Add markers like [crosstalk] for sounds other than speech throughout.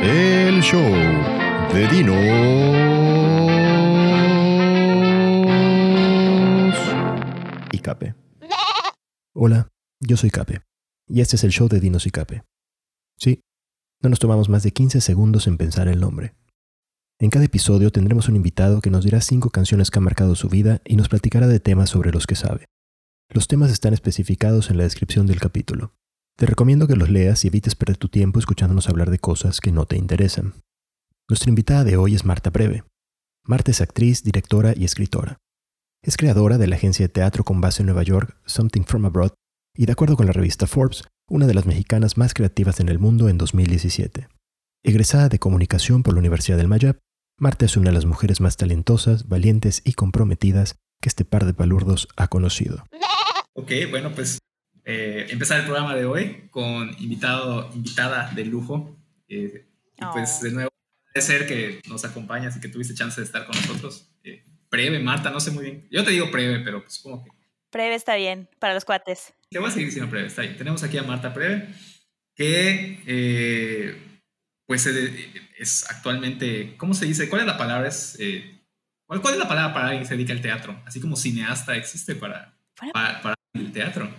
El show de Dinos y Cape. Hola, yo soy Cape, y este es el show de Dinos y Cape. Sí, no nos tomamos más de 15 segundos en pensar el nombre. En cada episodio tendremos un invitado que nos dirá cinco canciones que han marcado su vida y nos platicará de temas sobre los que sabe. Los temas están especificados en la descripción del capítulo. Te recomiendo que los leas y evites perder tu tiempo escuchándonos hablar de cosas que no te interesan. Nuestra invitada de hoy es Marta Breve. Marta es actriz, directora y escritora. Es creadora de la agencia de teatro con base en Nueva York, Something From Abroad, y de acuerdo con la revista Forbes, una de las mexicanas más creativas en el mundo en 2017. Egresada de comunicación por la Universidad del Mayab, Marta es una de las mujeres más talentosas, valientes y comprometidas que este par de palurdos ha conocido. Ok, bueno, pues eh, empezar el programa de hoy con invitado, invitada de lujo. Eh, y pues Oh. de nuevo, agradecer que nos acompañas y que tuviste chance de estar con nosotros. Eh, Preve, Marta, no sé muy bien. Yo te digo Preve, pero pues como que... Preve está bien para los cuates. Te voy a seguir diciendo Preve, está bien. Tenemos aquí a Marta Preve, que eh, pues es actualmente, ¿cómo se dice? ¿Cuál es la palabra? Es, eh, ¿cuál, cuál es la palabra para alguien que se dedica al teatro? Así como cineasta existe para, para, para el teatro.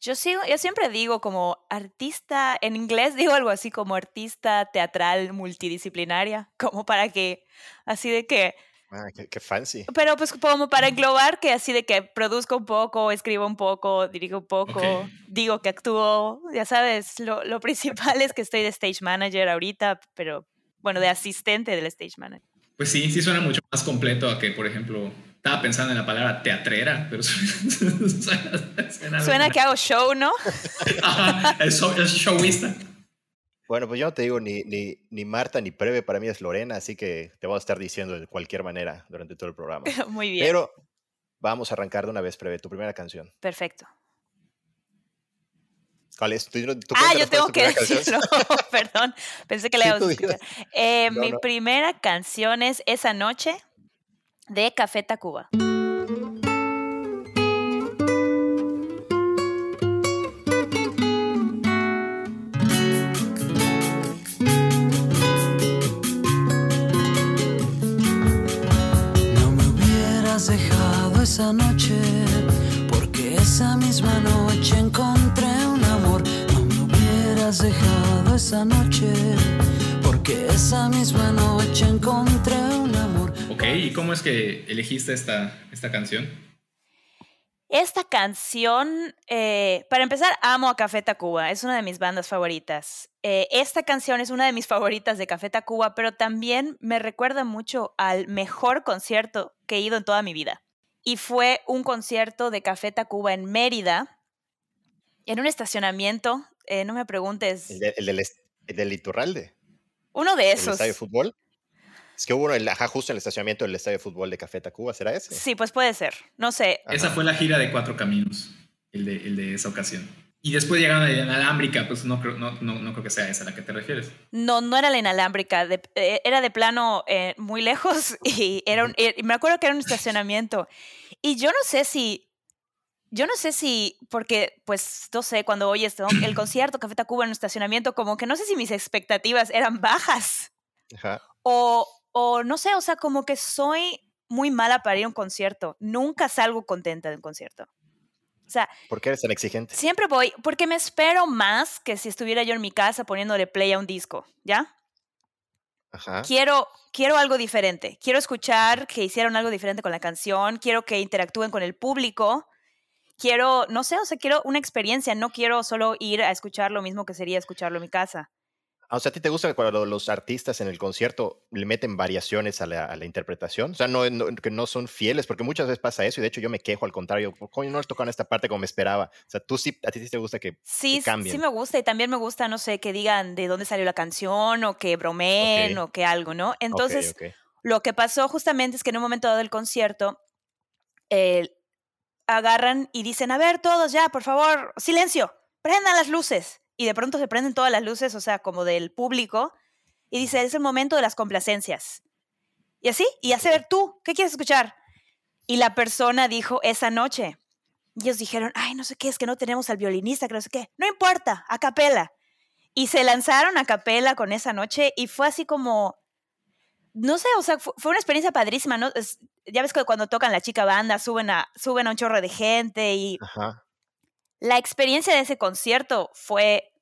Yo sigo, yo siempre digo como artista, en inglés [laughs] digo algo así como artista teatral multidisciplinaria, como para que, así de que, Ah, qué, qué fancy. pero pues como para englobar que así de que produzco un poco, escribo un poco, dirijo un poco, Ok. digo que actúo, ya sabes, lo, lo [laughs] principal es que estoy de stage manager ahorita, pero bueno, de asistente del stage manager. Pues sí, sí suena mucho más completo a que, por ejemplo, estaba pensando en la palabra teatrera, pero [laughs] suena, suena, Suena que hago show, ¿no? [laughs] Ajá, es, show- es showista. Bueno, pues yo no te digo ni, ni, ni Marta ni Preve, para mí es Lorena, así que te voy a estar diciendo de cualquier manera durante todo el programa. [laughs] Muy bien, Pero vamos a arrancar de una vez, Preve, tu primera canción. perfecto. ¿Cuál es? ¿Tú, tú Ah, yo tengo que decirlo. Perdón, pensé que le íbamos a dices. Eh, No, mi no. primera canción es Esa Noche de Café Tacuba. Dejado esa noche, porque esa misma noche encontré un amor. No me hubieras dejado esa noche, porque esa misma noche encontré. ¿Y cómo es que elegiste esta, esta canción? Esta canción, eh, para empezar, amo a Café Tacuba, es una de mis bandas favoritas. Eh, esta canción es una de mis favoritas de Café Tacuba, pero también me recuerda mucho al mejor concierto que he ido en toda mi vida. Y fue un concierto de Café Tacuba en Mérida, en un estacionamiento, eh, no me preguntes, El, de- el del, el del Iturralde, uno de el esos. estadio de fútbol. Es que hubo uno, en ajá, justo en el estacionamiento del estadio de fútbol de Café Tacuba, ¿será ese? Sí, pues puede ser, no sé. Ajá. Esa fue la gira de Cuatro Caminos, el de, el de esa ocasión. Y después llegaron a la inalámbrica, pues no creo, no, no, no creo que sea esa a la que te refieres. No, no era la inalámbrica, de- eh, era de plano eh, muy lejos [laughs] y era un- eh, me acuerdo que era un estacionamiento. Y yo no sé si, yo no sé si, porque pues no sé, cuando oyes ¿no? [clears throat] el concierto Café Tacuba en un estacionamiento, como que no sé si mis expectativas eran bajas Ajá. o, o no sé, o sea, como que soy muy mala para ir a un concierto. Nunca salgo contenta de un concierto. O sea, ¿Por qué eres tan exigente? siempre voy porque me espero más que si estuviera yo en mi casa poniéndole play a un disco, ¿ya? Ajá. quiero, quiero algo diferente. Quiero escuchar que hicieron algo diferente con la canción. Quiero que interactúen con el público. Quiero, no sé, o sea, quiero una experiencia. No quiero solo ir a escuchar lo mismo que sería escucharlo en mi casa. Ah, O sea, ¿a ti te gusta cuando los artistas en el concierto le meten variaciones a la, a la interpretación? O sea, no, no- que no son fieles, porque muchas veces pasa eso y de hecho yo me quejo al contrario, coño, no les tocaron esta parte como me esperaba. O sea, tú sí, a ti sí te gusta que, Sí, que cambien. sí me gusta y también me gusta, no sé, que digan de dónde salió la canción o que bromeen o que algo, ¿no? Entonces. Lo que pasó justamente es que en un momento dado del concierto, eh, agarran y dicen, a ver, todos ya, por favor, silencio, prendan las luces. Y de pronto se prenden todas las luces, o sea, como del público, y dice, es el momento de las complacencias. Y así, y hace ver tú, ¿qué quieres escuchar? Y la persona dijo, esa noche. Y ellos dijeron, ay, no sé qué, es que no tenemos al violinista, que no sé qué. No importa, a capela. Y se lanzaron a capela con esa noche y fue así como, no sé, o sea, fu- fue una experiencia padrísima, ¿no? Es- ya ves que cuando tocan la chica banda suben a, suben a un chorro de gente y Ajá. La experiencia de ese concierto fue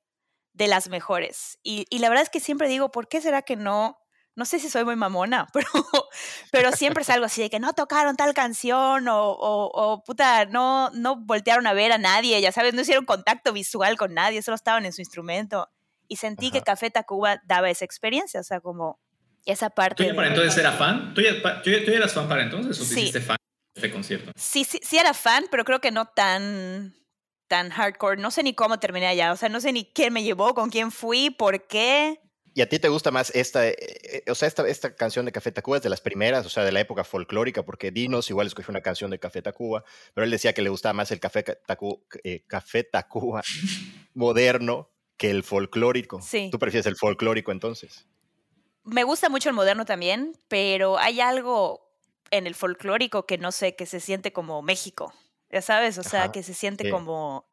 de las mejores. Y, y la verdad es que siempre digo, ¿por qué será que no? No sé si soy muy mamona, [laughs] pero, pero siempre es algo así de que no tocaron tal canción o, o, o, puta, no, no voltearon a ver a nadie, ya sabes, no hicieron contacto visual con nadie, solo estaban en su instrumento. Y sentí que Ajá. Café Tacuba daba esa experiencia, o sea, como esa parte. ¿Tú ya para entonces eras fan? ¿Tú ya, pa- tú ya- tú ya eras fan para entonces o te Sí. hiciste fan de este concierto? Sí, sí, sí era fan, pero creo que no tan, tan hardcore. No sé ni cómo terminé allá. O sea, no sé ni quién me llevó, con quién fui, por qué. ¿Y a ti te gusta más esta, eh, eh, o sea, esta, esta canción de Café Tacuba es de las primeras, o sea, de la época folclórica, porque Dinos igual escogió una canción de Café Tacuba, pero él decía que le gustaba más el Café Ca- Tacu- eh, Café Tacuba [laughs] moderno que el folclórico. Sí. ¿Tú prefieres el folclórico entonces? Me gusta mucho el moderno también, pero hay algo en el folclórico que no sé, que se siente como México. Ya sabes, o sea, Ajá, que se siente sí. como.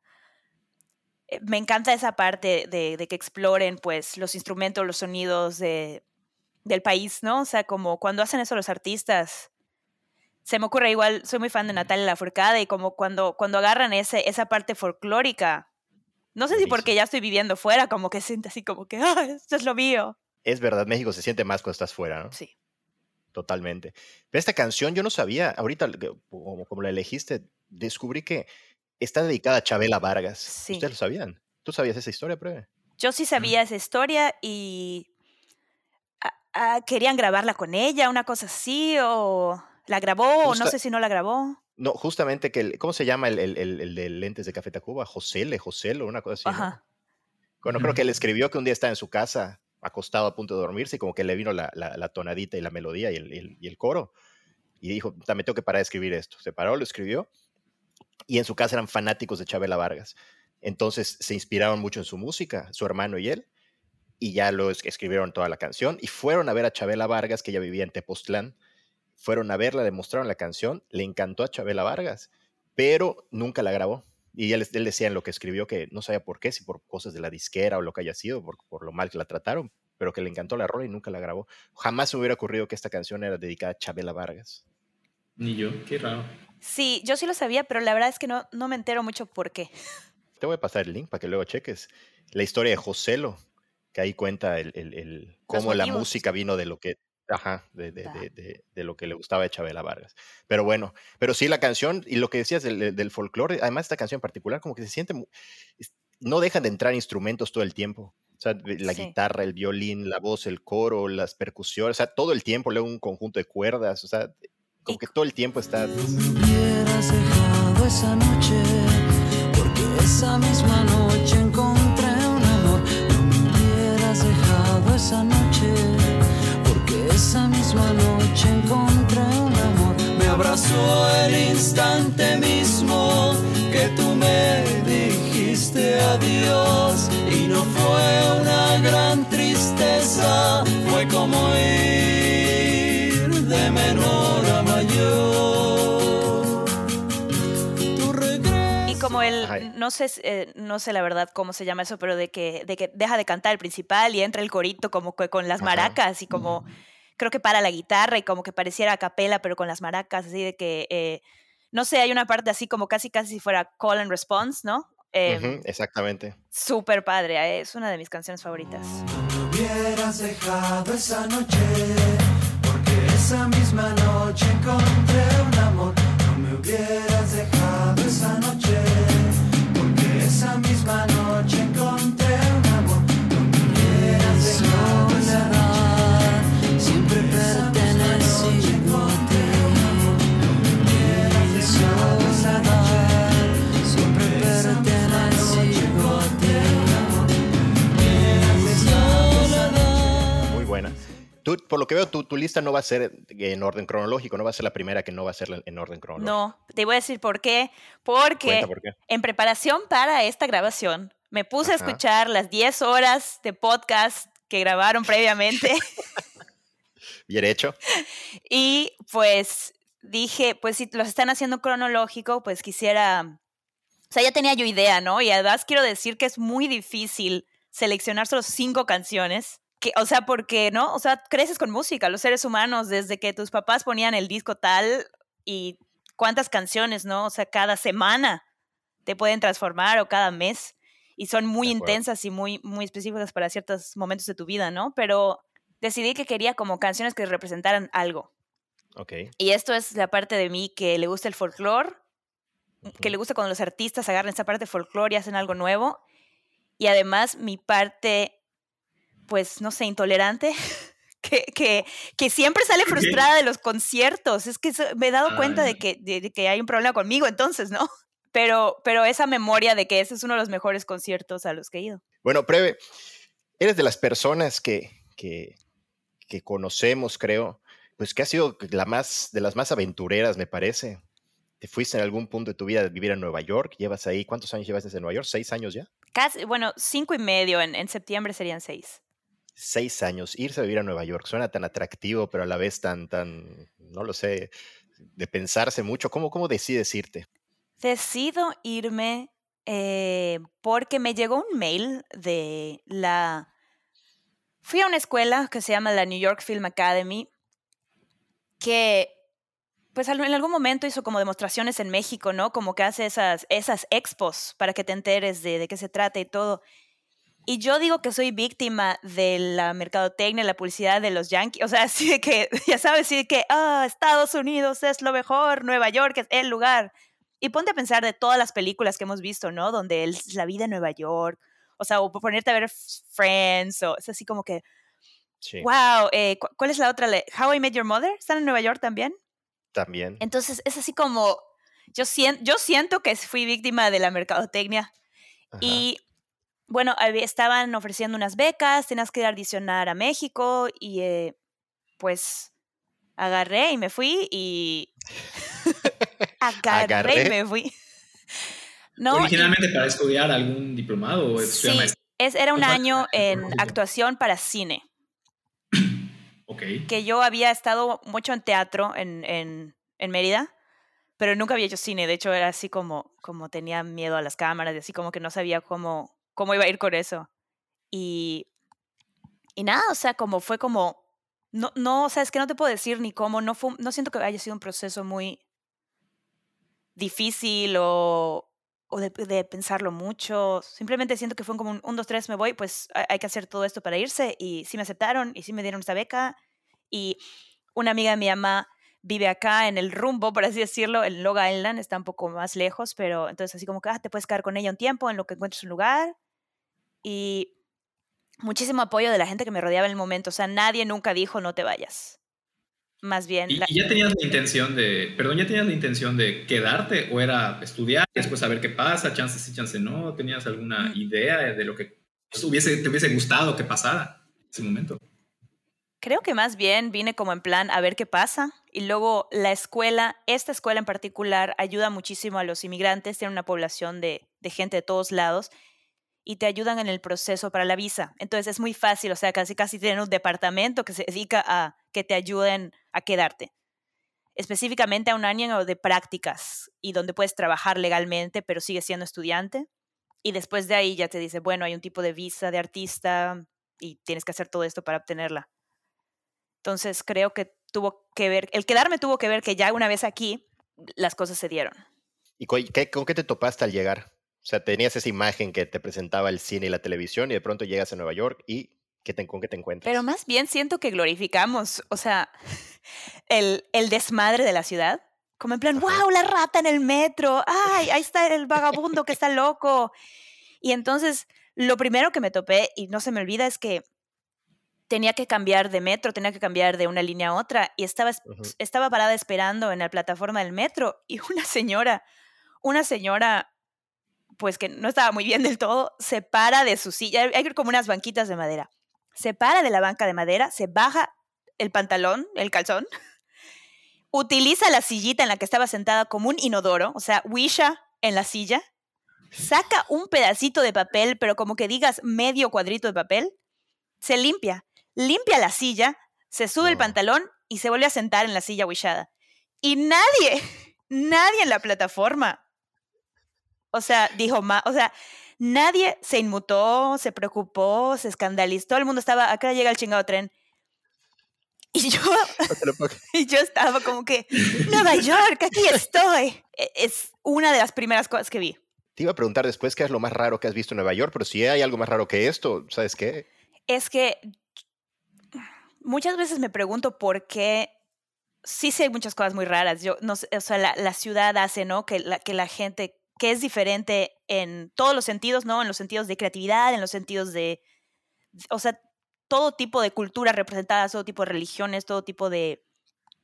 eh, Me encanta esa parte de, de que exploren, pues, los instrumentos, los sonidos de, del país, ¿no? O sea, como cuando hacen eso los artistas. Se me ocurre igual, soy muy fan de Natalia Lafourcade y como cuando, cuando agarran ese, esa parte folclórica. No sé si porque ya estoy viviendo fuera, como que siente así como que, ah, esto es lo mío. Es verdad, México se siente más cuando estás fuera, ¿no? Sí. Totalmente. Pero esta canción yo no sabía, ahorita como, como la elegiste, descubrí que está dedicada a Chabela Vargas. Sí. ¿Ustedes lo sabían? ¿Tú sabías esa historia, Preve? Yo sí sabía esa historia y ah, ah, querían grabarla con ella, una cosa así, o la grabó, o no Justa- sé si no la grabó. No, justamente que, el- ¿cómo se llama el, el, el, de lentes de Café Tacuba? Josele, Joselo, una cosa así. ¿no? Ajá. Bueno, creo Ujú. que él escribió que un día estaba en su casa, acostado a punto de dormirse, y como que le vino la, la- la tonadita y la melodía y el, y el- y el coro. Y dijo, "Ta, me tengo que parar de escribir esto. Se paró, lo escribió. Y en su casa eran fanáticos de Chabela Vargas. Entonces se inspiraron mucho en su música, su hermano y él. Y ya lo es- escribieron toda la canción. Y fueron a ver a Chabela Vargas, que ella vivía en Tepoztlán. Fueron a verla, le mostraron la canción. Le encantó a Chabela Vargas, pero nunca la grabó. Y él, decía en lo que escribió que no sabía por qué, si por cosas de la disquera o lo que haya sido, por, por lo mal que la trataron, pero que le encantó la rola y nunca la grabó. Jamás se hubiera ocurrido que esta canción era dedicada a Chabela Vargas. Ni yo, qué raro. Sí, yo sí lo sabía, pero la verdad es que no, no me entero mucho por qué. [laughs] Te voy a pasar el link para que luego cheques la historia de Joselo, que ahí cuenta el, el- el- cómo la música vino de lo que, ajá, de, de- de- de- de lo que le gustaba de Chabela Vargas. Pero bueno, pero sí la canción y lo que decías del, del folclore, además esta canción en particular, como que se siente, no dejan de entrar instrumentos todo el tiempo. O sea, la Sí. guitarra, el violín, la voz, el coro, las percusiones, o sea, todo el tiempo, luego un conjunto de cuerdas, o sea, como que todo el tiempo está... No me hubieras dejado esa noche, porque esa misma noche encontré un amor. No me hubieras dejado esa noche, porque esa misma noche encontré un amor. Me abrazó el instante mismo que tú me dijiste adiós. Y no fue una gran tristeza, fue como ir no sé, eh, no sé la verdad cómo se llama eso, pero de que, de que deja de cantar el principal y entra el corito como que con las Ajá. maracas y como creo que para la guitarra y como que pareciera a capela, pero con las maracas, así de que, eh, no sé, hay una parte así como casi casi si fuera call and response, ¿no? Eh, Ujú, exactamente. Súper padre, eh, es una de mis canciones favoritas. No me hubieras dejado esa noche, porque esa misma noche encontré un amor. No me hubieras dejado esa noche, Tú, por lo que veo, tu, tu lista no va a ser en orden cronológico, no va a ser la primera que no va a ser en orden cronológico. No, te voy a decir por qué. Porque por qué. en preparación para esta grabación, me puse a escuchar las 10 horas de podcast que grabaron previamente [laughs] Bien hecho. y pues dije, pues si los están haciendo cronológico, pues quisiera, o sea, ya tenía yo idea, ¿no? Y además quiero decir que es muy difícil seleccionar solo cinco canciones. Que, o sea, porque, ¿no? O sea, creces con música, los seres humanos, desde que tus papás ponían el disco tal y cuántas canciones, ¿no? O sea, cada semana te pueden transformar o cada mes y son muy intensas y muy, muy específicas para ciertos momentos de tu vida, ¿no? Pero decidí que quería como canciones que representaran algo. Ok. Y esto es la parte de mí que le gusta el folclore, que le gusta cuando los artistas agarran esa parte de folclore y hacen algo nuevo. Y además mi parte, pues, no sé, intolerante, [laughs] que, que, que siempre sale frustrada de los conciertos. Es que me he dado cuenta de que, de, que hay un problema conmigo entonces, ¿no? [laughs] Pero, pero esa memoria de que ese es uno de los mejores conciertos a los que he ido. Bueno, Preve, eres de las personas que, que, que conocemos, creo, pues que ha sido la más, de las más aventureras, me parece. ¿Te fuiste en algún punto de tu vida a vivir en Nueva York? ¿Llevas ahí? ¿Cuántos años llevas desde Nueva York? ¿Seis años ya? Casi, bueno, cinco y medio. En, en septiembre serían seis. Seis años. Irse a vivir a Nueva York suena tan atractivo, pero a la vez tan, tan, no lo sé, de pensarse mucho. ¿Cómo, cómo decides irte? Decido irme eh, porque me llegó un mail de la... Fui a una escuela que se llama la New York Film Academy, que pues en algún momento hizo como demostraciones en México, ¿no? Como que hace esas, esas expos para que te enteres de, de qué se trata y todo. Y yo digo que soy víctima de la mercadotecnia, la publicidad de los yankees. O sea, [laughs] así de que, ya sabes, así de que, ah, Estados Unidos es lo mejor, Nueva York es el lugar. Y ponte a pensar de todas las películas que hemos visto, ¿no? Donde es la vida en Nueva York. O sea, o ponerte a ver Friends, o es así como que, Sí, wow, eh, cu- ¿cuál es la otra? How I Met Your Mother, ¿están en Nueva York también? también. Entonces es así como, yo, sien- yo siento que fui víctima de la mercadotecnia. Ajá. Y bueno, estaban ofreciendo unas becas, tenías que ir a México y eh, pues agarré y me fui y... agarré, [laughs] Agarré. y me fui. [laughs] No, y- Originalmente para estudiar algún diplomado o sí, es, era un año en actuación para cine. [clears throat] Ok. que yo había estado mucho en teatro en, en, en Mérida, pero nunca había hecho cine. De hecho, era así como, como tenía miedo a las cámaras y así como que no sabía cómo, cómo iba a ir con eso. Y, y nada, o sea, como fue como, no, no, o sea, es que no te puedo decir ni cómo, no, fue, no siento que haya sido un proceso muy difícil o, o de, de pensarlo mucho. Simplemente siento que fue como un 1, 2, 3, me voy, pues hay que hacer todo esto para irse. Y sí me aceptaron y sí me dieron esta beca. Y una amiga de mi mamá vive acá en el rumbo, por así decirlo, en Long Island, está un poco más lejos, pero entonces así como que ah, te puedes quedar con ella un tiempo en lo que encuentres un lugar. Y muchísimo apoyo de la gente que me rodeaba en el momento. O sea, nadie nunca dijo no te vayas. Más bien, ¿Y, la- y ya tenías la intención de, perdón, ya tenías la intención de quedarte o era estudiar y después saber qué pasa, chance sí, chance no? ¿Tenías alguna Mm. idea de lo que hubiese, te hubiese gustado que pasara en ese momento? Creo que más bien vine como en plan a ver qué pasa. Y luego la escuela, esta escuela en particular, ayuda muchísimo a los inmigrantes, tiene una población de, de gente de todos lados y te ayudan en el proceso para la visa. Entonces es muy fácil, o sea, casi casi tienen un departamento que se dedica a que te ayuden a quedarte. Específicamente a un año de prácticas y donde puedes trabajar legalmente, pero sigues siendo estudiante. Y después de ahí ya te dice, bueno, hay un tipo de visa de artista y tienes que hacer todo esto para obtenerla. Entonces creo que tuvo que ver, el quedarme tuvo que ver que ya una vez aquí las cosas se dieron. ¿Y con qué te topaste al llegar? O sea, tenías esa imagen que te presentaba el cine y la televisión y de pronto llegas a Nueva York y ¿qué te, ¿con qué te encuentras? Pero más bien siento que glorificamos, o sea, [laughs] el, el desmadre de la ciudad. Como en plan, Ajá. wow, la rata en el metro, ay, ahí está el vagabundo que está loco. Y entonces, lo primero que me topé, y no se me olvida, es que tenía que cambiar de metro, tenía que cambiar de una línea a otra, y estaba, estaba parada esperando en la plataforma del metro, y una señora, una señora, pues que no estaba muy bien del todo, se para de su silla, hay como unas banquitas de madera, se para de la banca de madera, se baja el pantalón, el calzón, [laughs] utiliza la sillita en la que estaba sentada como un inodoro, o sea, wisha en la silla, saca un pedacito de papel, pero como que digas medio cuadrito de papel, se limpia, limpia la silla, se sube el pantalón y se vuelve a sentar en la silla wishada. Y nadie, [laughs] nadie en la plataforma, o sea, dijo más, o sea, nadie se inmutó, se preocupó, se escandalizó. Todo el mundo estaba, acá llega el chingado tren. [laughs] Y yo, [laughs] y yo estaba como que, Nueva York, aquí estoy. E, es una de las primeras cosas que vi. Te iba a preguntar después qué es lo más raro que has visto en Nueva York, pero si hay algo más raro que esto, ¿sabes qué? Es que muchas veces me pregunto por qué sí sé muchas cosas muy raras. Yo no sé, o sea, la, la, ciudad hace, ¿no? Que la, que la gente, que es diferente en todos los sentidos, ¿no? En los sentidos de creatividad, en los sentidos de, o sea, todo tipo de culturas representadas, todo tipo de religiones, todo tipo de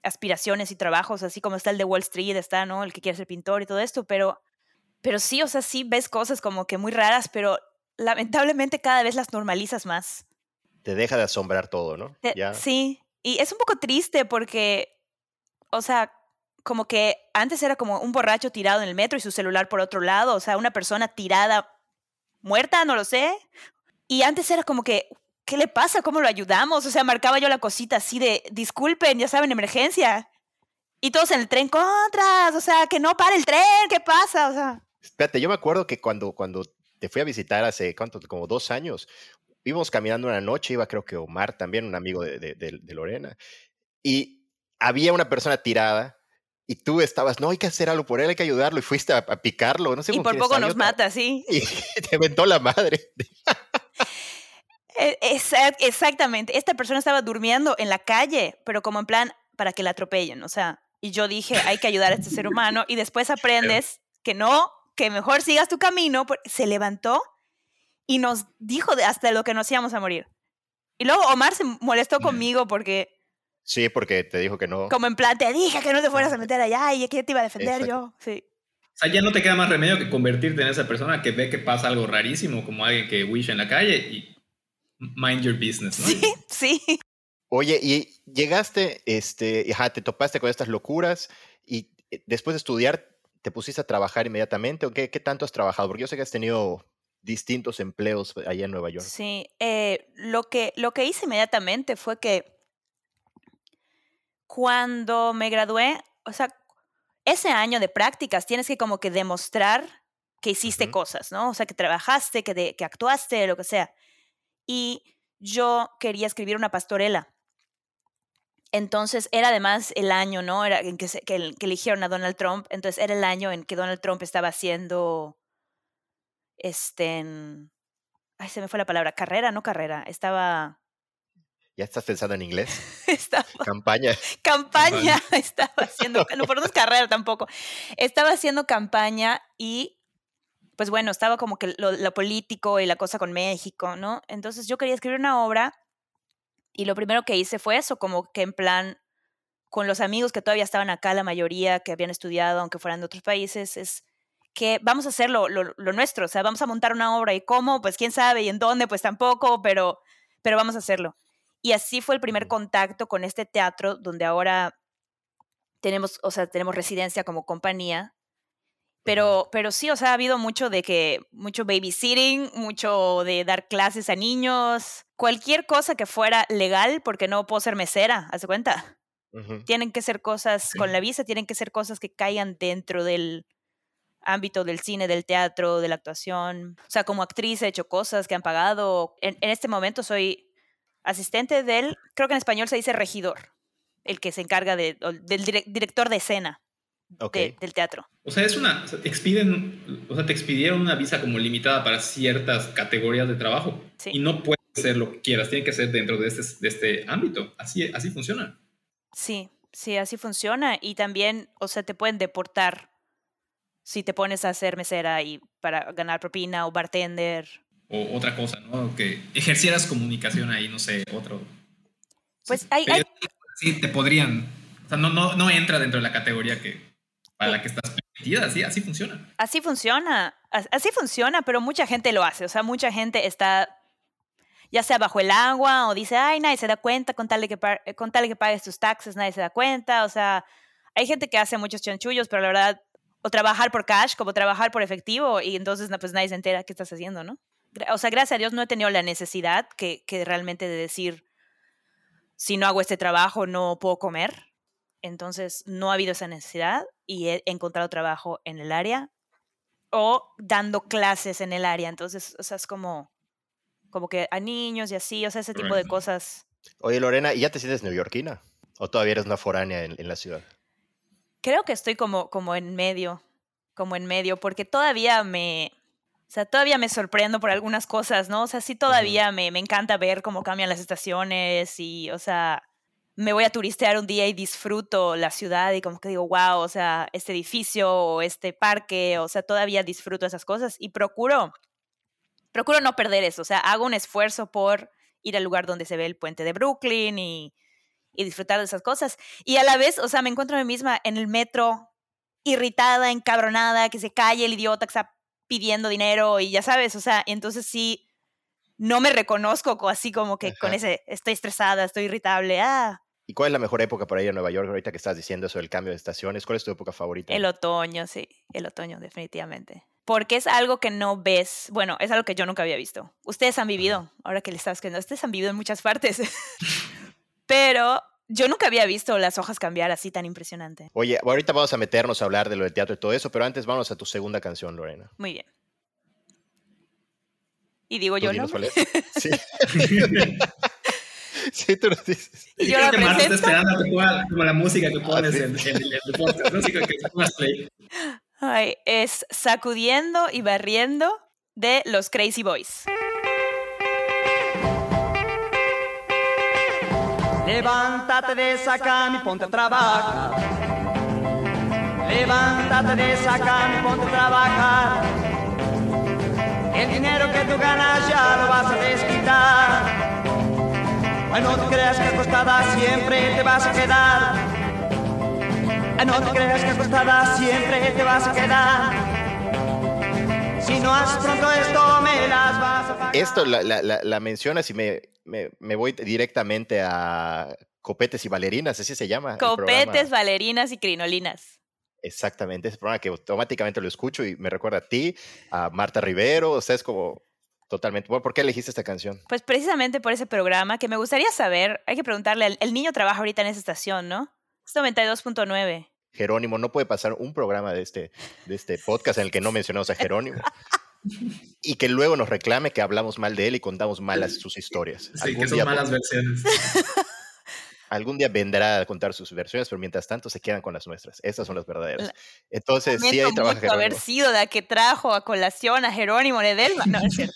aspiraciones y trabajos, así como está el de Wall Street, está, ¿no? El que quiere ser pintor y todo esto, pero, pero sí, o sea, sí ves cosas como que muy raras, pero lamentablemente cada vez las normalizas más. Te deja de asombrar todo, ¿no? Sí, y es un poco triste porque o sea, como que antes era como un borracho tirado en el metro y su celular por otro lado, o sea, una persona tirada, muerta, no lo sé. Y antes era como que, ¿qué le pasa? ¿Cómo lo ayudamos? O sea, marcaba yo la cosita así de, disculpen, ya saben, emergencia. Y todos en el tren, contras, o sea, que no pare el tren, ¿qué pasa? O sea. Espérate, yo me acuerdo que cuando, cuando te fui a visitar hace, ¿cuánto? Como dos años, íbamos caminando una noche, iba creo que Omar también, un amigo de, de, de Lorena, y había una persona tirada y tú estabas, no, hay que hacer algo por él, hay que ayudarlo, y fuiste a, picarlo, no sé. Y por poco nos mata, sí. [laughs] Y te aventó la madre. E, exactamente, esta persona estaba durmiendo en la calle, pero como en plan para que la atropellen, o sea, y yo dije, hay que ayudar a este ser [laughs] humano, y después aprendes que no, que mejor sigas tu camino, se levantó y nos dijo hasta lo que nos íbamos a morir. Y luego Omar se molestó conmigo porque Sí, porque te dijo que no. Como en plan, te dije que no te fueras a meter allá y que te iba a defender yo. Sí. O sea, ya no te queda más remedio que convertirte en esa persona que ve que pasa algo rarísimo, como alguien que wish en la calle y mind your business, ¿no? Sí, [laughs] sí. Oye, y llegaste, este, ajá, te topaste con estas locuras y eh, después de estudiar, ¿te pusiste a trabajar inmediatamente o qué, qué tanto has trabajado? Porque yo sé que has tenido distintos empleos allá en Nueva York. Sí, eh, lo, que, lo que hice inmediatamente fue que cuando me gradué, o sea, ese año de prácticas tienes que como que demostrar que hiciste cosas, ¿no? O sea, que trabajaste, que, que actuaste, lo que sea. Y yo quería escribir una pastorela. Entonces era además el año, ¿no? Era en que, que, eligieron a Donald Trump. Entonces era el año en que Donald Trump estaba haciendo, este, ay, se me fue la palabra, carrera, no carrera. Estaba ¿Ya estás pensando en inglés? [laughs] Estaba, campaña. Campaña. [laughs] Estaba haciendo, no, por no es carrera tampoco. Estaba haciendo campaña y, pues bueno, estaba como que lo, político y la cosa con México, ¿no? Entonces yo quería escribir una obra y lo primero que hice fue eso, como que en plan, con los amigos que todavía estaban acá, la mayoría que habían estudiado, aunque fueran de otros países, es que vamos a hacer lo, lo, lo nuestro, o sea, vamos a montar una obra y cómo, pues quién sabe, y en dónde, pues tampoco, pero, pero vamos a hacerlo. Y así fue el primer contacto con este teatro donde ahora tenemos, o sea, tenemos residencia como compañía. Pero, pero sí, o sea, ha habido mucho de que, mucho babysitting, mucho de dar clases a niños, cualquier cosa que fuera legal, porque no puedo ser mesera, ¿hace cuenta? Tienen que ser cosas con la visa, tienen que ser cosas que caigan dentro del ámbito del cine, del teatro, de la actuación. O sea, como actriz he hecho cosas que han pagado. en este momento soy asistente del, creo que en español se dice regidor, el que se encarga de, del director de escena del teatro. O sea, es una, te expiden, o sea, te expidieron una visa como limitada para ciertas categorías de trabajo y no puedes hacer lo que quieras, tiene que ser dentro de este, de este ámbito. Así, así funciona. Sí, sí, así funciona y también, o sea, te pueden deportar si te pones a hacer mesera y para ganar propina o bartender o otra cosa, ¿no? Que ejercieras comunicación ahí, no sé, otro. Pues hay, Sí, te podrían. O sea, no, no, no entra dentro de la categoría que para la que estás permitida, así, así funciona. Así funciona, así funciona, pero mucha gente lo hace, o sea, mucha gente está ya sea bajo el agua o dice, ay, nadie se da cuenta con tal de que, con tal de que pagues tus taxes, nadie se da cuenta, o sea, hay gente que hace muchos chanchullos, pero la verdad, o trabajar por cash como trabajar por efectivo y entonces pues nadie se entera qué estás haciendo, ¿no? O sea, gracias a Dios no he tenido la necesidad que, que realmente de decir, si no hago este trabajo no puedo comer. Entonces no ha habido esa necesidad y he encontrado trabajo en el área o dando clases en el área. Entonces, o sea, es como, como que a niños y así, o sea, ese tipo de cosas. Oye, Lorena, ¿y ya te sientes neoyorquina? ¿O todavía eres una foránea en, en la ciudad? Creo que estoy como, como en medio, como en medio, porque todavía me, o sea, todavía me sorprendo por algunas cosas, ¿no? O sea, sí todavía me, me encanta ver cómo cambian las estaciones y, o sea, me voy a turistear un día y disfruto la ciudad y como que digo, wow, o sea, este edificio o este parque, o sea, todavía disfruto esas cosas y procuro, procuro no perder eso, o sea, hago un esfuerzo por ir al lugar donde se ve el puente de Brooklyn y, y disfrutar de esas cosas. Y a la vez, o sea, me encuentro a mí misma en el metro, irritada, encabronada, que se calle el idiota que está pidiendo dinero y ya sabes, o sea, entonces sí, no me reconozco co- así como que con Ajá. ese, estoy estresada, estoy irritable, ah, ¿Y cuál es la mejor época para ir a Nueva York ahorita que estás diciendo eso del cambio de estaciones? ¿Cuál es tu época favorita? el otoño, sí, el otoño, definitivamente. Porque es algo que no ves, bueno, es algo que yo nunca había visto. Ustedes han vivido, ahora que le estás escribiendo, ustedes han vivido en muchas partes, [laughs] pero yo nunca había visto las hojas cambiar así tan impresionante. Oye, ahorita vamos a meternos a hablar de lo del teatro y todo eso, pero antes vamos a tu segunda canción, Lorena. Muy bien. Y digo ¿Tú yo, ¿no? [laughs] Sí. [laughs] sí, tú nos dices. Y Sí, yo creo la que Marta está presento. esperando a que ponga como la música que pones Ah, sí. en, en, en el podcast, ¿no? Así que, que pongas play. Ay, es Sacudiendo y Barriendo de los Crazy Boys. Levántate de esa cama y ponte a trabajar. Levántate de esa cama y ponte a trabajar. El dinero que tú ganas ya lo vas a desquitar. Ay, no te creas que acostada siempre te vas a quedar. Ay, no te creas que acostada siempre te vas a quedar. Si no haces pronto esto, me las vas a pagar. Esto la, la, la, la mencionas y me, me, me voy directamente a Copetes y Bailarinas, así se llama. Copetes, bailarinas y crinolinas. Exactamente, ese programa que automáticamente lo escucho y me recuerda a ti, a Marta Rivero, o sea, es como totalmente. Bueno, ¿por qué elegiste esta canción? Pues precisamente por ese programa que me gustaría saber, hay que preguntarle, el, el niño trabaja ahorita en esa estación, ¿no? Es 92.9. Jerónimo, no puede pasar un programa de este, de este podcast en el que no mencionamos a Jerónimo. Y que luego nos reclame que hablamos mal de él y contamos malas sus historias. Sí, que son malas versiones. [laughs] algún día vendrá a contar sus versiones, pero mientras tanto se quedan con las nuestras. Estas son las verdaderas. Entonces, sí, ahí trabaja mucho haber Jerónimo. sido la que trajo a colación a Jerónimo Ledesma. No, es cierto.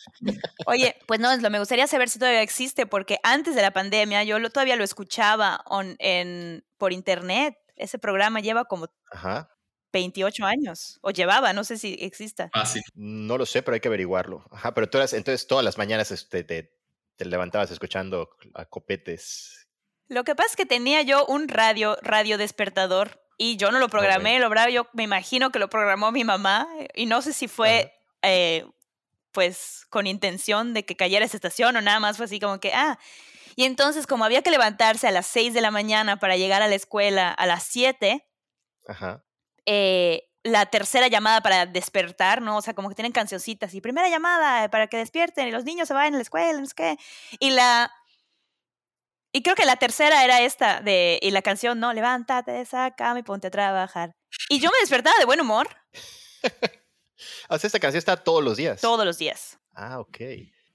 Oye, pues no, lo, me gustaría saber si todavía existe, porque antes de la pandemia yo lo, todavía lo escuchaba on- en, por internet. Ese programa lleva como Ajá. 28 años, o llevaba, no sé si exista. Fácil. No lo sé, pero hay que averiguarlo. Ajá, pero tú eras, entonces todas las mañanas este, te, te levantabas escuchando a copetes. Lo que pasa es que tenía yo un radio, radio despertador, y yo no lo programé, lo bra- yo me imagino que lo programó mi mamá, y no sé si fue eh, pues con intención de que cayera esa estación o nada más fue así como que, ah, y entonces como había que levantarse a las 6 de la mañana para llegar a la escuela a las 7, Ajá. eh, la tercera llamada para despertar, ¿no? O sea, como que tienen cancioncitas y primera llamada para que despierten y los niños se vayan a la escuela, no sé qué. Y la... Y creo que la tercera era esta de... Y la canción, no, levántate cama y ponte a trabajar. Y yo me despertaba de buen humor [laughs] O sea, esta canción está todos los días. todos los días. Ah, ok.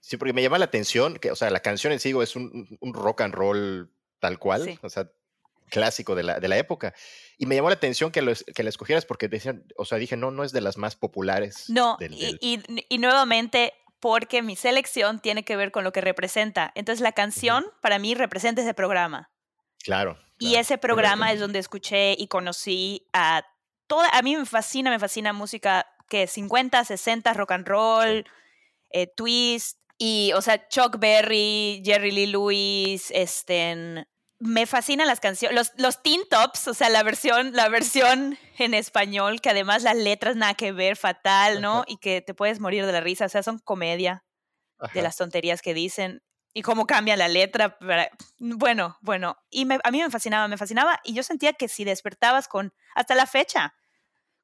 Sí, porque me llama la atención que, o sea, la canción en sí es un, un rock and roll tal cual, Sí. o sea, clásico de la, de la época. Y me llamó la atención que, lo es- que la escogieras porque decían, o sea, dije, no, no es de las más populares. No, del- y, del- y- y nuevamente porque mi selección tiene que ver con lo que representa. Entonces la canción para mí representa ese programa. Claro. Y claro. ese programa es donde escuché y conocí a toda, a mí me fascina, me fascina música que 50, 60, rock and roll, eh, twist, y, o sea, Chuck Berry, Jerry Lee Lewis, este, me fascinan las canciones, los, los Teen Tops, o sea, la versión, la versión en español, que además las letras nada que ver, fatal, ¿no? Ajá. Y que te puedes morir de la risa, o sea, son comedia de las tonterías que dicen y cómo cambia la letra. Bueno, bueno, y me- a mí me fascinaba, me fascinaba y yo sentía que si despertabas con, hasta la fecha,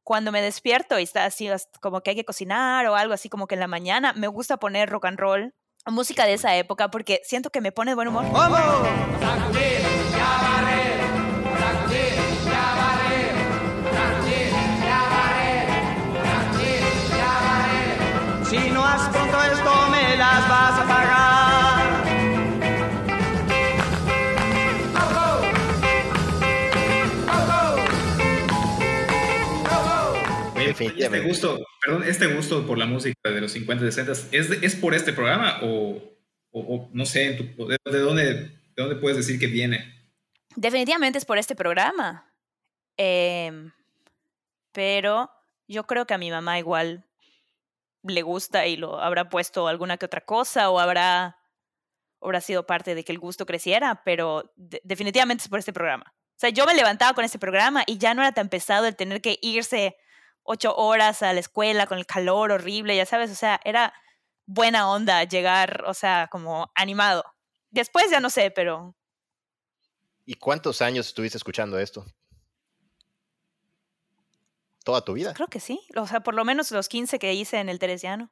cuando me despierto y está así as- como que hay que cocinar o algo así como que en la mañana, me gusta poner rock and roll música de esa época porque siento que me pone de buen humor. ¡Vamos! Definitivamente. Este gusto, perdón, este gusto por la música de los 50 y 60 ¿es, ¿es por este programa o, o, o no sé, en tu- de, de dónde, de dónde puedes decir que viene? Definitivamente es por este programa. Em, pero yo creo que a mi mamá igual le gusta y lo habrá puesto alguna que otra cosa o habrá, habrá sido parte de que el gusto creciera, pero de- definitivamente es por este programa. O sea, yo me levantaba con este programa y ya no era tan pesado el tener que irse ocho horas a la escuela con el calor horrible, ya sabes, o sea, era buena onda llegar, o sea, como animado. Después ya no sé, pero ¿Y cuántos años estuviste escuchando esto? Toda tu vida. Creo que sí. O sea, por lo menos los 15 que hice en el Teresiano.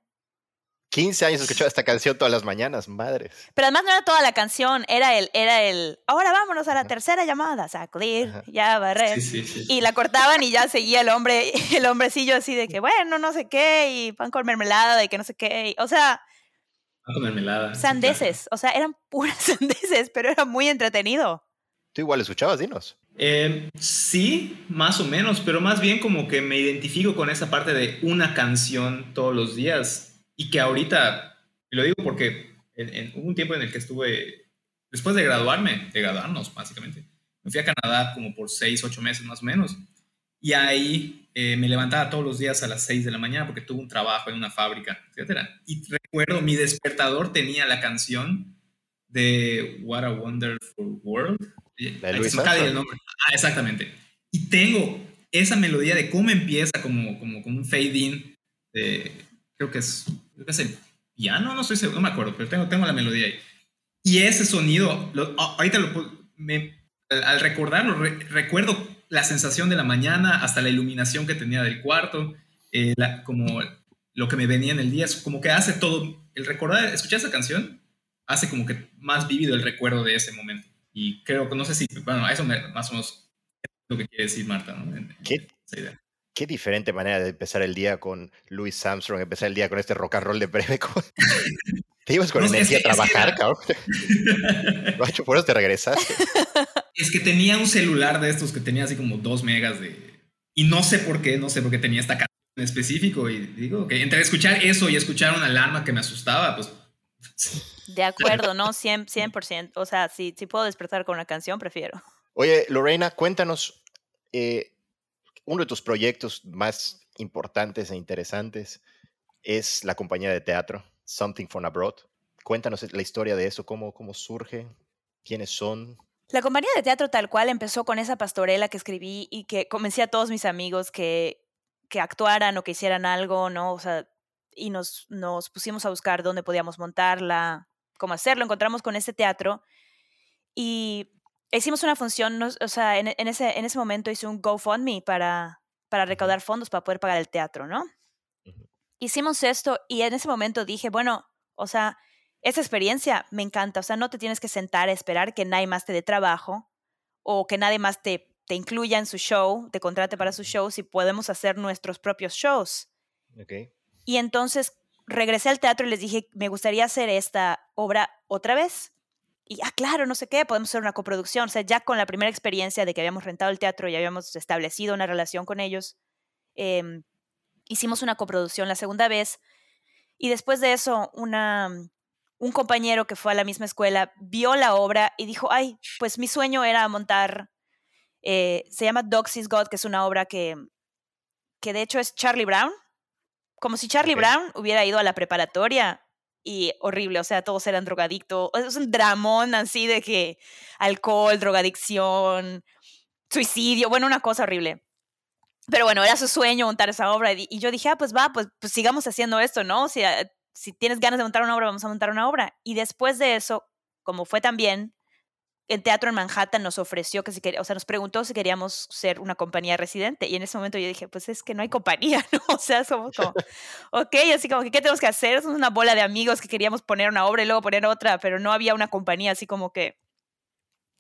15 años escuchando esta canción todas las mañanas, madres. Pero además no era toda la canción, era el, era el, ahora vámonos a la tercera llamada, sacudir, Ajá. ya barrer. Sí, sí, sí. Y la cortaban y ya seguía el hombre, [laughs] el hombrecillo así de que, bueno, no sé qué, y pan con mermelada y que no sé qué. y- o sea, Pan con mermelada. sí, sandeces, o sea, eran [laughs] puras sandeces, pero era muy entretenido. Tú igual escuchabas, dinos. Eh, sí, más o menos, pero más bien como que me identifico con esa parte de una canción todos los días y que ahorita, y lo digo porque en- en- hubo un tiempo en el que estuve, después de graduarme, de graduarnos básicamente, me fui a Canadá como por seis, ocho meses más o menos y ahí eh, me levantaba todos los días a las seis de la mañana porque tuve un trabajo en una fábrica, etcétera. Y recuerdo, mi despertador tenía la canción de What a Wonderful World. Ahí se me el nombre. Ah, exactamente. Y tengo esa melodía de cómo empieza como, como, como un fade in. de- creo que es, creo que es el piano, no estoy seguro, no me acuerdo, pero tengo, tengo la melodía ahí. Y ese sonido, lo- ahorita lo, me- al, al recordarlo, re- recuerdo la sensación de la mañana, hasta la iluminación que tenía del cuarto, eh, la- como lo que me venía en el día, es como que hace todo, el recordar, escuchar esa canción, hace como que más vívido el recuerdo de ese momento. Y creo que, no sé si, bueno, eso me- más o menos es lo que quiere decir Marta, ¿no? En- en ¿Qué? esa idea. Qué diferente manera de empezar el día con Louis Armstrong, empezar el día con este rock and roll de breve. [laughs] Te ibas con No energía es que- a es que trabajar, era- cabrón. [laughs] Macho, por eso te regresaste. [laughs] Es que tenía un celular de estos que tenía así como dos megas de... Y no sé por qué, no sé por qué tenía esta canción en específico. Y digo que entre escuchar eso y escuchar una alarma que me asustaba, pues... De acuerdo, ¿no? 100%. 100%. O sea, si, si puedo despertar con una canción, prefiero. Oye, Lorena, cuéntanos eh, uno de tus proyectos más importantes e interesantes es la compañía de teatro Something from Abroad. Cuéntanos la historia de eso, cómo, cómo surge, quiénes son. La compañía de teatro tal cual empezó con esa pastorela que escribí y que convencí a todos mis amigos que, que actuaran o que hicieran algo, ¿no? O sea, y nos, nos pusimos a buscar dónde podíamos montarla, cómo hacerlo. Encontramos con este teatro y hicimos una función, o sea, en, en ese, en ese momento hice un GoFundMe para, para recaudar fondos para poder pagar el teatro, ¿no? Hicimos esto y en ese momento dije, bueno, o sea, esa experiencia me encanta, o sea, no te tienes que sentar a esperar que nadie más te dé trabajo o que nadie más te, te incluya en su show, te contrate para su show, si podemos hacer nuestros propios shows. Okay. Y entonces regresé al teatro y les dije, me gustaría hacer esta obra otra vez. Y, ah, claro, no sé qué, podemos hacer una coproducción. O sea, ya con la primera experiencia de que habíamos rentado el teatro y habíamos establecido una relación con ellos, em, hicimos una coproducción la segunda vez. Y después de eso, una, un compañero que fue a la misma escuela vio la obra y dijo, ay, pues mi sueño era montar, eh, se llama Dogs is God, que es una obra que, que de hecho es Charlie Brown, como si Charlie. Brown hubiera ido a la preparatoria y horrible, o sea, todos eran drogadictos, es un dramón así de que alcohol, drogadicción, suicidio, bueno, una cosa horrible. Pero bueno, era su sueño montar esa obra y, y yo dije, ah, pues va, pues, pues sigamos haciendo esto, ¿no? Si, ah, si tienes ganas de montar una obra, vamos a montar una obra. Y después de eso, como fue también, el teatro en Manhattan nos ofreció que si quería, o sea, nos preguntó si queríamos ser una compañía residente. Y en ese momento yo dije, pues es que no hay compañía, [laughs] ¿no? O sea, somos como, ok, así como que, ¿qué tenemos que hacer? Somos una bola de amigos que queríamos poner una obra y luego poner otra, pero no había una compañía así como que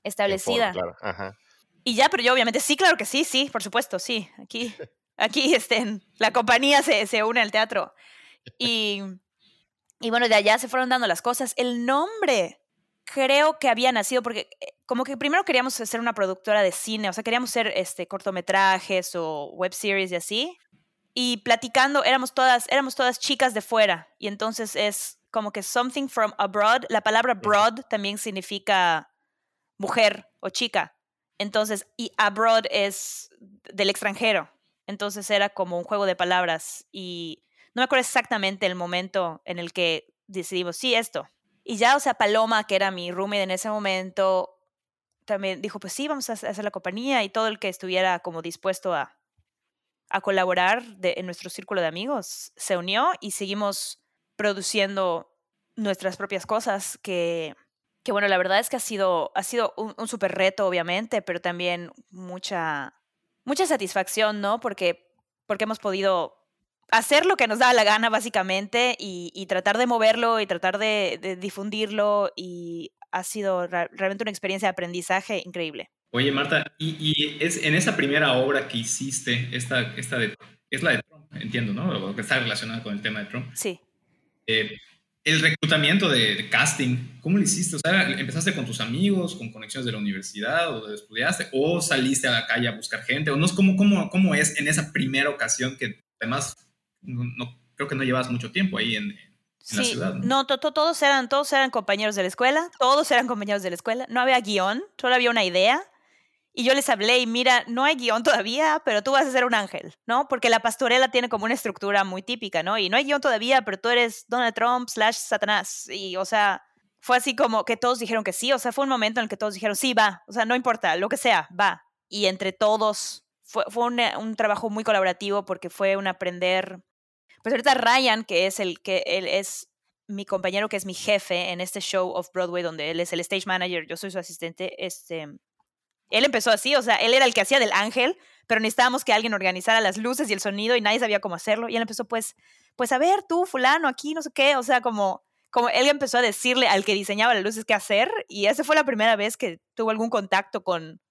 establecida. forma, claro. Ajá. Y ya, pero yo obviamente, sí, claro que sí, sí, por supuesto, sí. Aquí, aquí este, la compañía se, se une al teatro. Y, y bueno, de allá se fueron dando las cosas. El nombre creo que había nacido porque eh, como que primero queríamos ser una productora de cine, o sea, queríamos ser este, cortometrajes o web series y así. y platicando, éramos todas, éramos todas chicas de fuera. Y entonces es como que something from abroad. La palabra broad también significa mujer o chica. Entonces, y abroad es del extranjero. Entonces era como un juego de palabras. Y no me acuerdo exactamente el momento en el que decidimos, sí, esto. Y ya, o sea, Paloma, que era mi roommate en ese momento, también dijo, pues sí, vamos a hacer la compañía y todo el que estuviera como dispuesto a, a colaborar en nuestro círculo de amigos se unió y seguimos produciendo nuestras propias cosas que, que bueno, la verdad es que ha sido, ha sido un, un súper reto, obviamente, pero también mucha, mucha satisfacción, ¿no? Porque, porque hemos podido hacer lo que nos da la gana, básicamente, y, tratar de moverlo y tratar de, difundirlo. Y ha sido realmente una experiencia de aprendizaje increíble. Oye, Marta, y, es en esa primera obra que hiciste, esta, esta de, es la de Trump, entiendo, ¿no? que está relacionada con el tema de Trump. Sí. Eh, el reclutamiento de, casting, ¿cómo lo hiciste? O sea, ¿empezaste con tus amigos, con conexiones de la universidad o estudiaste? ¿O saliste a la calle a buscar gente? ¿O no es cómo, cómo, cómo es en esa primera ocasión que además no, creo que no llevas mucho tiempo ahí en, la ciudad. No, todos, eran, todos eran compañeros de la escuela, todos eran compañeros de la escuela, no había guion, solo había una idea. Y yo les hablé y mira, no hay guion todavía, pero tú vas a ser un ángel, ¿no? Porque la pastorela tiene como una estructura muy típica, ¿no? Y no hay guion todavía, pero tú eres Donald Trump slash Satanás. Y, o sea, fue así como que todos dijeron que sí, o sea, fue un momento en el que todos dijeron, sí, va, o sea, no importa, lo que sea, va. Y entre todos fue, fue un, un trabajo muy colaborativo porque fue un aprender pues ahorita Ryan, que es el que él es mi compañero, que es mi jefe en este show of Broadway, donde él es el stage manager, yo soy su asistente, este, él empezó así, o sea, él era el que hacía del ángel, pero necesitábamos que alguien organizara las luces y el sonido y nadie sabía cómo hacerlo. Y él empezó, pues, pues a ver, tú, fulano, aquí, no sé qué, o sea, como, como él empezó a decirle al que diseñaba las luces qué hacer, y esa fue la primera vez que tuvo algún contacto con,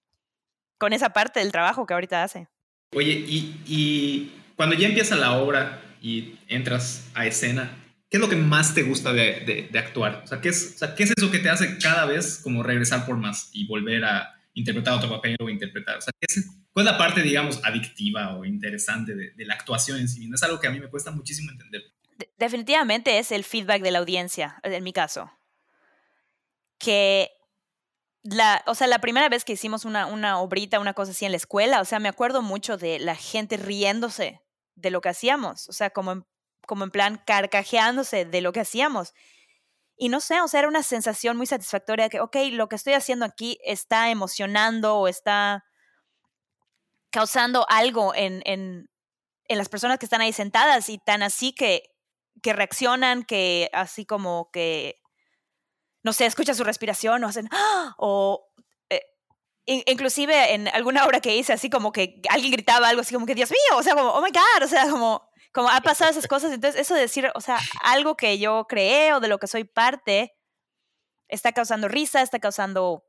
con esa parte del trabajo que ahorita hace. Oye, y, y cuando ya empieza la obra, y entras a escena, ¿qué es lo que más te gusta de, actuar? O sea, ¿qué es, ¿qué es eso que te hace cada vez como regresar por más y volver a interpretar otro papel o interpretar? O sea, ¿cuál es la parte, digamos, adictiva o interesante de, la actuación en sí misma? Es algo que a mí me cuesta muchísimo entender. definitivamente es el feedback de la audiencia, en mi caso. Que la, o sea, la primera vez que hicimos una, una obrita, una cosa así en la escuela, o sea, me acuerdo mucho de la gente riéndose de lo que hacíamos, o sea, como en, como en plan carcajeándose de lo que hacíamos. Y no sé, o sea, era una sensación muy satisfactoria que, ok, lo que estoy haciendo aquí está emocionando o está causando algo en, en, en las personas que están ahí sentadas y tan así que, que reaccionan, que así como que, no sé, escuchan su respiración o hacen, ¡ah! o inclusive en alguna obra que hice, así como que alguien gritaba algo así como que, Dios mío, o sea, como, oh my God, o sea, como, como ha pasado esas cosas. Entonces, eso de decir, o sea, algo que yo creé o de lo que soy parte, está causando risa, está causando,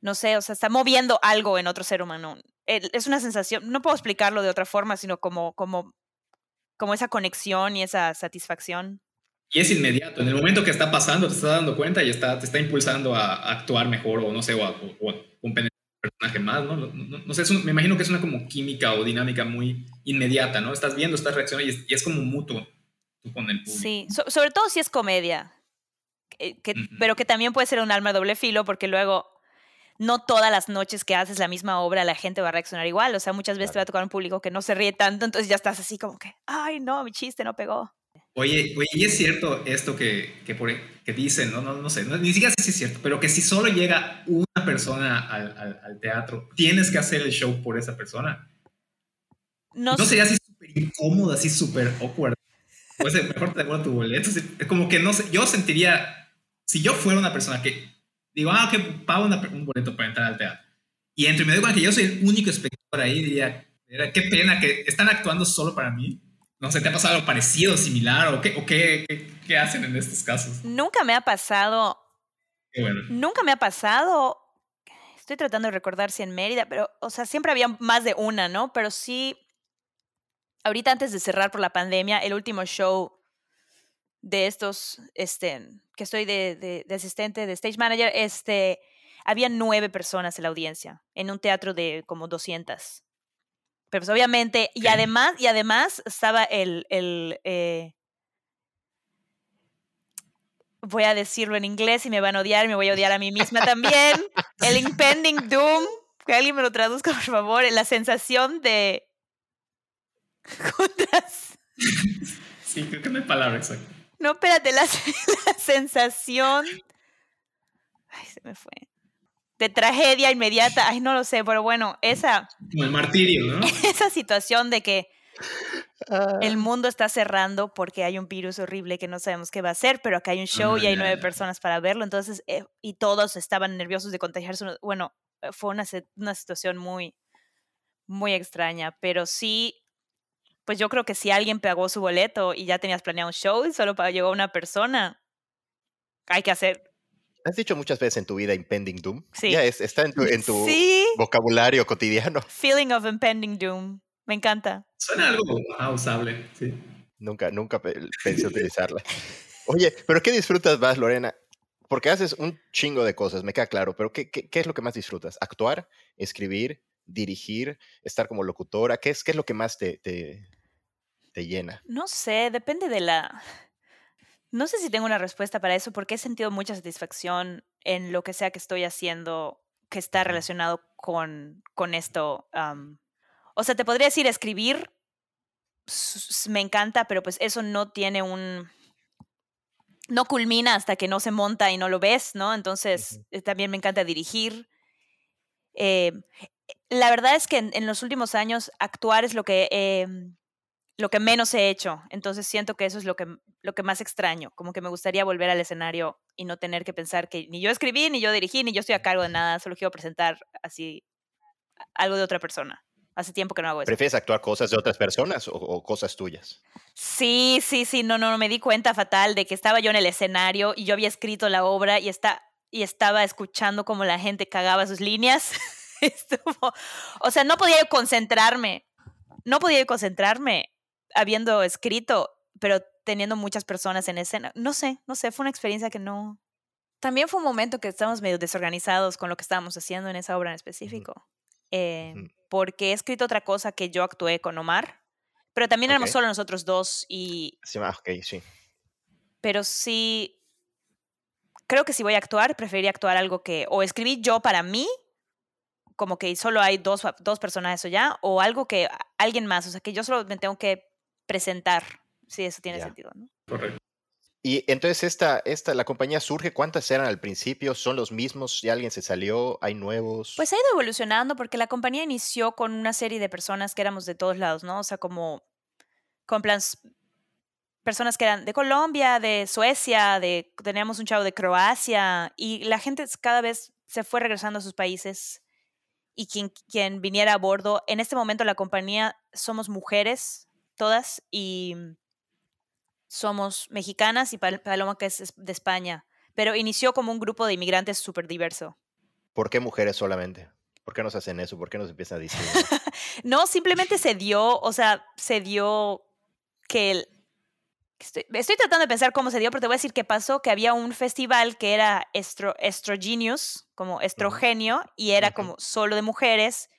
no sé, o sea, está moviendo algo en otro ser humano. Es una sensación, no puedo explicarlo de otra forma, sino como, como, como esa conexión y esa satisfacción. Y es inmediato. En el momento que está pasando, te estás dando cuenta y está, te está impulsando a, actuar mejor o no sé, o a, un personaje más, ¿no? No, sé, me imagino que es una como química o dinámica muy inmediata, ¿no? Estás viendo, estás reaccionando y es, como mutuo con el público. Sí, sobre todo si es comedia, que, pero que también puede ser un alma doble filo porque luego no todas las noches que haces la misma obra la gente va a reaccionar igual. O sea, muchas veces te va a tocar un público que no se ríe tanto, entonces ya estás así como que, ay, no, mi chiste no pegó. Oye, oye, y es cierto esto que, que, por, que dicen, ¿no? No, no sé, ni siquiera sé si es cierto, pero que si solo llega una persona al, al, teatro, tienes que hacer el show por esa persona. No, no sería así súper incómodo, así súper awkward. Pues mejor te devuelvo tu boleto. Es como que no sé, yo sentiría, si yo fuera una persona que digo, ah, que pago un boleto para entrar al teatro, y entre me doy cuenta que yo soy el único espectador ahí, diría, qué pena que están actuando solo para mí no sé, ¿te ha pasado algo parecido, similar o qué, o qué, qué, hacen en estos casos? Nunca me ha pasado. Nunca me ha pasado. Estoy tratando de recordar si en Mérida, pero, o sea, siempre había más de una, ¿no? Pero sí, ahorita antes de cerrar por la pandemia, el último show de estos, este, que estoy de, de, asistente, de stage manager, este, había nueve personas en la audiencia, en un teatro de como 200. Pero pues obviamente, y además, y además estaba el, el eh, voy a decirlo en inglés y me van a odiar, me voy a odiar a mí misma también. El impending doom, que alguien me lo traduzca, [laughs] por favor, la sensación de contras- Sí, creo que no hay palabra exacta. No, espérate, la, [laughs] la sensación. Ay, se me fue. De tragedia inmediata. Ay, no lo sé, pero bueno, esa, Como el martirio, ¿no? [laughs] esa situación de que Ah, el mundo está cerrando porque hay un virus horrible que no sabemos qué va a hacer, pero acá hay un show y Ah, hay nueve personas para verlo, entonces, eh, y todos estaban nerviosos de contagiarse. Bueno, fue una, una situación muy, muy extraña, pero sí, pues yo creo que si alguien pagó su boleto y ya tenías planeado un show y solo para llegó una persona, hay que hacer. Has dicho muchas veces en tu vida impending doom. Sí. Ya es- está en tu, en tu Sí, vocabulario cotidiano. [laughs] feeling of impending doom. Me encanta. Suena algo ah, usable, sí. Nunca, nunca pe- pensé utilizarla. Oye, ¿pero qué disfrutas más, Lorena? Porque haces un chingo de cosas, me queda claro, pero ¿qué, qué, qué es lo que más disfrutas? ¿Actuar? ¿Escribir? ¿Dirigir? ¿Estar como locutora? ¿Qué es, qué es lo que más te, te, te llena? No sé, depende de la... No sé si tengo una respuesta para eso porque he sentido mucha satisfacción en lo que sea que estoy haciendo que está relacionado con, con esto. am. o sea, te podría decir escribir, me encanta, pero pues eso no tiene un... No culmina hasta que no se monta y no lo ves, ¿no? Entonces, eh, también me encanta dirigir. Eh, la verdad es que en, en los últimos años actuar es lo que em, lo que menos he hecho. Entonces siento que eso es lo que, lo que más extraño. Como que me gustaría volver al escenario y no tener que pensar que ni yo escribí, ni yo dirigí, ni yo estoy a cargo de nada. Solo quiero presentar así algo de otra persona. Hace tiempo que no hago eso. ¿Prefieres actuar cosas de otras personas o, o cosas tuyas? Sí, sí, sí, no, no, me di cuenta fatal de que estaba yo en el escenario y yo había escrito la obra y, está, y estaba escuchando cómo la gente cagaba sus líneas. [laughs] Estuvo, o sea, no podía concentrarme, no podía concentrarme habiendo escrito, pero teniendo muchas personas en escena. No sé, no sé, fue una experiencia que no... También fue un momento que estábamos medio desorganizados con lo que estábamos haciendo en esa obra en específico. Eh. Porque he escrito otra cosa que yo actué con Omar, pero también éramos Ok. solo nosotros dos y Sí, ah, ok, sí. pero sí creo que si voy a actuar preferiría actuar algo que o escribí yo para mí como que solo hay dos, dos personajes o ya o algo que alguien más o sea que yo solo me tengo que presentar si eso tiene Ya. sentido ¿no? Correcto. Y entonces esta, esta, la compañía surge, ¿cuántas eran al principio? ¿Son los mismos? ¿Ya alguien se salió? ¿Hay nuevos? pues ha ido evolucionando porque la compañía inició con una serie de personas que éramos de todos lados no o sea como con plans personas que eran de Colombia, de Suecia, de teníamos un chavo de Croacia y la gente cada vez se fue regresando a sus países y quien, quien viniera a bordo. En este momento la compañía somos mujeres todas y somos mexicanas y Pal- Paloma que es de España, pero inició como un grupo de inmigrantes súper diverso. ¿Por qué mujeres solamente? ¿Por qué nos hacen eso? ¿Por qué nos empiezan a discriminar? [laughs] No, simplemente se dio, o sea, se dio que el... Estoy, estoy tratando de pensar cómo se dio, pero te voy a decir que pasó que había un festival que era estro, Estrogenius, como estrogenio, y era como solo de mujeres.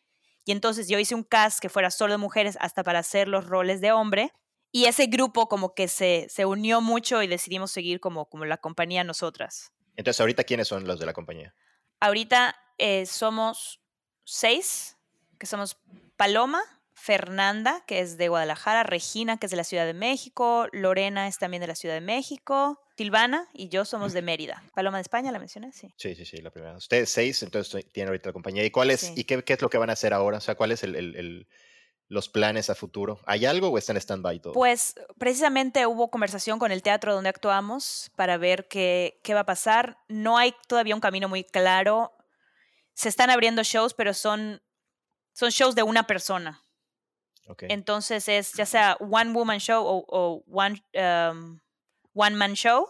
Y entonces yo hice un cast que fuera solo de mujeres hasta para hacer los roles de hombre. Y ese grupo como que se, se unió mucho y decidimos seguir como, como la compañía nosotras. Entonces, ¿ahorita quiénes son los de la compañía? Ahorita eh, somos seis, que somos Paloma, Fernanda, que es de Guadalajara, Regina, que es de la Ciudad de México, Lorena es también de la Ciudad de México, Silvana y yo somos de Mérida. Paloma de España, la mencioné, sí. Sí, sí, sí, la primera. Ustedes seis, entonces tienen ahorita la compañía. ¿Y cuál es, Sí. y qué, qué es lo que van a hacer ahora? O sea, ¿cuál es el, el- el- los planes a futuro? ¿Hay algo o están en stand-by todo? Pues precisamente hubo conversación con el teatro donde actuamos para ver qué, qué va a pasar. No hay todavía un camino muy claro. Se están abriendo shows, pero son, son shows de una persona. Entonces es ya sea one woman show o, o one, um, one man show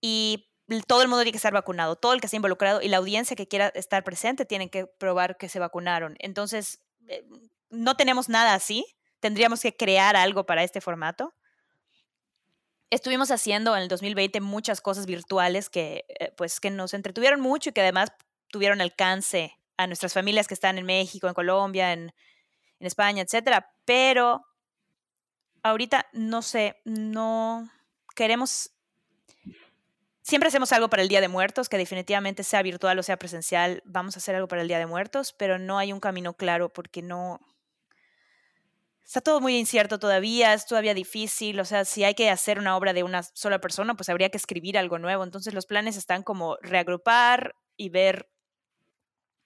y todo el mundo tiene que estar vacunado, todo el que esté involucrado y la audiencia que quiera estar presente tienen que probar que se vacunaron. Entonces, eh, no tenemos nada así, tendríamos que crear algo para este formato. Estuvimos haciendo en el 2020 muchas cosas virtuales que, eh, pues, que nos entretuvieron mucho y que además tuvieron alcance a nuestras familias que están en México, en Colombia, en, en España, etcétera, pero ahorita no sé, no queremos siempre hacemos algo para el Día de Muertos, que definitivamente sea virtual o sea presencial, vamos a hacer algo para el Día de Muertos, pero no hay un camino claro porque no, está todo muy incierto todavía, es todavía difícil, o sea, si hay que hacer una obra de una sola persona, pues habría que escribir algo nuevo, entonces los planes están como reagrupar y ver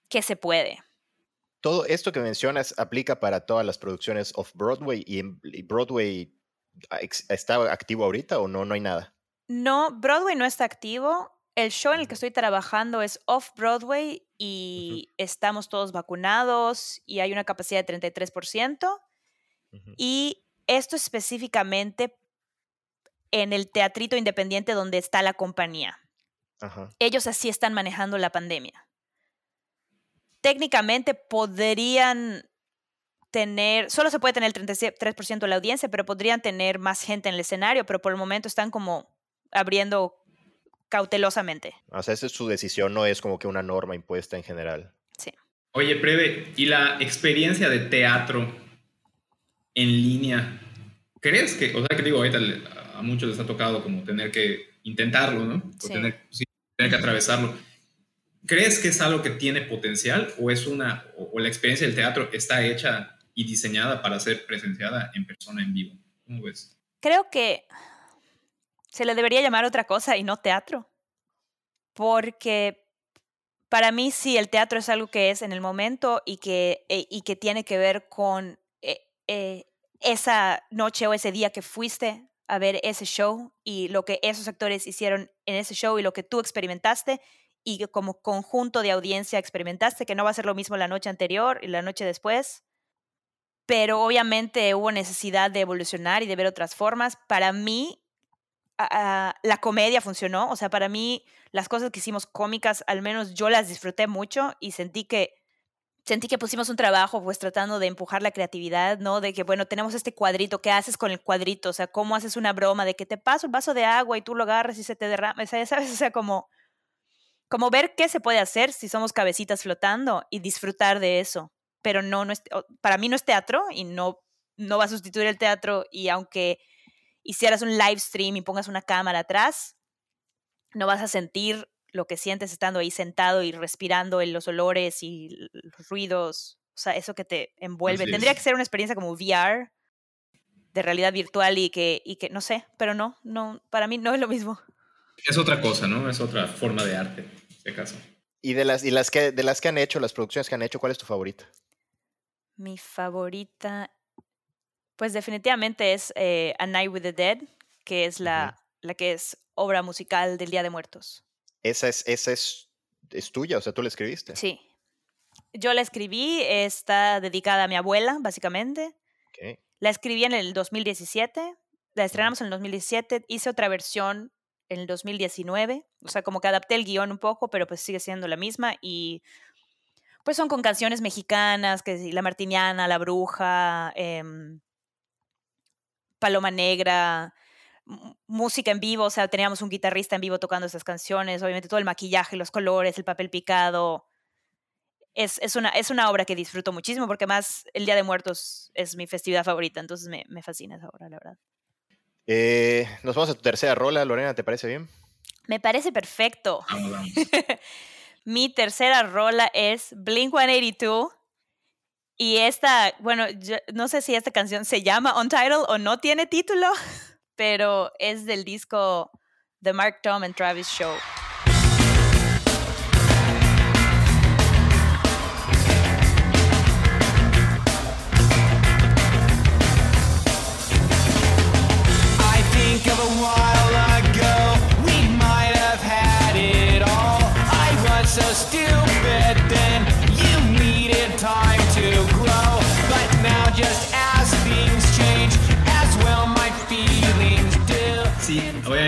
qué se puede. Todo esto que mencionas aplica para todas las producciones off-Broadway y, Broadway ah, está activo ahorita o no, no hay nada. No, Broadway no está activo. El show en el que estoy trabajando es off-Broadway y estamos todos vacunados y hay una capacidad de 33%. Y esto específicamente en el teatrito independiente donde está la compañía. Ellos así están manejando la pandemia. Técnicamente podrían tener, solo se puede tener el 33% de la audiencia, pero podrían tener más gente en el escenario, pero por el momento están como abriendo cautelosamente. O sea, esa es su decisión, no es como que una norma impuesta en general. Sí. Oye, Preve, ¿y la experiencia de teatro en línea? ¿Crees que, o sea, que digo, ahorita a muchos les ha tocado como tener que intentarlo, ¿no? O tener, tener que atravesarlo. ¿Crees que es algo que tiene potencial o es una, o, la experiencia del teatro está hecha y diseñada para ser presenciada en persona en vivo? ¿Cómo ves? Creo que se le debería llamar otra cosa y no teatro. Porque para mí sí, el teatro es algo que es en el momento y que, eh, y que tiene que ver con eh, eh, esa noche o ese día que fuiste a ver ese show y lo que esos actores hicieron en ese show y lo que tú experimentaste y como conjunto de audiencia experimentaste, que no va a ser lo mismo la noche anterior y la noche después. Pero obviamente hubo necesidad de evolucionar y de ver otras formas. Para mí, la comedia funcionó. O sea, para mí las cosas que hicimos cómicas, al menos yo las disfruté mucho y sentí que sentí que pusimos un trabajo pues tratando de empujar la creatividad, ¿no? De que, bueno, tenemos este cuadrito, ¿qué haces con el cuadrito? O sea, ¿cómo haces una broma de que te paso un vaso de agua y tú lo agarras y se te derrama? ¿sabes? O sea, como, como ver qué se puede hacer si somos cabecitas flotando y disfrutar de eso. Pero no, no es, para mí no es teatro y no, no va a sustituir el teatro y aunque hicieras un live stream y pongas una cámara atrás, no vas a sentir lo que sientes estando ahí sentado y respirando en los olores y los ruidos, o sea, eso que te envuelve. Tendría que ser una experiencia como VR de realidad virtual y que, y que no sé, pero no, no, para mí no es lo mismo. Es otra cosa, ¿no? Es otra forma de arte, en este caso. Y de las, y las que, de las que han hecho, las producciones que han hecho, ¿cuál es tu favorita? Mi favorita pues definitivamente es eh, A Night with the Dead, que es la, la que es obra musical del Día de Muertos. Esa es, esa es, es tuya, o sea, tú la escribiste. Sí. Yo la escribí, está dedicada a mi abuela, básicamente. La escribí en el 2017, la estrenamos en el 2017, hice otra versión en el 2019, o sea, como que adapté el guion un poco, pero pues sigue siendo la misma y pues son con canciones mexicanas, que La Martiniana, La Bruja, eh, Paloma Negra, música en vivo, o sea, teníamos un guitarrista en vivo tocando esas canciones, obviamente todo el maquillaje, los colores, el papel picado. Es, es, una, es una obra que disfruto muchísimo porque más el Día de Muertos es mi festividad favorita, entonces me, me fascina esa obra, la verdad. Eh, nos vamos a tu tercera rola, Lorena, ¿te parece bien? Me parece perfecto. [laughs] mi tercera rola es Blink 182 y esta, bueno, no sé si esta canción se llama Untitled o no tiene título, [laughs] pero es del disco The Mark Tom and Travis Show.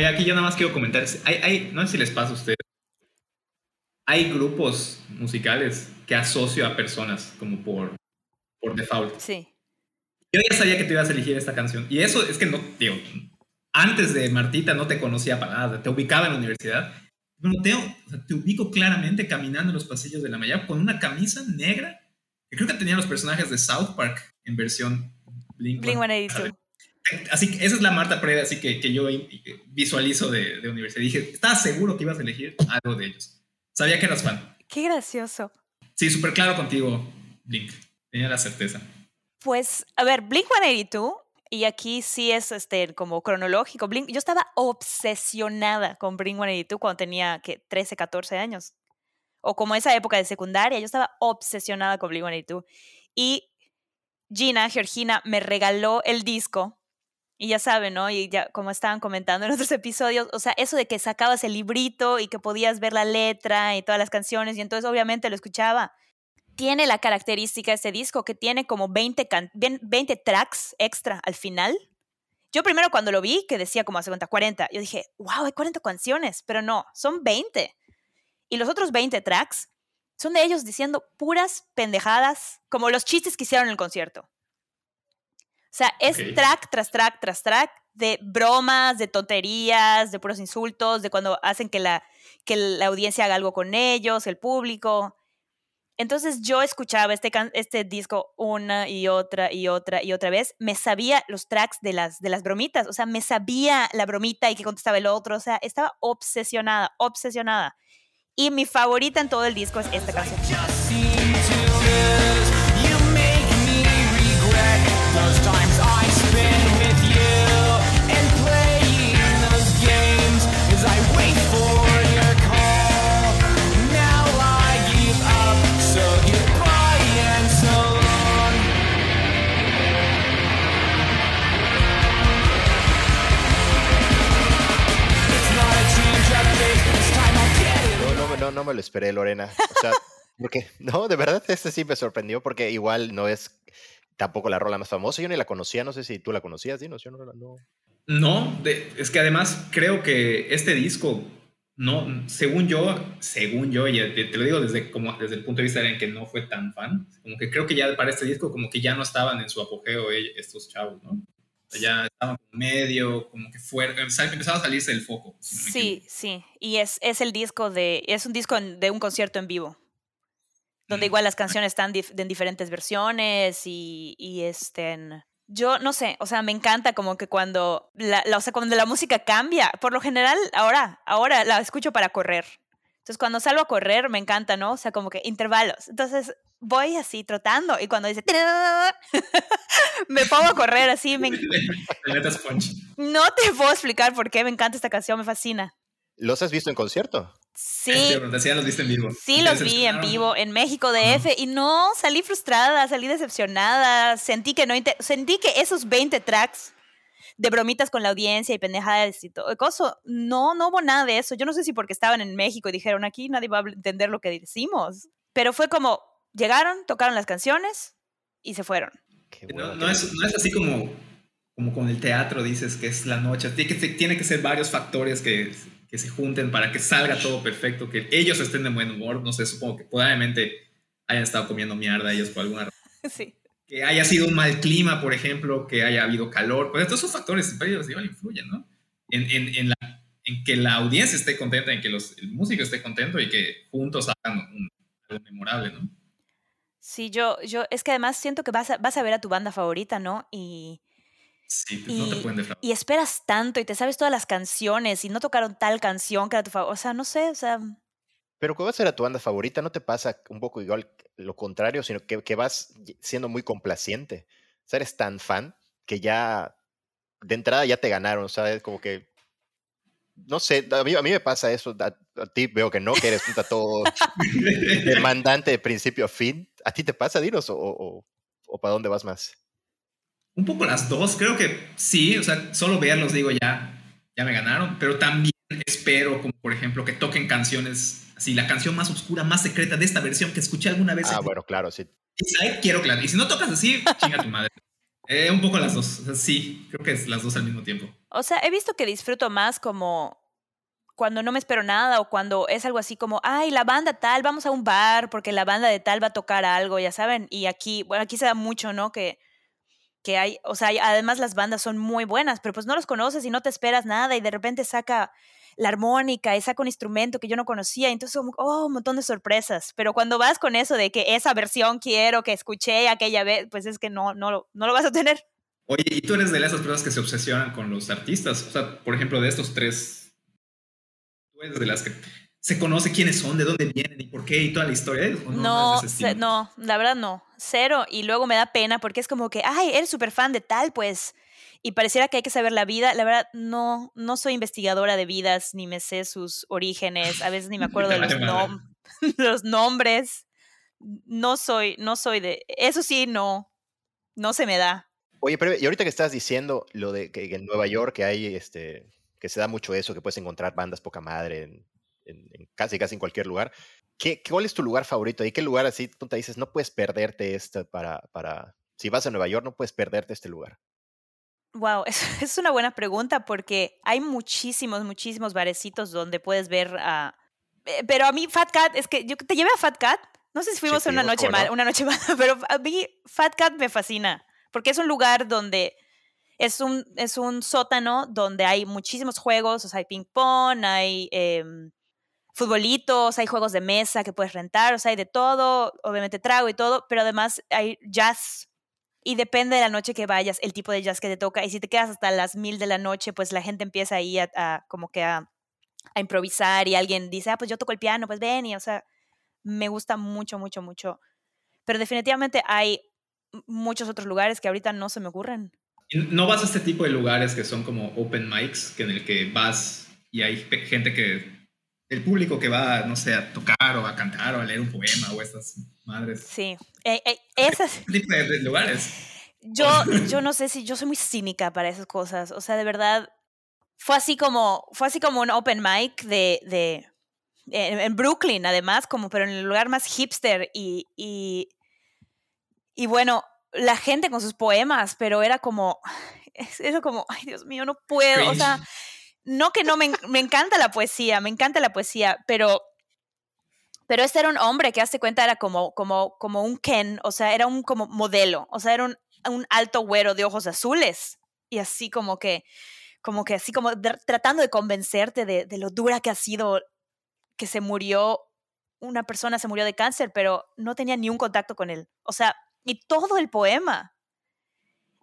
Aquí yo nada más quiero comentar. Hay, hay, no sé si les pasa a ustedes. Hay grupos musicales que asocio a personas como por, por default. Sí. Yo ya sabía que te ibas a elegir esta canción. Y eso es que no, digo, antes de Martita no te conocía para nada. Te ubicaba en la universidad. Te, te ubico claramente caminando en los pasillos de la Maya con una camisa negra que creo que tenía los personajes de South Park en versión Blink, Blink 182. Así que esa es la Marta Preda, así que, que yo visualizo de, de universidad. Dije, estaba seguro que ibas a elegir algo de ellos. Sabía que eras fan. Qué gracioso. Sí, súper claro contigo, Blink. Tenía la certeza. Pues, a ver, Blink 182, y aquí sí es este, como cronológico. Blink, yo estaba obsesionada con Blink 182 cuando tenía que 13, 14 años. O como esa época de secundaria, yo estaba obsesionada con Blink 182. Y Gina, Georgina, me regaló el disco. Y ya saben, ¿no? Y ya como estaban comentando en otros [laughs] episodios, o sea, eso de que sacabas el librito y que podías ver la letra y todas las canciones, y entonces obviamente lo escuchaba tiene la característica este disco que tiene como 20, 20 tracks extra al final. Yo primero cuando lo vi, que decía como 50, 40, yo dije, wow, hay 40 canciones, pero no, son 20. Y los otros 20 tracks son de ellos diciendo puras pendejadas, como los chistes que hicieron en el concierto. O sea, es track tras track tras track de bromas, de tonterías, de puros insultos, de cuando hacen que la, que la audiencia haga algo con ellos, el público. Entonces yo escuchaba este, este disco una y otra y otra y otra vez. Me sabía los tracks de las, de las bromitas, o sea, me sabía la bromita y que contestaba el otro, o sea, estaba obsesionada, obsesionada. Y mi favorita en todo el disco es esta canción. No, no me lo esperé, Lorena. O sea, [laughs] porque, no, de verdad, este sí me sorprendió porque igual no es tampoco la rola más famosa. Yo ni la conocía, no sé si tú la conocías, Dinos, yo no no. No, es que además creo que este disco, no, según yo, según yo, y te, lo digo desde, como, desde el punto de vista en que no fue tan fan, como que creo que ya para este disco como que ya no estaban en su apogeo estos chavos, ¿no? Ya estaban medio, como que fuera, empezaba a salirse del foco. sí, sí, y es, es el disco de, es un disco de un concierto en vivo, donde mm. igual las canciones están en diferentes versiones y, y estén... Yo no sé, o sea, me encanta como que cuando la, o sea, cuando la música cambia, por lo general ahora, ahora la escucho para correr. Entonces, cuando salgo a correr, me encanta, ¿no? O sea, como que intervalos. Entonces, voy así trotando y cuando dice [laughs] me pongo a correr así. Me... [laughs] no te puedo explicar por qué me encanta esta canción, me fascina. ¿Los has visto en concierto? Sí. Sí, los viste en vivo. Sí, los vi en vivo en México DF y no, salí frustrada, salí decepcionada, sentí que no sentí que esos 20 tracks de bromitas con la audiencia y pendejadas y todo. Coso, no, no hubo nada de eso. Yo no sé si porque estaban en México y dijeron aquí nadie va a entender lo que decimos. Pero fue como, llegaron, tocaron las canciones y se fueron. no, es, así como, como con el teatro dices que es la noche. Tiene que, tiene que ser varios factores que, que se junten para que salga todo perfecto, que ellos estén de buen humor. No sé, supongo que probablemente hayan estado comiendo mierda ellos por alguna razón. [laughs] Sí que haya sido un mal clima, por ejemplo, que haya habido calor, pues todos esos factores igual influyen, ¿no? En, en, en, la, en, que la audiencia esté contenta, en que los, el músico esté contento y que juntos hagan un, algo memorable, ¿no? Sí, yo, yo, es que además siento que vas a, vas a ver a tu banda favorita, ¿no? Y, Sí, pues no te pueden defraudar. Y esperas tanto y te sabes todas las canciones y no tocaron tal canción que era tu favorita. O sea, no sé, o sea, pero cuando vas a ser tu banda favorita, ¿no te pasa un poco igual lo contrario, sino que, que vas siendo muy complaciente? O sea, eres tan fan que ya de entrada ya te ganaron, ¿sabes? Como que, no sé, a mí, a mí me pasa eso, a, ti veo que no, que eres un todo demandante de principio a fin. ¿A ti te pasa, Dinos, o, o, o para dónde vas más? Un poco las dos, creo que sí, o sea, solo verlos digo ya, ya me ganaron, pero también espero, como por ejemplo, que toquen canciones así, la canción más oscura, más secreta de esta versión que escuché alguna vez. Ah, bueno, claro, sí. Y quiero claro. Y si no tocas así, chinga tu madre. Eh, un poco las dos. O sea, sí, creo que es las dos al mismo tiempo. O sea, he visto que disfruto más como cuando no me espero nada o cuando es algo así como, ay, la banda tal, vamos a un bar porque la banda de tal va a tocar algo, ya saben. Y aquí, bueno, aquí se da mucho, ¿no? Que, que hay, o sea, además las bandas son muy buenas, pero pues no los conoces y no te esperas nada y de repente saca la armónica y saca un instrumento que yo no conocía, entonces, oh, un montón de sorpresas. Pero cuando vas con eso de que esa versión quiero, que escuché aquella vez, pues es que no, no, no lo vas a tener. Oye, ¿y tú eres de esas personas que se obsesionan con los artistas? O sea, por ejemplo, de estos tres, tú eres de las que se conoce quiénes son, de dónde vienen y por qué y toda la historia. no, no, no, la verdad no, cero. Y luego me da pena porque es como que, ay, eres súper fan de tal, pues y pareciera que hay que saber la vida. La verdad, no, no soy investigadora de vidas, ni me sé sus orígenes, a veces ni me [laughs] acuerdo de los, [laughs] los nombres. No soy, no soy de, eso sí, no, no se me da. Oye, pero y ahorita que estás diciendo lo de que en Nueva York que hay, este, que se da mucho eso, que puedes encontrar bandas poca madre en, en, casi, casi en cualquier lugar. ¿Qué, ¿Cuál es tu lugar favorito? ¿Y qué lugar así tú te dices, no puedes perderte esto para, para, si vas a Nueva York, no puedes perderte este lugar? Wow, [laughs] es, es, una buena pregunta porque hay muchísimos, muchísimos barecitos donde puedes ver a... Eh, pero a mí Fat Cat, es que yo te llevé a Fat Cat, no sé si fuimos una noche mal, una noche mala, pero a mí Fat Cat me fascina porque es un lugar donde es un, es un sótano donde hay muchísimos juegos, o sea, hay ping pong, hay eh, futbolitos, hay juegos de mesa que puedes rentar, o sea, hay de todo, obviamente trago y todo, pero además hay jazz y depende de la noche que vayas, el tipo de jazz que te toca. Y si te quedas hasta las mil de la noche, pues la gente empieza ahí a, como que a, improvisar y alguien dice, ah, pues yo toco el piano, pues ven. Y o sea, me gusta mucho, mucho, mucho. Pero definitivamente hay muchos otros lugares que ahorita no se me ocurren. ¿No vas a este tipo de lugares que son como open mics, que en el que vas y hay gente que el público que va, no sé, a tocar o a cantar o a leer un poema o estas madres. Sí, eh, eh, esas... tipo de lugares. Yo, yo no sé si yo soy muy cínica para esas cosas. O sea, de verdad, fue así como, fue así como un open mic de, de en, Brooklyn, además, como, pero en el lugar más hipster y, y, y bueno, la gente con sus poemas, pero era como, [laughs] era como, ay Dios mío, no puedo, o sea, no que no me, [laughs] me, encanta la poesía, me encanta la poesía, pero, pero este era un hombre que hace cuenta era como, como, como un Ken, o sea, era un como modelo, o sea, era un, un alto güero de ojos azules y así como que, como que así como tratando de convencerte de, de lo dura que ha sido que se murió, una persona se murió de cáncer, pero no tenía ni un contacto con él. O sea, y todo el poema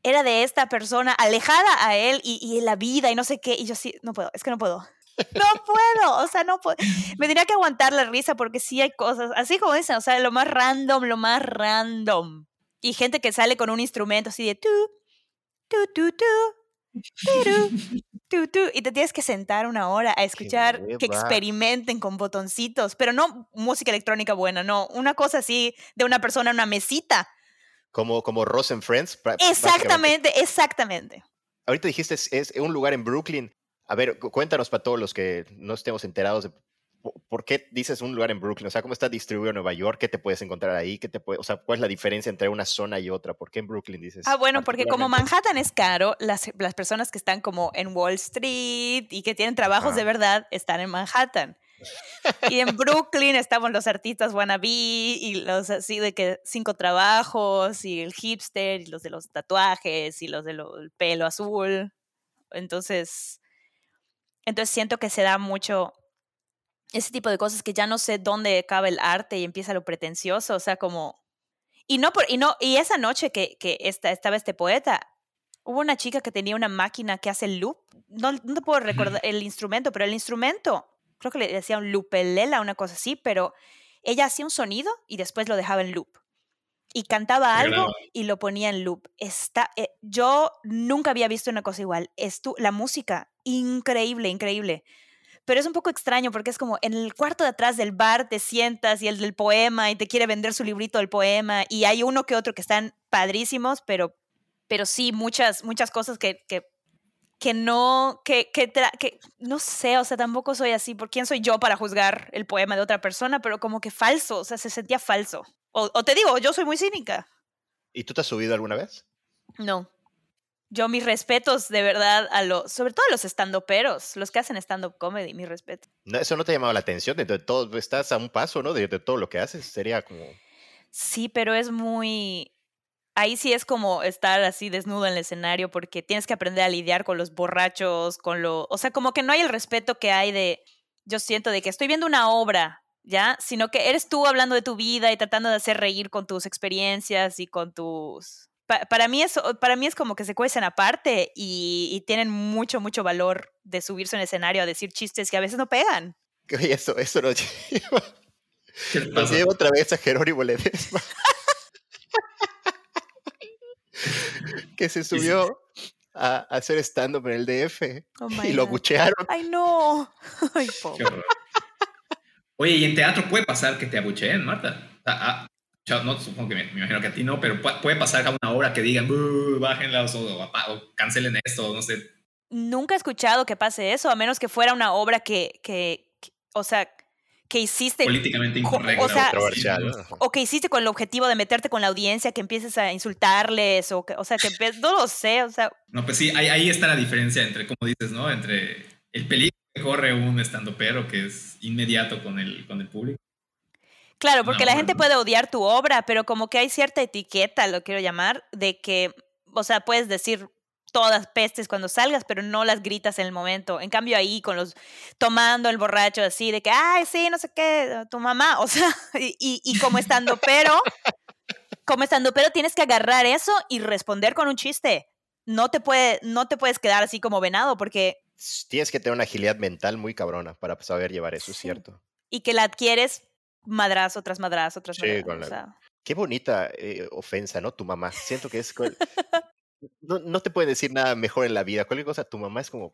era de esta persona alejada a él y, y la vida y no sé qué. Y yo sí, no puedo, es que no puedo. [laughs] No puedo, o sea, no puedo. Me tenía que aguantar la risa porque sí hay cosas, así como dicen, o sea, lo más random, lo más random. Y gente que sale con un instrumento así de tú, tú, tú, tú, tú, tú, y te tienes que sentar una hora a escuchar que experimenten con botoncitos, pero no música electrónica buena, no, una cosa así de una persona en una mesita como, como Ross and Friends. Exactamente, exactamente. Ahorita dijiste, es, un lugar en Brooklyn. A ver, cuéntanos para todos los que no estemos enterados de por qué dices un lugar en Brooklyn. O sea, ¿cómo está distribuido en Nueva York? ¿Qué te puedes encontrar ahí? ¿Qué te puede, o sea, ¿cuál es la diferencia entre una zona y otra? ¿Por qué en Brooklyn dices? Ah, bueno, porque como Manhattan es caro, las, las personas que están como en Wall Street y que tienen trabajos de verdad están en Manhattan. Y en Brooklyn estaban los artistas wannabe y los así de que cinco trabajos y el hipster y los de los tatuajes y los del pelo azul. Entonces, entonces siento que se da mucho ese tipo de cosas que ya no sé dónde acaba el arte y empieza lo pretencioso, o sea, como y no por y no y esa noche que, que esta, estaba este poeta hubo una chica que tenía una máquina que hace loop, no, no puedo recordar el instrumento, pero el instrumento creo que le decía un loopelela, una cosa así, pero ella hacía un sonido y después lo dejaba en loop. Y cantaba algo y lo ponía en loop. Está, eh, yo nunca había visto una cosa igual. Estu la música, increíble, increíble. Pero es un poco extraño porque es como en el cuarto de atrás del bar te sientas y el del poema y te quiere vender su librito del poema y hay uno que otro que están padrísimos, pero, pero sí, muchas, muchas cosas que, que que no, que, que, que, no sé, o sea, tampoco soy así, ¿por quién soy yo para juzgar el poema de otra persona? Pero como que falso, o sea, se sentía falso. O, te digo, yo soy muy cínica. ¿Y tú te has subido alguna vez? No. Yo mis respetos de verdad a los, sobre todo a los estandoperos, los que hacen stand-up comedy, mi respeto. No, eso no te ha llamado la atención, de, todo, estás a un paso, ¿no? De, de todo lo que haces, sería como... Sí, pero es muy, ahí sí es como estar así desnudo en el escenario porque tienes que aprender a lidiar con los borrachos, con lo, o sea, como que no hay el respeto que hay de, yo siento de que estoy viendo una obra, ¿ya? Sino que eres tú hablando de tu vida y tratando de hacer reír con tus experiencias y con tus... para, mí es, para mí es como que se cuecen aparte y, y tienen mucho, mucho valor de subirse en escenario a decir chistes que a veces no pegan. Oye, eso, eso nos [laughs] lleva, ¿Qué te nos lleva otra vez a Jerónimo Ledesma. [laughs] [laughs] que se subió a, a hacer stand-up en el DF Oh y lo abuchearon. Ay, no. [laughs] Ay, pobre. Oye, y en teatro puede pasar que te abucheen, Marta. Ah, yo no, supongo que me, me imagino que a ti no, pero pu- puede pasar a una obra que digan, "Buh, bájenla o, o o cancelen esto, no sé. Nunca he escuchado que pase eso, a menos que fuera una obra que, que, que- o sea, que hiciste políticamente co- incorrecto. o sea- o que hiciste con el objetivo de meterte con la audiencia, que empieces a insultarles, o, que, o sea, que no lo sé, o sea, No, pues sí, ahí, ahí está la diferencia entre, como dices, ¿no? Entre el peligro que corre un estando pero que es inmediato con el, con el público. claro, porque la gente ¿no? puede odiar tu obra, pero como que hay cierta etiqueta, lo quiero llamar, de que, o sea, puedes decir todas pestes cuando salgas, pero no las gritas en el momento. En cambio ahí con los tomando el borracho así de que, ay, sí, no sé qué, tu mamá, [laughs] o sea, y, y- como estando pero, como estando pero tienes que agarrar eso y responder con un chiste. No te puede, no te puedes quedar así como venado porque Tienes que tener una agilidad mental muy cabrona para saber llevar eso, es Sí. cierto. y que la adquieres madrazo tras madrazo tras Sí, madrazo. con o la- sea. Qué bonita eh, ofensa, ¿no? Tu mamá. Siento que es... [laughs] No, no te puede decir nada mejor en la vida. Cualquier cosa, tu mamá es como...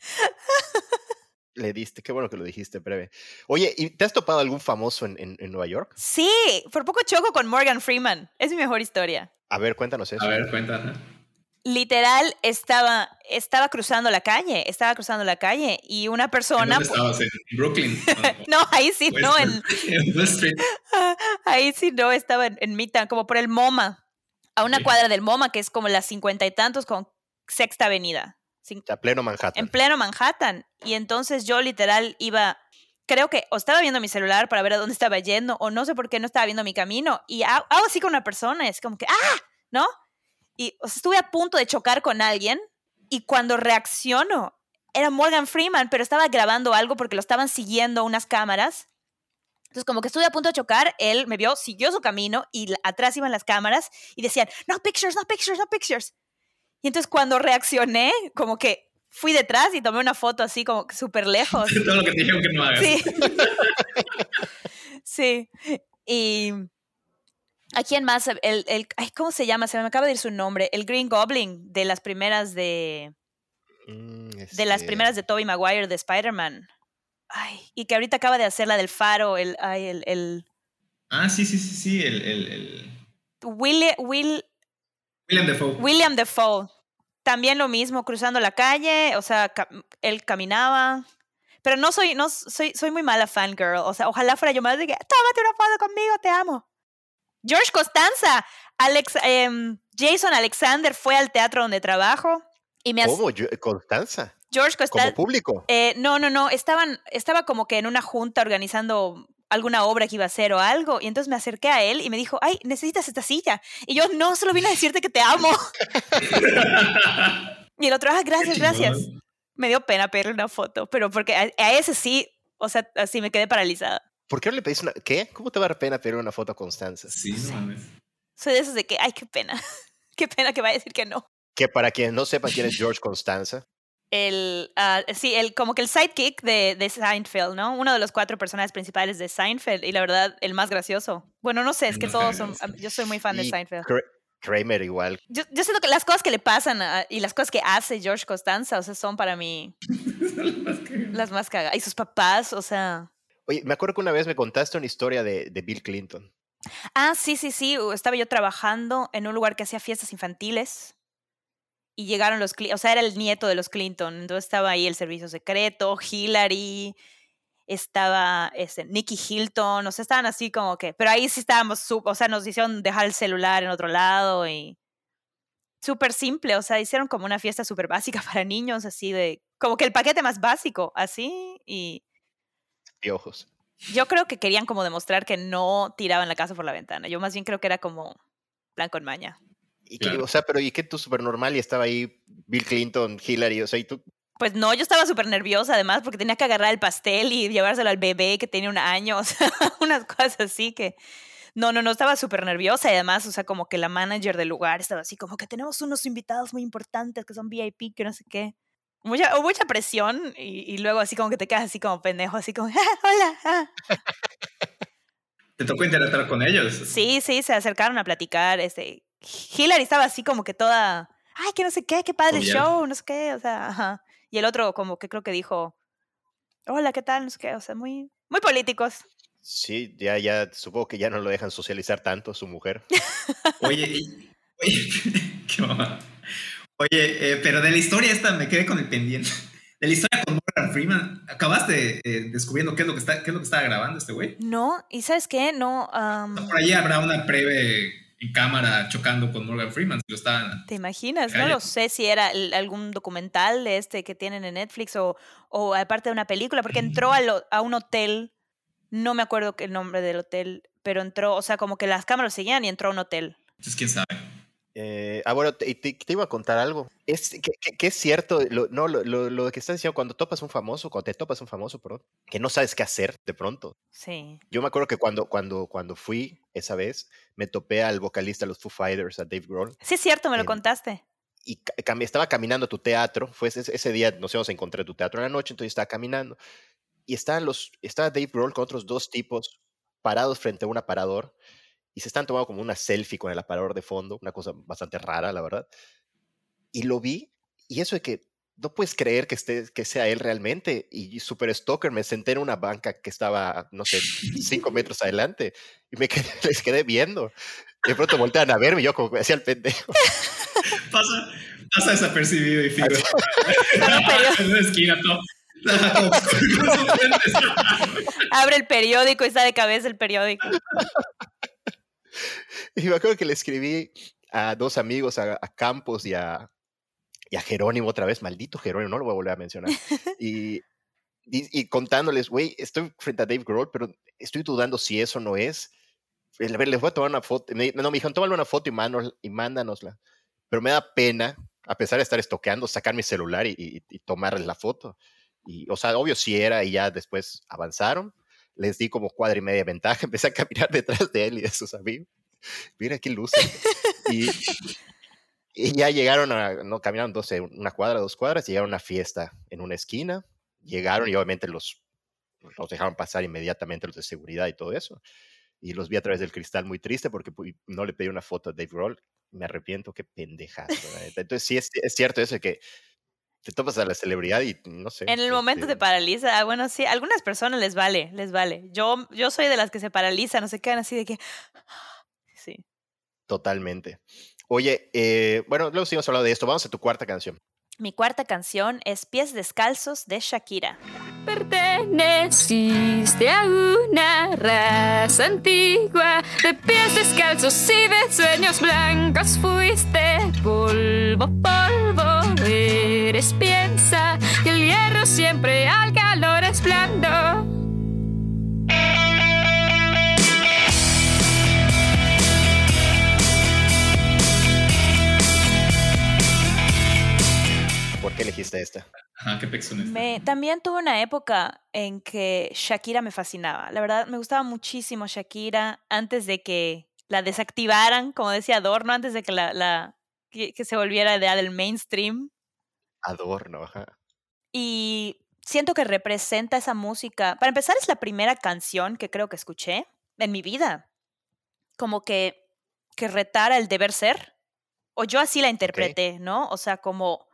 Le diste, qué bueno que lo dijiste breve. Oye, ¿y te has topado algún famoso en, en- en Nueva York? Sí, por poco choco con Morgan Freeman. Es mi mejor historia. A ver, cuéntanos eso. A ver, cuenta. ajá. literal estaba, estaba cruzando la calle, estaba cruzando la calle y una ¿En persona... dónde estabas? ¿En Brooklyn? [laughs] No, ahí sí, West- [laughs] no, en, [laughs] en West Street. ahí sí no, estaba en, en Midtown, como por el MoMA, a una cuadra del MoMA, que es como las cincuenta y tantos con Sexta Avenida, cin- sea, pleno Manhattan. en pleno Manhattan. Y entonces yo literal iba, creo que o estaba viendo mi celular para ver a dónde estaba yendo, o no sé por qué no estaba viendo mi camino, y ha- hago así con una persona, es como que, ¡ah! ¿No? Y o sea, estuve a punto de chocar con alguien, y cuando reacciono, era Morgan Freeman, pero estaba grabando algo porque lo estaban siguiendo unas cámaras. Entonces, como que estuve a punto de chocar, él me vio, siguió su camino y atrás iban las cámaras y decían, no pictures, no pictures, no pictures. Y entonces cuando reaccioné, como que fui detrás y tomé una foto así como que súper lejos. [laughs] Todo lo que te dijeron que no hagas. Sí. sí. Y ¿a quién más? El, el, ay, ¿Cómo se llama? Se me acaba de ir su nombre. El Green Goblin de las primeras de, Mm, de las este, primeras de Tobey Maguire de Spider-Man. Ay, y que ahorita acaba de hacer la del faro, el, ay, el, el Ah, sí, sí, sí, sí. El, el, el... Will, Will, William Defoe. William Defoe. También lo mismo, cruzando la calle, o sea, ca- él caminaba. Pero no soy, no soy, soy muy mala fangirl. O sea, ojalá fuera yo más de que, tómate una foto conmigo, te amo. George Costanza, Alex, em, Jason Alexander fue al teatro donde trabajo y me ¿Cómo? Yo- Constanza. George Como Costanza. público. Eh, no, no, no. Estaban, estaba como que en una junta organizando alguna obra que iba a hacer o algo. Y entonces me acerqué a él y me dijo, ay, necesitas esta silla. Y yo, no, solo vine a decirte que te amo. Y el otro, ah, gracias, gracias. Me dio pena pedirle una foto, pero porque a, a ese sí, o sea, así me quedé paralizada. ¿Por qué no le pedís una... ¿Qué? ¿Cómo te va a dar pena pedir una foto a Constanza? Sí, no mames. Soy de esos de que, ay, qué pena. [laughs] qué pena que vaya a decir que no. Que para quienes no sepan quién es George Constanza, El, ah, sí, el, como que el sidekick de, de Seinfeld, ¿no? Uno de los cuatro personajes principales de Seinfeld y la verdad, el más gracioso. Bueno, no sé, es que más todos son, yo soy muy fan de Seinfeld. Kra- Kramer igual. Yo, yo siento que las cosas que le pasan a- y las cosas que hace George Costanza, o sea, son para mí [laughs] las más cagadas. Y sus papás, o sea... Oye, me acuerdo que una vez me contaste una historia de, de Bill Clinton. Ah, sí, sí, sí. Estaba yo trabajando en un lugar que hacía fiestas infantiles y llegaron los, o sea, era el nieto de los Clinton. Entonces estaba ahí el servicio secreto, Hillary, estaba este, Nicky Hilton, o sea, estaban así como que, pero ahí sí estábamos, o sea, nos hicieron dejar el celular en otro lado y súper simple, o sea, hicieron como una fiesta súper básica [laughs] para niños, así de, como que el paquete más básico, así, y Piojos. yo creo que querían como demostrar que no tiraban la casa por la ventana. Yo más bien creo que era como plan con maña. Y que, Claro. O sea, pero ¿y qué tú súper normal y estaba ahí Bill Clinton, Hillary? O sea, y tú, Pues no, yo estaba súper nerviosa además porque tenía que agarrar el pastel y llevárselo al bebé que tenía un año, [laughs] o sea, unas cosas así que... No, no, no, estaba súper nerviosa y además, o sea, como que la manager del lugar estaba así como que tenemos unos invitados muy importantes que son VIP, que no sé qué. Mucha, hubo mucha presión y, y luego así como que te quedas así como pendejo, así como, [laughs] "Ah, hola. ah". Te tocó interactuar con ellos. Sí, sí, se acercaron a platicar. Este, Hillary estaba así como que toda, ay, que no sé qué, qué padre show, no sé qué, o sea, ajá. Y el otro como que creo que dijo, hola, ¿qué tal? No sé qué, o sea, muy, muy políticos. sí, ya, ya, supongo que ya no lo dejan socializar tanto su mujer. Oye, y- [laughs] oye, [laughs] qué mamá. Oye, eh, pero de la historia esta me quedé con el pendiente. [laughs] De la historia con Morgan Freeman, acabaste eh, descubriendo qué es lo que está, qué es lo que estaba grabando este güey. No, y ¿sabes qué? No, Por ahí habrá una breve en cámara chocando con Morgan Freeman, lo estaban. ¿te imaginas? No lo sé si era el- algún documental de este que tienen en Netflix o, o aparte de una película, porque entró a, lo- a un hotel, no me acuerdo el nombre del hotel, pero entró, o sea, como que las cámaras seguían y entró a un hotel. Entonces, quién sabe. Eh, ah, bueno, te, te- te iba a contar algo. Es que, que- que es cierto, lo, no, lo, lo, lo que estás diciendo, cuando topas un famoso, cuando te topas un famoso, perdón, que no sabes qué hacer de pronto. Sí. Yo me acuerdo que cuando, cuando, cuando fui esa vez, me topé al vocalista de los Foo Fighters, a Dave Grohl, Sí, es cierto, me lo contaste. y ca- cami- estaba caminando a tu teatro. Fue ese, ese día nos íbamos a encontrar en tu teatro en la noche, entonces estaba caminando. Y estaban los, estaba Dave Grohl con otros dos tipos parados frente a un aparador y se están tomando como una selfie con el aparador de fondo, una cosa bastante rara, la verdad. Y lo vi, y eso de que no puedes creer que, esté, que sea él realmente. Y super stalker, me senté en una banca que estaba, no sé, cinco [laughs] metros adelante y me quedé, [laughs] les quedé viendo. De pronto voltean a verme y yo como que me hacía el pendejo. Pasa, pasa desapercibido y [laughs] fijo. periódico. en una esquina todo. Abre el periódico y está de cabeza el periódico. [laughs] Y me acuerdo que le escribí a dos amigos, a, a Campos y a, y a Jerónimo otra vez, maldito Jerónimo, no lo voy a volver a mencionar. [laughs] Y, y, y contándoles, güey, estoy frente a Dave Grohl, pero estoy dudando si eso no es. A ver, les voy a tomar una foto. Me- no, me dijeron, tómale una foto y, mano- y mándanosla. Pero me da pena, a pesar de estar estoqueando, sacar mi celular y, y, y tomarles la foto. Y, o sea, obvio sí era, y ya después avanzaron. Les di como cuadra y media ventaja, [laughs] empecé a caminar detrás de él y de sus amigos. Mira qué luce. y, y ya llegaron a, no, caminaron dos, eh, una cuadra, dos cuadras, llegaron a una fiesta en una esquina. Llegaron y obviamente los, los dejaron pasar inmediatamente los de seguridad y todo eso. Y los vi a través del cristal muy triste porque pu- no le pedí una foto a Dave Grohl. Me arrepiento, qué neta. Entonces sí es, es cierto eso que te topas a la celebridad y no sé. En el momento te este, paraliza. Ah, Bueno, sí, a algunas personas les vale, les vale. Yo, yo soy de las que se paralizan, no se quedan así de que. [gasps] Sí. Totalmente. Oye, eh, bueno, luego seguimos hablando de esto. Vamos a tu cuarta canción. Mi cuarta canción es Pies Descalzos de Shakira. Perteneciste a una raza antigua de pies descalzos y de sueños blancos. Fuiste polvo, polvo, eres piensa que el hierro siempre al ¿Por qué elegiste esta? Ajá, qué. Me, también tuve una época en que Shakira me fascinaba. La verdad, me gustaba muchísimo Shakira antes de que la desactivaran, como decía Adorno, antes de que, la, la- que, que se volviera idea del mainstream. Adorno, ajá. Y siento que representa esa música. Para empezar, es la primera canción que creo que escuché en mi vida. Como que, que retara el deber ser. O yo así la interpreté, ¿no? O sea, como,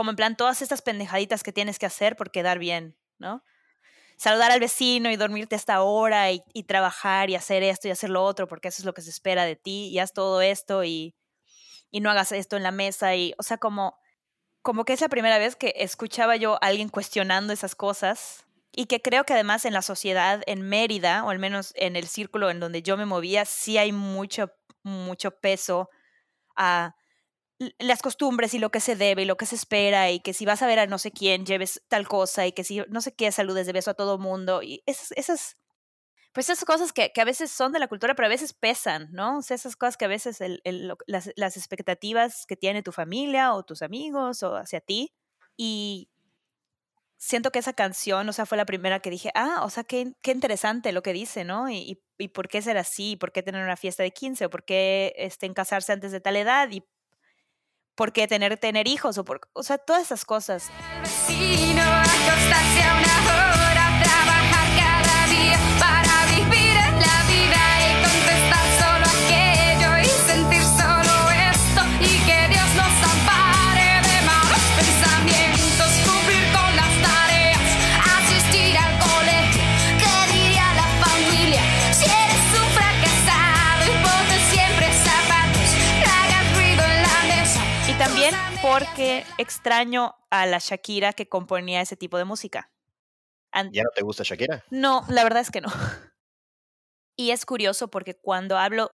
como en plan todas estas pendejaditas que tienes que hacer por quedar bien, ¿no? Saludar al vecino y dormirte hasta ahora y, y trabajar y hacer esto y hacer lo otro porque eso es lo que se espera de ti y haz todo esto y, y no hagas esto en la mesa y, o sea, como como que es la primera vez que escuchaba yo a alguien cuestionando esas cosas y que creo que además en la sociedad en Mérida, o al menos en el círculo en donde yo me movía, sí hay mucho, mucho peso a las costumbres y lo que se debe y lo que se espera y que si vas a ver a no sé quién lleves tal cosa y que si no sé qué saludes de beso a todo mundo y esas, esas Pues esas cosas que, que a veces son de la cultura, pero a veces pesan, ¿no? O sea, esas cosas que a veces el- el- las, las expectativas que tiene tu familia o tus amigos o hacia ti. Y siento que esa canción, o sea, fue la primera que dije, ah, o sea, qué, qué interesante lo que dice, ¿no? Y, y, y por qué ser así, por qué tener una fiesta de 15, o por qué este, casarse antes de tal edad, y por qué tener, tener hijos, o, por, o sea, todas esas cosas. Porque extraño a la Shakira que componía ese tipo de música. ¿Ya no te gusta Shakira? No, la verdad es que no. Y es curioso porque cuando hablo,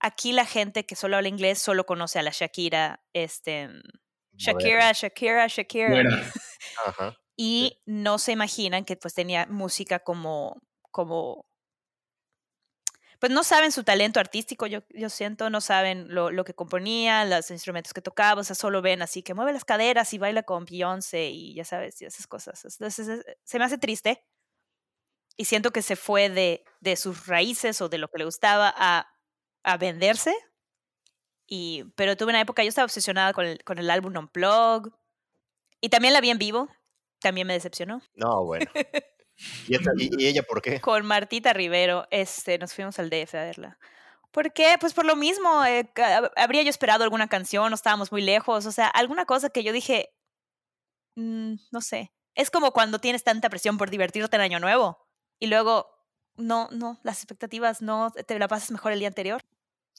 aquí la gente que solo habla inglés solo conoce a la Shakira, este, Shakira, Shakira, Shakira. Ajá. Y no se imaginan que pues tenía música como, como, pues no saben su talento artístico, yo, yo siento, no saben lo, lo que componía, los instrumentos que tocaba, o sea, solo ven así que mueve las caderas y baila con Beyoncé y ya sabes, y esas cosas. Entonces es- se me hace triste y siento que se fue de, de sus raíces o de lo que le gustaba a, a venderse. Y, pero tuve una época, yo estaba obsesionada con el, con el álbum Unplug y también la vi en vivo, también me decepcionó. No, bueno. [laughs] ¿Y, ella por qué? Con Martita Rivero, este, nos fuimos al DF a verla. ¿Por qué? Pues por lo mismo, eh, habría yo esperado alguna canción, no estábamos muy lejos, o sea, alguna cosa que yo dije, mm, no sé, es como cuando tienes tanta presión por divertirte en Año Nuevo y luego, no, no, las expectativas no, te la pasas mejor el día anterior.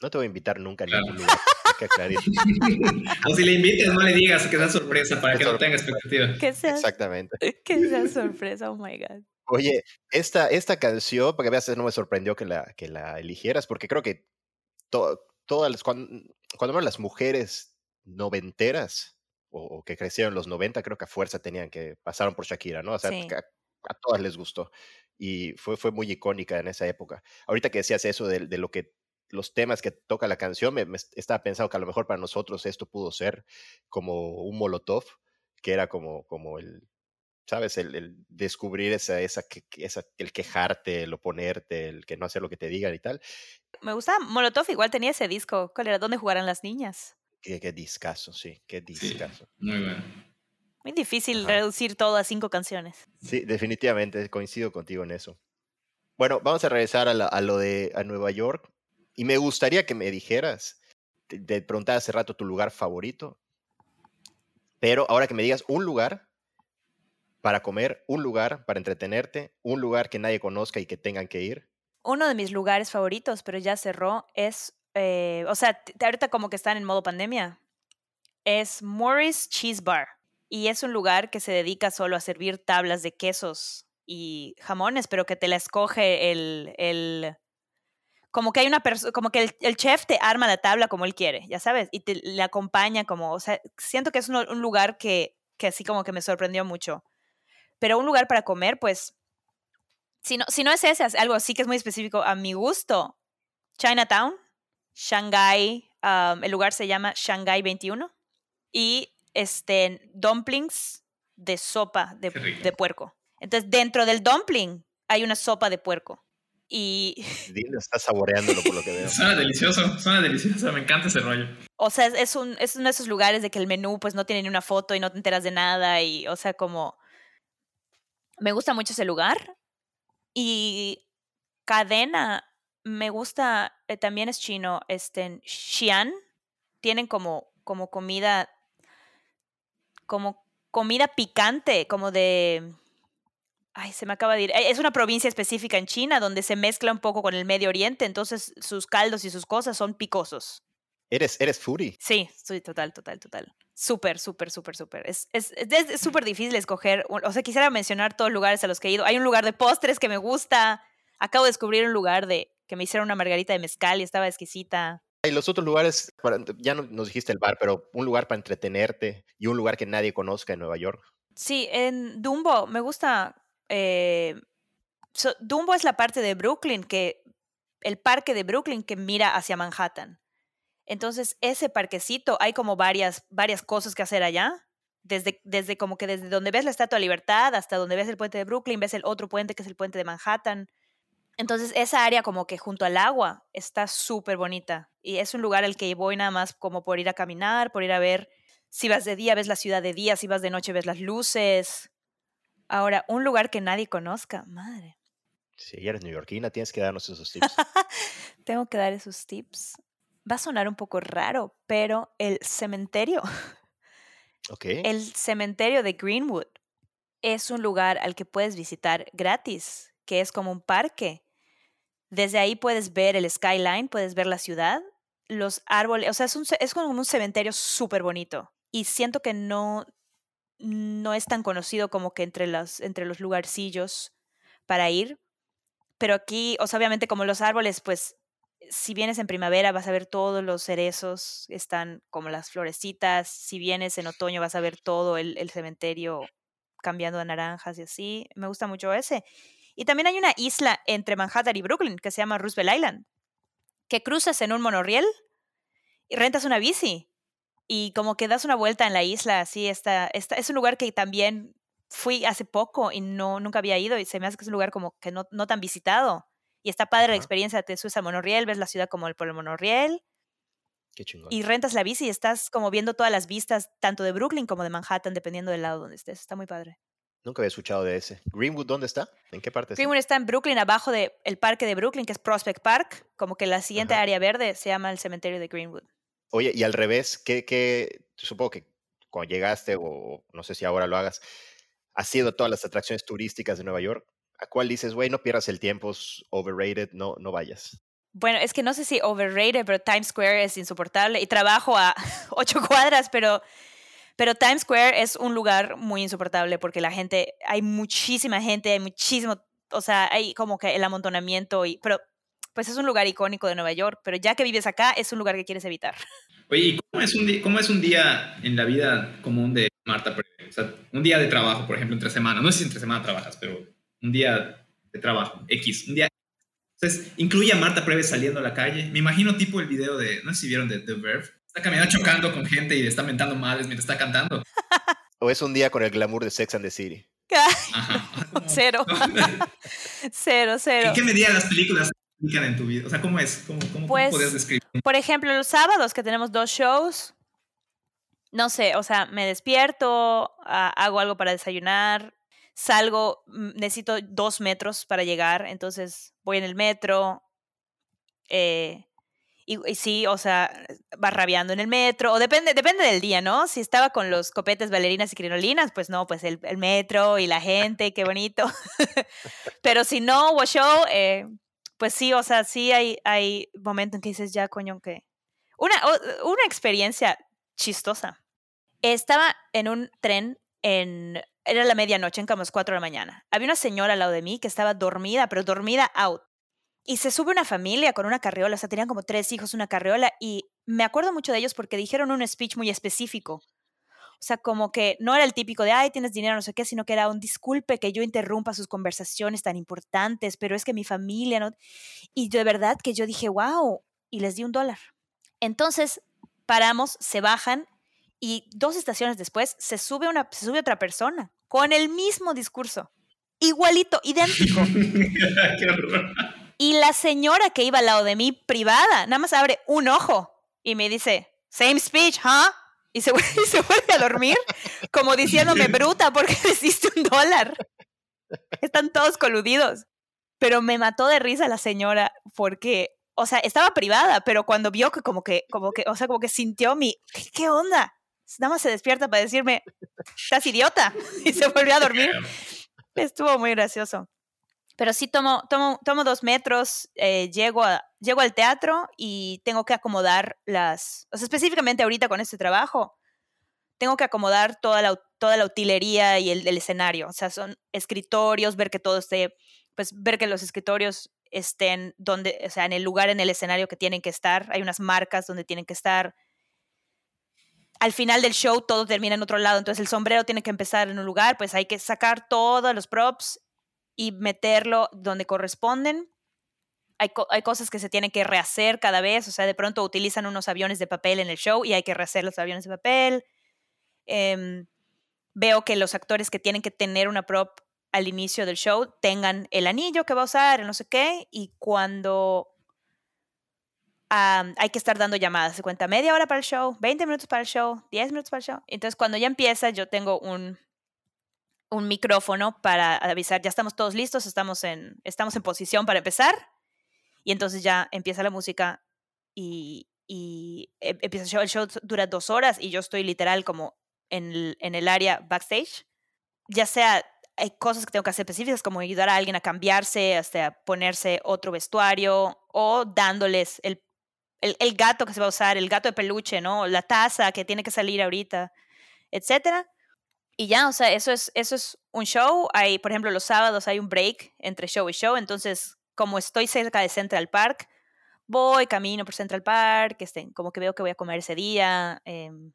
No te voy a invitar nunca a Claro. ningún lugar. hay que aclarar. [laughs] O si le invites, no le digas que sea sorpresa para Qué que no tenga expectativa. Que sea, Exactamente. que sea sorpresa, oh my God. Oye, esta, esta canción, para que veas, no me sorprendió que la, que la eligieras, porque creo que to- todas las, cuando, cuando las mujeres noventeras o, o que crecieron en los 90, creo que a fuerza tenían que, pasaron por Shakira, ¿no? O sea, Sí. que a, a todas les gustó y fue, fue muy icónica en esa época. Ahorita que decías eso de, de lo que los temas que toca la canción, me, me est- estaba pensando que a lo mejor para nosotros esto pudo ser como un molotov, que era como, como el, ¿sabes? El, el descubrir esa, esa, el quejarte, el oponerte, el que no hacer lo que te digan y tal. Me gustaba, Molotov igual tenía ese disco, ¿cuál era? ¿Dónde jugarán las niñas? Qué, qué discazo, sí, qué Sí. discazo. Muy bueno. Muy difícil Ajá. reducir todo a cinco canciones. Sí, definitivamente, coincido contigo en eso. Bueno, vamos a regresar a, la- a lo de a Nueva York. Y me gustaría que me dijeras, te, preguntaba hace rato tu lugar favorito, pero ahora que me digas un lugar para comer, un lugar para entretenerte, un lugar que nadie conozca y que tengan que ir. Uno de mis lugares favoritos, pero ya cerró, es, eh, o sea, ahorita como que están en modo pandemia, es Morris Cheese Bar. Y es un lugar que se dedica solo a servir tablas de quesos y jamones, pero que te la escoge el, el como que hay una persona, como que el, el chef te arma la tabla como él quiere, ya sabes, y te le acompaña como, o sea, siento que es un, un lugar que, que así como que me sorprendió mucho. Pero un lugar para comer, pues, si no, si no es ese, es algo así que es muy específico a mi gusto. Chinatown, Shanghai, um, el lugar se llama Shanghai 21. Y este, dumplings de sopa de, de puerco. Entonces, dentro del dumpling hay una sopa de puerco. Y, Dile, está saboreándolo por lo que [laughs] veo. Suena delicioso, suena delicioso. Me encanta ese rollo. o sea, es, es un, es uno de esos lugares de que el menú pues no tiene ni una foto y no te enteras de nada. Y, o sea, como... Me gusta mucho ese lugar. Y cadena, me gusta, eh, también es chino, este, en Xi'an, tienen como, como comida, como comida picante, como de, ay, se me acaba de ir, eh, es una provincia específica en China donde se mezcla un poco con el Medio Oriente, entonces sus caldos y sus cosas son picosos. Eres, eres foodie. Sí, total, total, total. Súper, súper, súper, súper. Es es es- es súper difícil escoger. O sea, quisiera mencionar todos los lugares a los que he ido. Hay un lugar de postres que me gusta. Acabo de descubrir un lugar de que me hicieron una margarita de mezcal y estaba exquisita. Y los otros lugares, para- ya no, nos dijiste el bar, pero un lugar para entretenerte y un lugar que nadie conozca en Nueva York. Sí, en Dumbo me gusta eh, Dumbo es la parte de Brooklyn que, el parque de Brooklyn que mira hacia Manhattan. Entonces, ese parquecito, hay como varias, varias cosas que hacer allá. Desde, desde como que desde donde ves la Estatua de Libertad hasta donde ves el puente de Brooklyn, ves el otro puente que es el puente de Manhattan. Entonces, esa área como que junto al agua está súper bonita. Y es un lugar al que voy nada más como por ir a caminar, por ir a ver. Si vas de día, ves la ciudad de día. Si vas de noche, ves las luces. Ahora, un lugar que nadie conozca. Madre. Si eres neoyorquina, tienes que darnos esos tips. [laughs] Tengo que dar esos tips. Va a sonar un poco raro, pero el cementerio, [laughs] Ok. el cementerio de Greenwood es un lugar al que puedes visitar gratis, que es como un parque. Desde ahí puedes ver el skyline, puedes ver la ciudad, los árboles, o sea, es, un es como un cementerio súper bonito. Y siento que no, no es tan conocido como que entre los, entre los lugarcillos para ir. Pero aquí, o sea, obviamente como los árboles, pues si vienes en primavera vas a ver todos los cerezos, están como las florecitas. Si vienes en otoño vas a ver todo el, el cementerio cambiando a naranjas y así. Me gusta mucho ese. Y también hay una isla entre Manhattan y Brooklyn que se llama Roosevelt Island, que cruzas en un monorriel y rentas una bici y como que das una vuelta en la isla, así está, está es un lugar que también fui hace poco y no nunca había ido y se me hace que es un lugar como que no, no tan visitado y está padre la experiencia, te subes al monorriel, ves la ciudad como el, por el monorriel Qué chingón. y rentas la bici y estás como viendo todas las vistas tanto de Brooklyn como de Manhattan dependiendo del lado donde estés, está muy padre. Nunca había escuchado de ese. ¿Greenwood dónde está? ¿En qué parte está? Greenwood está en Brooklyn, abajo del el parque de Brooklyn, que es Prospect Park, como que la siguiente área verde se llama el cementerio de Greenwood. Oye, y al revés, ¿qué, qué, supongo que cuando llegaste, o no sé si ahora lo hagas, has ido a todas las atracciones turísticas de Nueva York? ¿A cuál dices, güey, no pierdas el tiempo, es overrated, no, no vayas? Bueno, es que no sé si overrated, pero Times Square es insoportable y trabajo a [laughs] ocho cuadras, pero, pero Times Square es un lugar muy insoportable porque la gente, hay muchísima gente, hay muchísimo, o sea, hay como que el amontonamiento, y, pero pues es un lugar icónico de Nueva York, pero ya que vives acá es un lugar que quieres evitar. Oye, ¿y cómo es, un día, cómo es un día en la vida común de Marta? O sea, un día de trabajo, por ejemplo, entre semana. No sé si entre semana trabajas, pero un día de trabajo, X, un día. Entonces, incluye a Marta Preves saliendo a la calle. Me imagino tipo el video de, no sé si vieron de The Verve. Está caminando chocando con gente y le está mentando madres mientras está cantando. [laughs] ¿O es un día con el glamour de Sex and the City? Ajá. Como- [laughs] Cero, [laughs] cero, cero. ¿En qué medida las películas aplican en tu vida? O sea, ¿cómo es? ¿Cómo, cómo, Pues- describir? Por ejemplo, los sábados que tenemos dos shows, no sé, o sea, me despierto, ah, hago algo para desayunar, salgo, mm, necesito dos metros para llegar, entonces voy en el metro, eh, y, y sí, o sea, va rabiando en el metro, o depende, depende del día, ¿no? Si estaba con los copetes, bailarinas y crinolinas, pues no, pues el, el metro y la gente, qué bonito. [laughs] Pero si no hubo show, eh, pues sí, o sea, sí hay, hay momentos en que dices, ya, coño, que... Una, una experiencia chistosa. Estaba en un tren en... Era la medianoche, en como las 4 de la mañana. Había una señora al lado de mí que estaba dormida, pero dormida out. Y se sube una familia con una carriola, o sea, tenían como tres hijos, una carriola, y me acuerdo mucho de ellos porque dijeron un speech muy específico. O sea, como que no era el típico de, ay, tienes dinero, no sé qué, sino que era un disculpe que yo interrumpa sus conversaciones tan importantes, pero es que mi familia no. Y de verdad que yo dije, wow, y les di un dólar. Entonces paramos, se bajan y dos estaciones después se sube, una, se sube otra persona con el mismo discurso, igualito, idéntico. [laughs] Y la señora que iba al lado de mí, privada, nada más abre un ojo y me dice, same speech, ¿huh? Y se, vuelve, [laughs] y se vuelve a dormir, como diciéndome, bruta, porque les diste un dólar. Están todos coludidos. Pero me mató de risa la señora porque, o sea, estaba privada, pero cuando vio que como que, como que, o sea, como que sintió mi, ¿qué, qué onda? Nada más se despierta para decirme, estás idiota. [laughs] Y se volvió a dormir. Estuvo muy gracioso. Pero sí tomo, tomo, tomo dos metros, eh, llego, a, llego al teatro y tengo que acomodar las, o sea, específicamente ahorita con este trabajo, tengo que acomodar toda la, toda la utilería y el, escenario. O sea, son escritorios, ver que todo esté, pues ver que los escritorios estén donde, o sea, en el lugar en el escenario que tienen que estar. Hay unas marcas donde tienen que estar. Al final del show todo termina en otro lado, entonces el sombrero tiene que empezar en un lugar, pues hay que sacar todos los props y meterlo donde corresponden. Hay, hay cosas que se tienen que rehacer cada vez, o sea, de pronto utilizan unos aviones de papel en el show y hay que rehacer los aviones de papel. Em, veo que los actores que tienen que tener una prop al inicio del show tengan el anillo que va a usar, no sé qué, y cuando am, hay que estar dando llamadas, se cuenta media hora para el show, 20 minutos para el show, 10 minutos para el show. Entonces, cuando ya empieza, yo tengo un, un micrófono para avisar, ya estamos todos listos, estamos en, estamos en posición para empezar, y entonces ya empieza la música y, em- empieza el show, el show dura dos horas y yo estoy literal como en el, en el área backstage, ya sea hay cosas que tengo que hacer específicas como ayudar a alguien a cambiarse, hasta ponerse otro vestuario o dándoles el, el, el gato que se va a usar, el gato de peluche, ¿no? La taza que tiene que salir ahorita, etcétera. Y ya, o sea, eso es, eso es un show. Hay, por ejemplo, los sábados hay un break entre show y show. Entonces, como estoy cerca de Central Park, voy, camino por Central Park, este, como que veo que voy a comer ese día. em,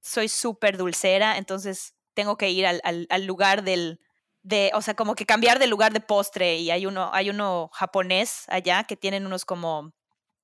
soy súper dulcera, entonces tengo que ir al, al, al lugar del, de, o sea, como que cambiar de lugar de postre y hay uno, hay uno japonés allá que tienen unos como,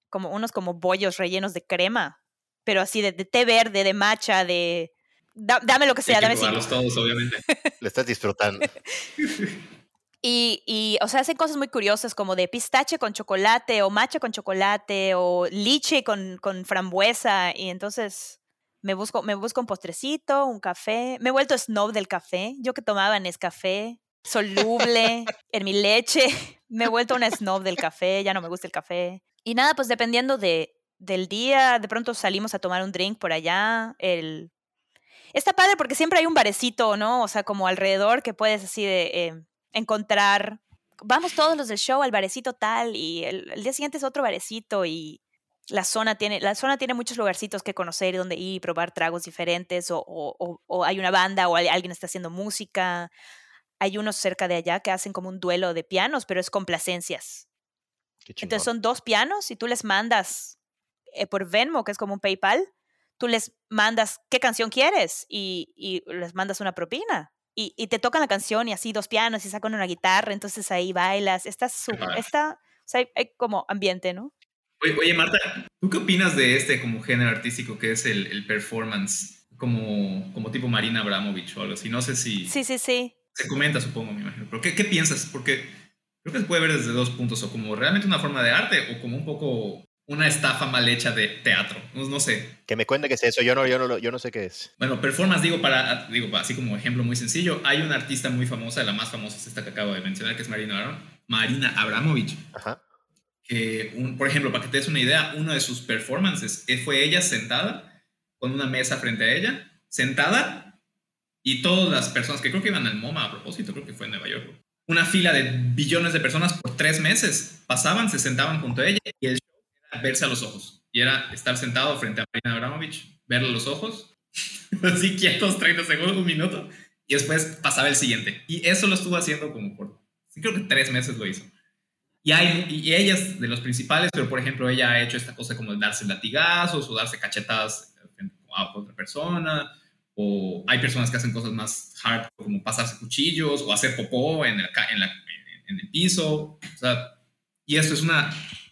como unos como bollos rellenos de crema, pero así de, de té verde, de matcha, de, da- dame lo que sea, que dame cinco. todos, obviamente. [laughs] Le estás disfrutando. [laughs] Y, y, o sea, hacen cosas muy curiosas como de pistache con chocolate o matcha con chocolate o liche con, con frambuesa. Y entonces me busco, me busco un postrecito, un café. Me he vuelto snob del café. Yo que tomaba Nescafé soluble [laughs] en mi leche. [laughs] Me he vuelto una snob del café. Ya no me gusta el café. Y nada, pues dependiendo de, del día, de pronto salimos a tomar un drink por allá. El... Está padre porque siempre hay un barecito, ¿no? O sea, como alrededor que puedes así de... eh, encontrar, vamos todos los del show al barecito tal y el, el día siguiente es otro barecito y la zona tiene, la zona tiene muchos lugarcitos que conocer, donde ir y probar tragos diferentes o, o- o- o hay una banda o hay- alguien está haciendo música. Hay unos cerca de allá que hacen como un duelo de pianos, pero es complacencias. Entonces son dos pianos y tú les mandas eh, por Venmo, que es como un PayPal, tú les mandas qué canción quieres y, y les mandas una propina. Y, y te tocan la canción y así dos pianos y sacan una guitarra, entonces ahí bailas. Está súper, está, o sea, hay, hay como ambiente, ¿no? Oye, oye, Marta, ¿tú qué opinas de este como género artístico que es el, el performance? Como, como tipo Marina Abramovich o algo así. No sé si Sí, sí, sí. se comenta, supongo, me imagino. Pero ¿qué, qué piensas? Porque creo que se puede ver desde dos puntos, o como realmente una forma de arte o como un poco una estafa mal hecha de teatro. No, no sé. Que me cuente qué es eso. Yo no, yo no, yo no sé qué es. Bueno, performance, digo, para, digo, así como ejemplo muy sencillo, hay una artista muy famosa, la más famosa es esta que acabo de mencionar, que es Marina, Marina Abramovich. Ajá. que, un- por ejemplo, para que te des una idea, uno de sus performances eh, fue ella sentada con una mesa frente a ella, sentada, y todas las personas que creo que iban al MoMA a propósito, creo que fue en Nueva York, una fila de billones de personas por tres meses pasaban, se sentaban junto a ella y el verse a los ojos. Y era estar sentado frente a Marina Abramovich, verle los ojos, [laughs] así quietos, 30 segundos, un minuto, y después pasaba el siguiente. Y eso lo estuvo haciendo como por, creo que tres meses lo hizo. Y, hay, y ella es de los principales, pero por ejemplo, ella ha hecho esta cosa como darse latigazos o darse cachetadas a otra persona, o hay personas que hacen cosas más hard, como pasarse cuchillos o hacer popó en el, en la- en el piso. O sea, y esto es una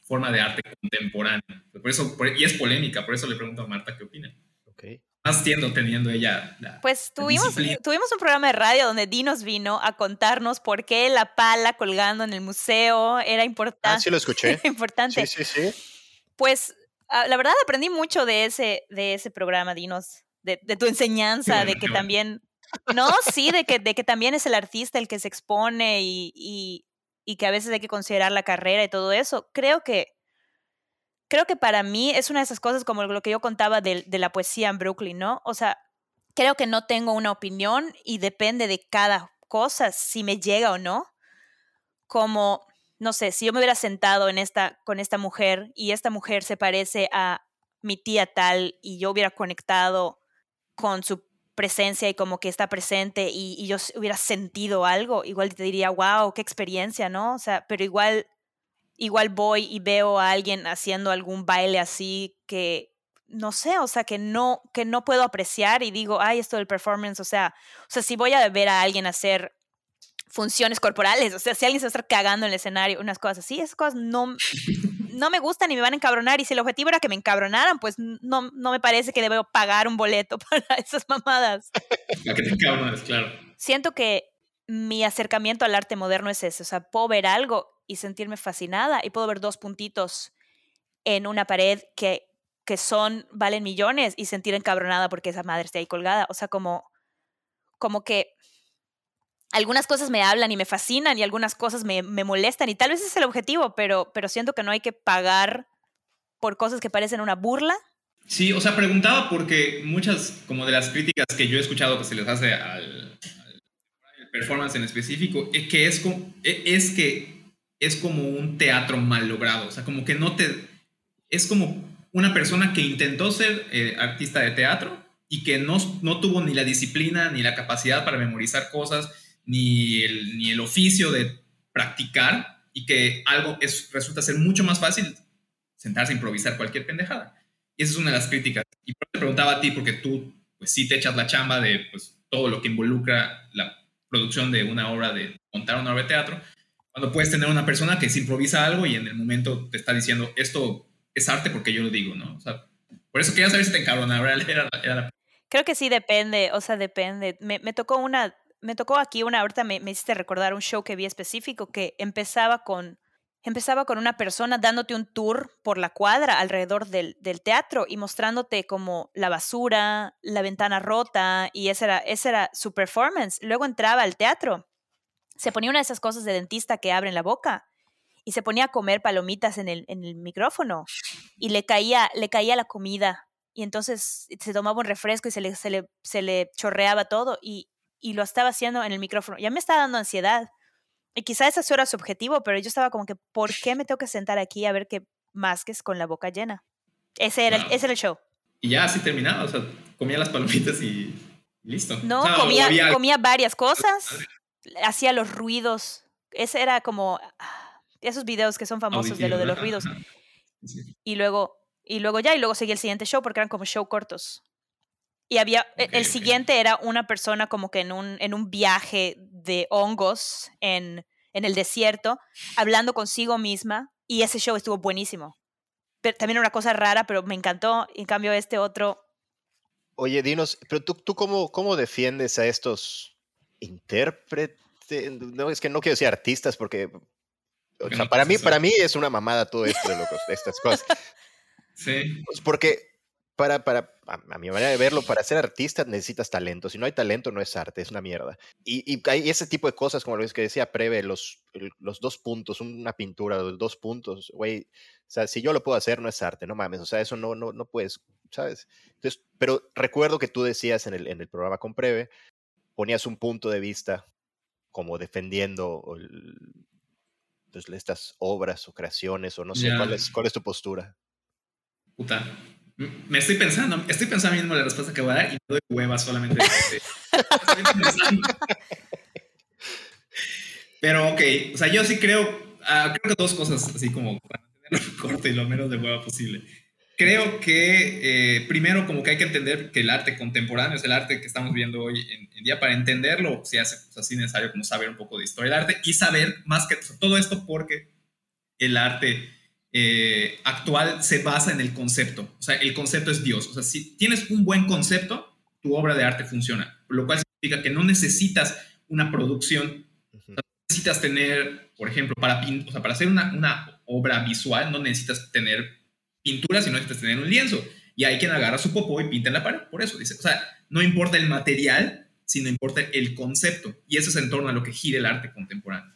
forma de arte contemporánea. Por eso, por- y es polémica, por eso le pregunto a Marta qué opina. Ok. Más tiendo teniendo ella la, Pues la tuvimos, disciplina. tuvimos un programa de radio donde Dinos vino a contarnos por qué la pala colgando en el museo era Ah, importante. sí lo escuché. [laughs] importante. Sí, sí, sí. Pues ah, la verdad aprendí mucho de ese, de ese programa, Dinos, de, de tu enseñanza, bueno, de que bueno. también, no, sí, de que, de que también es el artista el que se expone y, y, y que a veces hay que considerar la carrera y todo eso. Creo que, creo que para mí es una de esas cosas como lo que yo contaba de, de la poesía en Brooklyn, ¿no? O sea, creo que no tengo una opinión y depende de cada cosa si me llega o no. Como, no sé, si yo me hubiera sentado en esta, con esta mujer y esta mujer se parece a mi tía tal y yo hubiera conectado con su presencia y como que está presente y, y yo hubiera sentido algo, igual te diría, wow, qué experiencia, ¿no? O sea, pero igual, igual voy y veo a alguien haciendo algún baile así que, no sé, o sea, que no, que no puedo apreciar y digo, ay, esto del performance, o sea, o sea, si voy a ver a alguien hacer funciones corporales. O sea, si alguien se estar cagando en el escenario, unas cosas así, esas cosas no, no me gustan y me van a encabronar. Y si el objetivo era que me encabronaran, pues no, no me parece que debo pagar un boleto [laughs] para esas mamadas. Para que te encabrones, claro. Siento que mi acercamiento al arte moderno es ese. O sea, puedo ver algo y sentirme fascinada y puedo ver dos puntitos en una pared que, que son, valen millones y sentir encabronada porque esa madre está ahí colgada. O sea, como, como que algunas cosas me hablan y me fascinan y algunas cosas me, me molestan y tal vez ese es el objetivo, pero, pero siento que no hay que pagar por cosas que parecen una burla. Sí, o sea, preguntaba porque muchas como de las críticas que yo he escuchado que se les hace al, al performance en específico es que es, como, es que es como un teatro mal logrado, o sea, como que no te es como una persona que intentó ser eh, artista de teatro y que no, no tuvo ni la disciplina ni la capacidad para memorizar cosas ni el, ni el oficio de practicar y que algo es, resulta ser mucho más fácil sentarse a improvisar cualquier pendejada. Y esa es una de las críticas. Y te preguntaba a ti, porque tú, pues sí te echas la chamba de pues, todo lo que involucra la producción de una obra, de montar una obra de teatro, cuando puedes tener una persona que se improvisa algo y en el momento te está diciendo, esto es arte porque yo lo digo, ¿no? O sea, por eso quería saber si te encabrona. [laughs] Creo que sí depende, o sea, depende. Me, me tocó una me tocó aquí una, ahorita me, me hiciste recordar un show que vi específico que empezaba con, empezaba con una persona dándote un tour por la cuadra alrededor del, del, teatro y mostrándote como la basura, la ventana rota, y esa era, esa era su performance. Luego entraba al teatro, se ponía una de esas cosas de dentista que abren la boca y se ponía a comer palomitas en el, en el micrófono y le caía, le caía la comida y entonces se tomaba un refresco y se le, se le, se le chorreaba todo y, y lo estaba haciendo en el micrófono. Ya me estaba dando ansiedad. Y quizá ese era su objetivo, pero yo estaba como que, ¿por qué me tengo que sentar aquí a ver que masques con la boca llena? Ese era, ese era el show. Y ya así terminaba, o sea, comía las palomitas y listo. No, comía, comía varias cosas, hacía los ruidos. Ese era como ah, esos videos que son famosos de lo de los ruidos. Y luego, y luego ya, y luego seguía el siguiente show porque eran como show cortos. Y había, e, el siguiente era una persona como que en un, en un viaje de hongos en, en el desierto, hablando consigo misma, y ese show estuvo buenísimo. Pero también una cosa rara, pero me encantó. En cambio, este otro... Oye, dinos, pero tú, tú cómo, cómo defiendes a estos intérpretes? No, es que no quiero decir artistas porque... O sea, para mí, para mí es una mamada todo esto de locos, estas cosas. [laughs] Sí. Pues porque para, para, a mi manera de verlo, para ser artista necesitas talento. Si no hay talento, no es arte, es una mierda. Y, y hay ese tipo de cosas, como lo que decía Preve, los, los dos puntos, una pintura, los dos puntos, güey. O sea, si yo lo puedo hacer, no es arte, no mames. O sea, eso no, no, no puedes, ¿sabes? Entonces, pero recuerdo que tú decías en el, en el programa con Preve, ponías un punto de vista como defendiendo el, pues, estas obras o creaciones, o no sé, yeah. ¿cuál, es, ¿cuál es tu postura? Puta, me estoy pensando, estoy pensando mismo la respuesta que voy a dar y me doy hueva solamente. [laughs] Pero ok, o sea, yo sí creo, uh, creo que dos cosas, así como para mantenerlo corto y lo menos de hueva posible. Creo que eh, primero como que hay que entender que el arte contemporáneo es el arte que estamos viendo hoy en, en día. Para entenderlo se hace pues, así necesario como saber un poco de historia del arte y saber más que todo esto porque el arte eh, actual se basa en el concepto. O sea, el concepto es Dios. O sea, si tienes un buen concepto, tu obra de arte funciona. Lo cual significa que no necesitas una producción. Necesitas tener, por ejemplo, para, o sea, para hacer una, una, obra visual, no necesitas tener pintura, sino necesitas tener un lienzo. Y hay quien agarra su popó y pinta en la pared. Por eso dice, o sea, no importa el material, sino importa el concepto. Y eso es en torno a lo que gira el arte contemporáneo.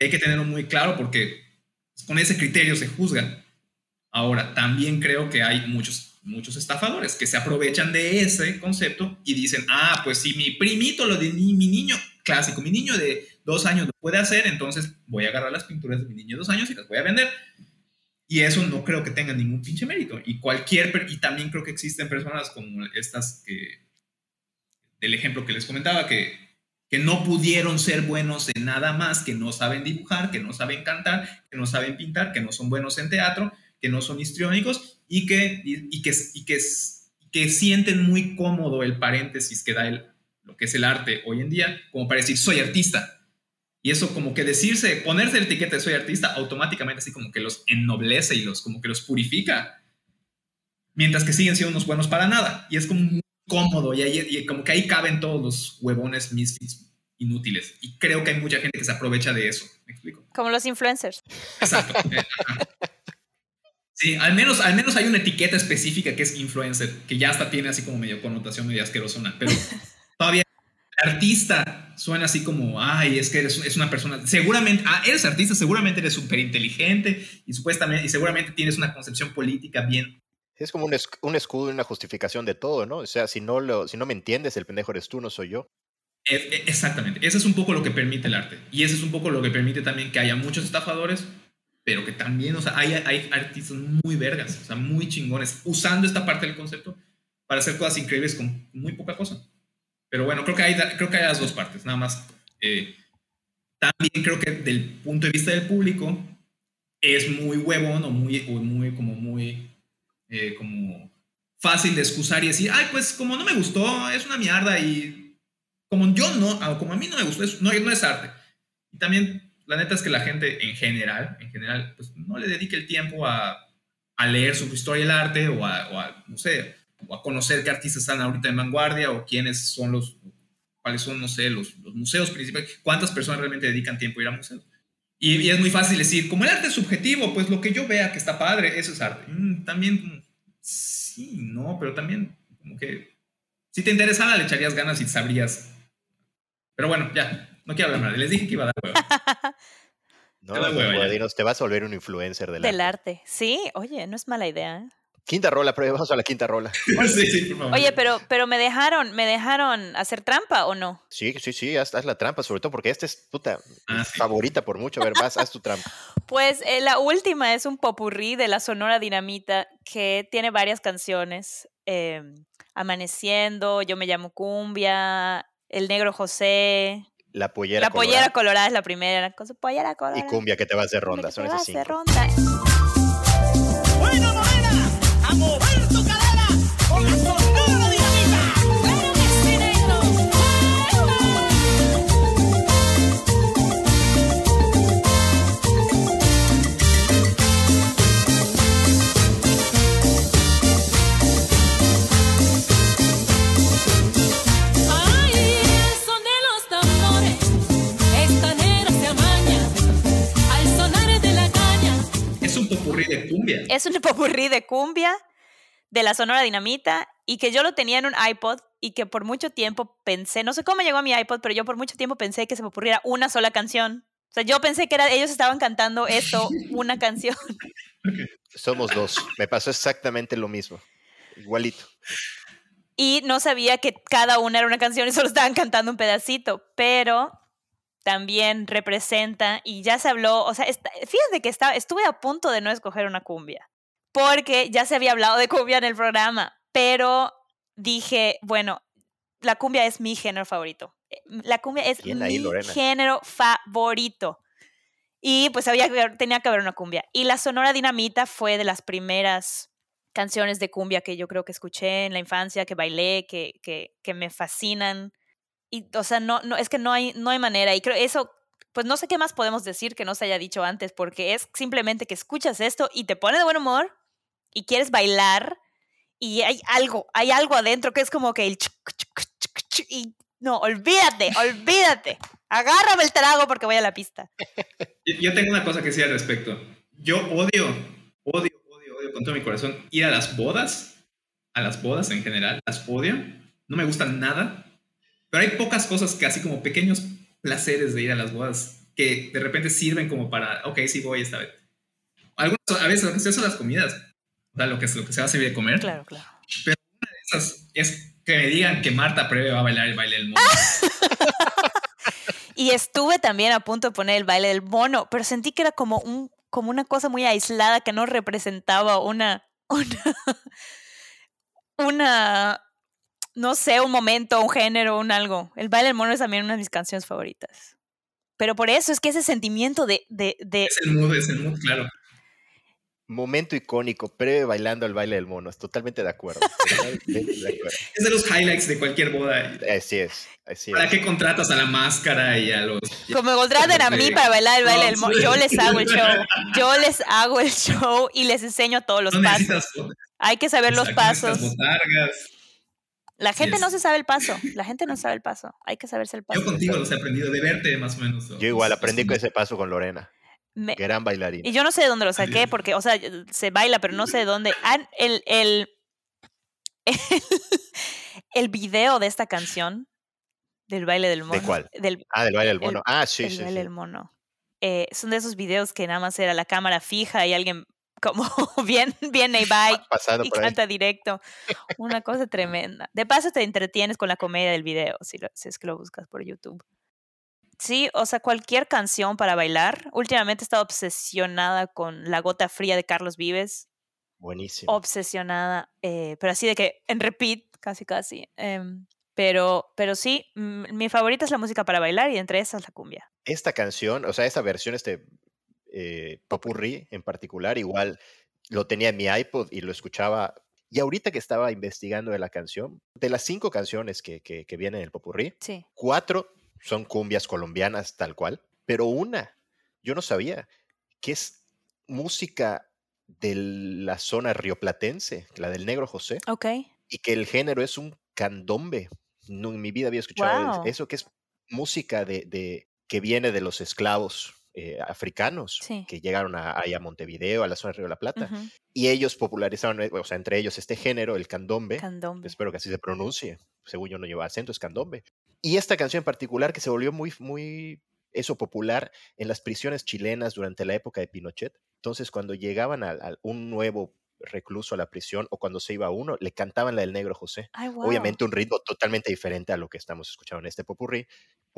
Y hay que tenerlo muy claro porque con ese criterio se juzgan. Ahora, también creo que hay muchos, muchos estafadores que se aprovechan de ese concepto y dicen, ah, pues si mi primito, lo de mi, mi niño clásico, mi niño de dos años lo puede hacer, entonces voy a agarrar las pinturas de mi niño de dos años y las voy a vender. Y eso no creo que tenga ningún pinche mérito. Y cualquier, y también creo que existen personas como estas que, del ejemplo que les comentaba, que que no pudieron ser buenos en nada más, que no saben dibujar, que no saben cantar, que no saben pintar, que no son buenos en teatro, que no son histriónicos y que, y, que, y que, sienten muy cómodo el paréntesis que da el, lo que es el arte hoy en día, como para decir, soy artista. Y eso como que decirse, ponerse la etiqueta de soy artista, automáticamente así como que los ennoblece y los como que los purifica. Mientras que siguen siendo unos buenos para nada. Y es como cómodo y, ahí, y como que ahí caben todos los huevones misfits inútiles. Y creo que hay mucha gente que se aprovecha de eso. ¿Me explico? Como los influencers. Exacto. [laughs] Eh. Sí, al menos, al menos hay una etiqueta específica que es influencer, que ya hasta tiene así como medio connotación medio asquerosona, pero [laughs] todavía el artista suena así como, ay, es que eres es una persona, seguramente, ah, eres artista, seguramente eres súper inteligente y supuestamente, y seguramente tienes una concepción política bien. Es como un, un escudo y una justificación de todo, ¿no? O sea, si no, lo, si no me entiendes, el pendejo eres tú, no soy yo. E- e- Exactamente, eso es un poco lo que permite el arte. Y eso es un poco lo que permite también que haya muchos estafadores, pero que también, o sea, hay, hay artistas muy vergas, o sea, muy chingones, usando esta parte del concepto para hacer cosas increíbles con muy poca cosa. Pero bueno, creo que hay, creo que hay las dos partes, nada más. eh, también creo que del punto de vista del público es muy huevón o muy, o muy como muy, eh, como fácil de excusar y decir, ay, pues como no me gustó, es una mierda y como yo no, como a mí no me gustó, es- no, no es arte. Y también, la neta es que la gente en general, en general, pues no le dedique el tiempo a, a leer sobre historia del arte o a, o a, no sé, o a conocer qué artistas están ahorita en vanguardia o quiénes son los, cuáles son, no sé, los, los museos principales, cuántas personas realmente dedican tiempo a ir a museos. Y, y es muy fácil decir, como el arte es subjetivo, pues lo que yo vea que está padre, eso es arte. Mm, también, como, sí, no, pero también, como que, si te interesara, le echarías ganas y sabrías. Pero bueno, ya, no quiero hablar más. Les dije que iba a dar huevo. [laughs] No, hueva ya. Guadinos, te vas a volver un influencer del, Del arte. arte. Sí, oye, no es mala idea. Quinta rola, pero vamos a la quinta rola. [laughs] sí, sí, por favor. Oye, pero, pero me dejaron, me dejaron hacer trampa o no? Sí, sí, sí, haz, haz la trampa, sobre todo porque esta es puta Ah, sí. favorita por mucho. A ver, vas, haz tu trampa. [laughs] Pues eh, la última es un popurrí de la Sonora Dinamita que tiene varias canciones. eh, Amaneciendo, Yo me llamo Cumbia, El Negro José, La pollera, La Pollera colorada Colorada es la primera, con su pollera colorada. y cumbia que te vas de ronda. Son te esas cinco. ronda. Un popurrí de cumbia. Es un [laughs] popurrí de cumbia de la Sonora Dinamita y que yo lo tenía en un iPod y que por mucho tiempo pensé, no sé cómo llegó a mi iPod, pero yo por mucho tiempo pensé que se me ocurriera una sola canción. O sea, yo pensé que era, ellos estaban cantando esto, [laughs] una canción. Somos dos. Me pasó exactamente lo mismo. Igualito. Y no sabía que cada una era una canción y solo estaban cantando un pedacito, pero también representa, y ya se habló, o sea, esta- fíjate que estaba, estuve a punto de no escoger una cumbia, porque ya se había hablado de cumbia en el programa, pero dije, bueno, la cumbia es mi género favorito. Eh, La cumbia es ahí, mi género favorito. Y pues había que tenía que haber una cumbia. Y la Sonora Dinamita fue de las primeras canciones de cumbia que yo creo que escuché en la infancia, que bailé, que, que, que me fascinan. Y, o sea, no, no, es que no hay, no hay manera. Y creo eso, pues no sé qué más podemos decir que no se haya dicho antes, porque es simplemente que escuchas esto y te pone de buen humor y quieres bailar y hay algo, hay algo adentro que es como que el... y no, olvídate, olvídate. Agárrame el trago porque voy a la pista. Yo tengo una cosa que decir al respecto. Yo odio, odio, odio, odio con todo mi corazón ir a las bodas, a las bodas en general, las odio. No me gustan nada. Pero hay pocas cosas que así como pequeños placeres de ir a las bodas que de repente sirven como para, ok, sí voy esta vez. Algunas, a veces lo que se son las comidas, o sea, lo que, lo que se va a servir de comer. Claro, claro. Esas es que me digan que Marta Preve va a bailar el baile del mundo. [laughs] Y estuve también a punto de poner el baile del mono, pero sentí que era como, un, como una cosa muy aislada que no representaba una, una, [laughs] una, no sé, un momento, un género, un algo. El baile del mono es también una de mis canciones favoritas. Pero por eso es que ese sentimiento de, de, de es el mood, es el mood, claro. Momento icónico, previo bailando el baile del mono. Es totalmente de acuerdo. [laughs] totalmente de acuerdo. Es de los highlights de cualquier boda. Así es, así ¿Para es. qué contratas a la máscara y a los... Como contraten a mí para bailar el baile del mono, yo les hago el [laughs] show. Yo les hago el show y les enseño todos los No pasos. Hay que saber los pasos. botargas. La gente no se sabe el paso. La gente no sabe el paso. Hay que saberse el paso. Yo contigo los he aprendido, de verte más o menos. Yo igual aprendí con ese paso con Lorena. Me- Gran bailarina. Y yo no sé de dónde lo saqué, porque, o sea, se baila, pero no sé de dónde. Ah, el, el, [laughs] el video de esta canción, del baile del mono. cuál? Del Ah, del baile del el- mono. ah, sí, el sí, baile sí. del mono. Eh, son de esos videos que nada más era la cámara fija y alguien como [laughs] bien, y va y, por ahí. canta directo. Una cosa tremenda. De paso te entretienes con la comedia del video, si, lo- si es que lo buscas por YouTube. Sí, o sea, cualquier canción para bailar. Últimamente he estado obsesionada con La Gota Fría de Carlos Vives. Buenísimo. Obsesionada, eh, pero así de que en repeat, casi casi. em, pero, pero sí, mi favorita es la música para bailar y entre esas la cumbia. Esta canción, o sea, esta versión, este eh, popurrí en particular, igual lo tenía en mi iPod y lo escuchaba. Y ahorita que estaba investigando de la canción, de las cinco canciones que, que, que vienen en el popurrí, Sí. cuatro son cumbias colombianas tal cual, pero una, yo no sabía, que es música de la zona rioplatense, la del Negro José, Ok. y que el género es un candombe. No, en mi vida había escuchado eso, que es música de, de- que viene de los esclavos eh, africanos Sí. que llegaron a, ahí a Montevideo, a la zona del Río de la Plata, y ellos popularizaron, eh, o sea, entre ellos este género, el candombe, Candombe. espero que así se pronuncie, según yo no lleva acento, es candombe. Y esta canción en particular que se volvió muy, muy, eso popular en las prisiones chilenas durante la época de Pinochet. Entonces, cuando llegaban a, a un nuevo recluso a la prisión o cuando se iba uno, le cantaban la del negro José. Ay, wow. Obviamente un ritmo totalmente diferente a lo que estamos escuchando en este popurrí,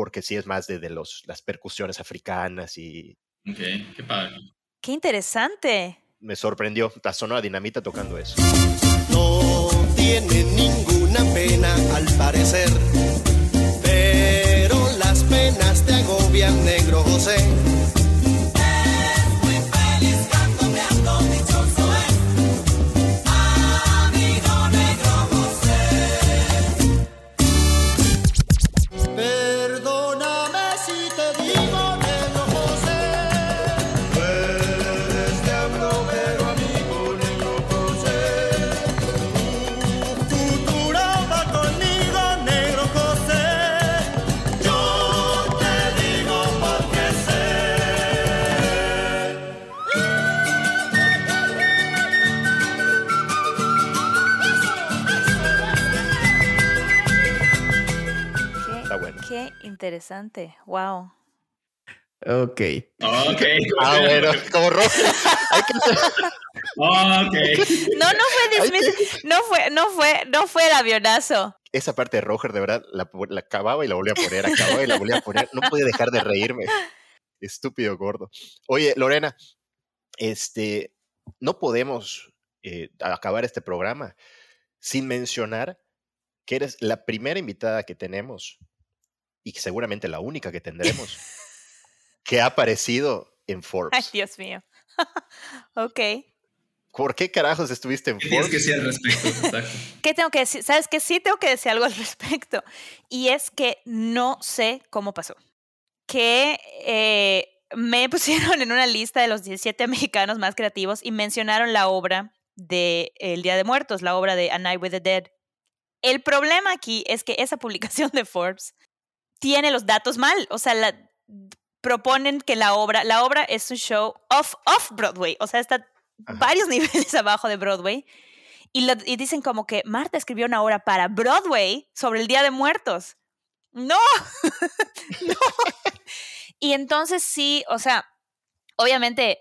porque sí es más de, de los, las percusiones africanas y Ok, qué padre. Qué interesante. me sorprendió, la sonora dinamita tocando eso. No tiene ninguna pena al parecer, pero las penas te agobian, negro José. Interesante. Wow. Ok. Ok. [laughs] Ah, bueno, como rojo. [laughs] Hay que hacer- Ok. No, no fue dismiss- No fue, no fue, no fue el avionazo. esa parte de Roger, de verdad, la acababa y la volvía a poner, acababa y la volvía a poner. No podía dejar de reírme. Estúpido gordo. Oye, Lorena, este, no podemos eh, acabar este programa sin mencionar que eres la primera invitada que tenemos y seguramente la única que tendremos [laughs] que ha aparecido en Ay, Forbes. Dios mío. [laughs] ok. ¿Por qué carajos estuviste en ¿Qué tienes que Forbes? decir al respecto? Exacto. [laughs] ¿Qué tengo que decir? ¿Sabes que Sí tengo que decir algo al respecto. Y es que no sé cómo pasó. Que eh, me pusieron en una lista de los 17 mexicanos más creativos y mencionaron la obra de El Día de Muertos, la obra de A Night with the Dead. El problema aquí es que esa publicación de Forbes tiene los datos mal. O sea, la, proponen que la obra, la obra es un show off, off Broadway. O sea, está Ajá. varios [laughs] niveles abajo de Broadway. Y, lo- y dicen como que Marta escribió una obra para Broadway sobre el Día de Muertos. No, [laughs] no. Y entonces sí, o sea, obviamente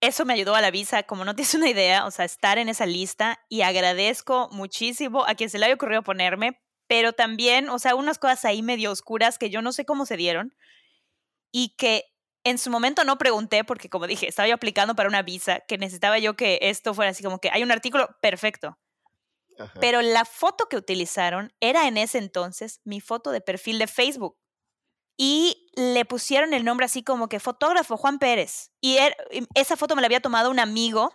eso me ayudó a la visa, como no tienes una idea, o sea, estar en esa lista y agradezco muchísimo a quien se le haya ocurrido ponerme, pero también, o sea, unas cosas ahí medio oscuras que yo no sé cómo se dieron y que en su momento no pregunté porque, como dije, estaba yo aplicando para una visa que necesitaba yo que esto fuera así como que hay un artículo perfecto. Ajá. Pero la foto que utilizaron era en ese entonces mi foto de perfil de Facebook. Y le pusieron el nombre así como que fotógrafo Juan Pérez. Y er- y esa foto me la había tomado un amigo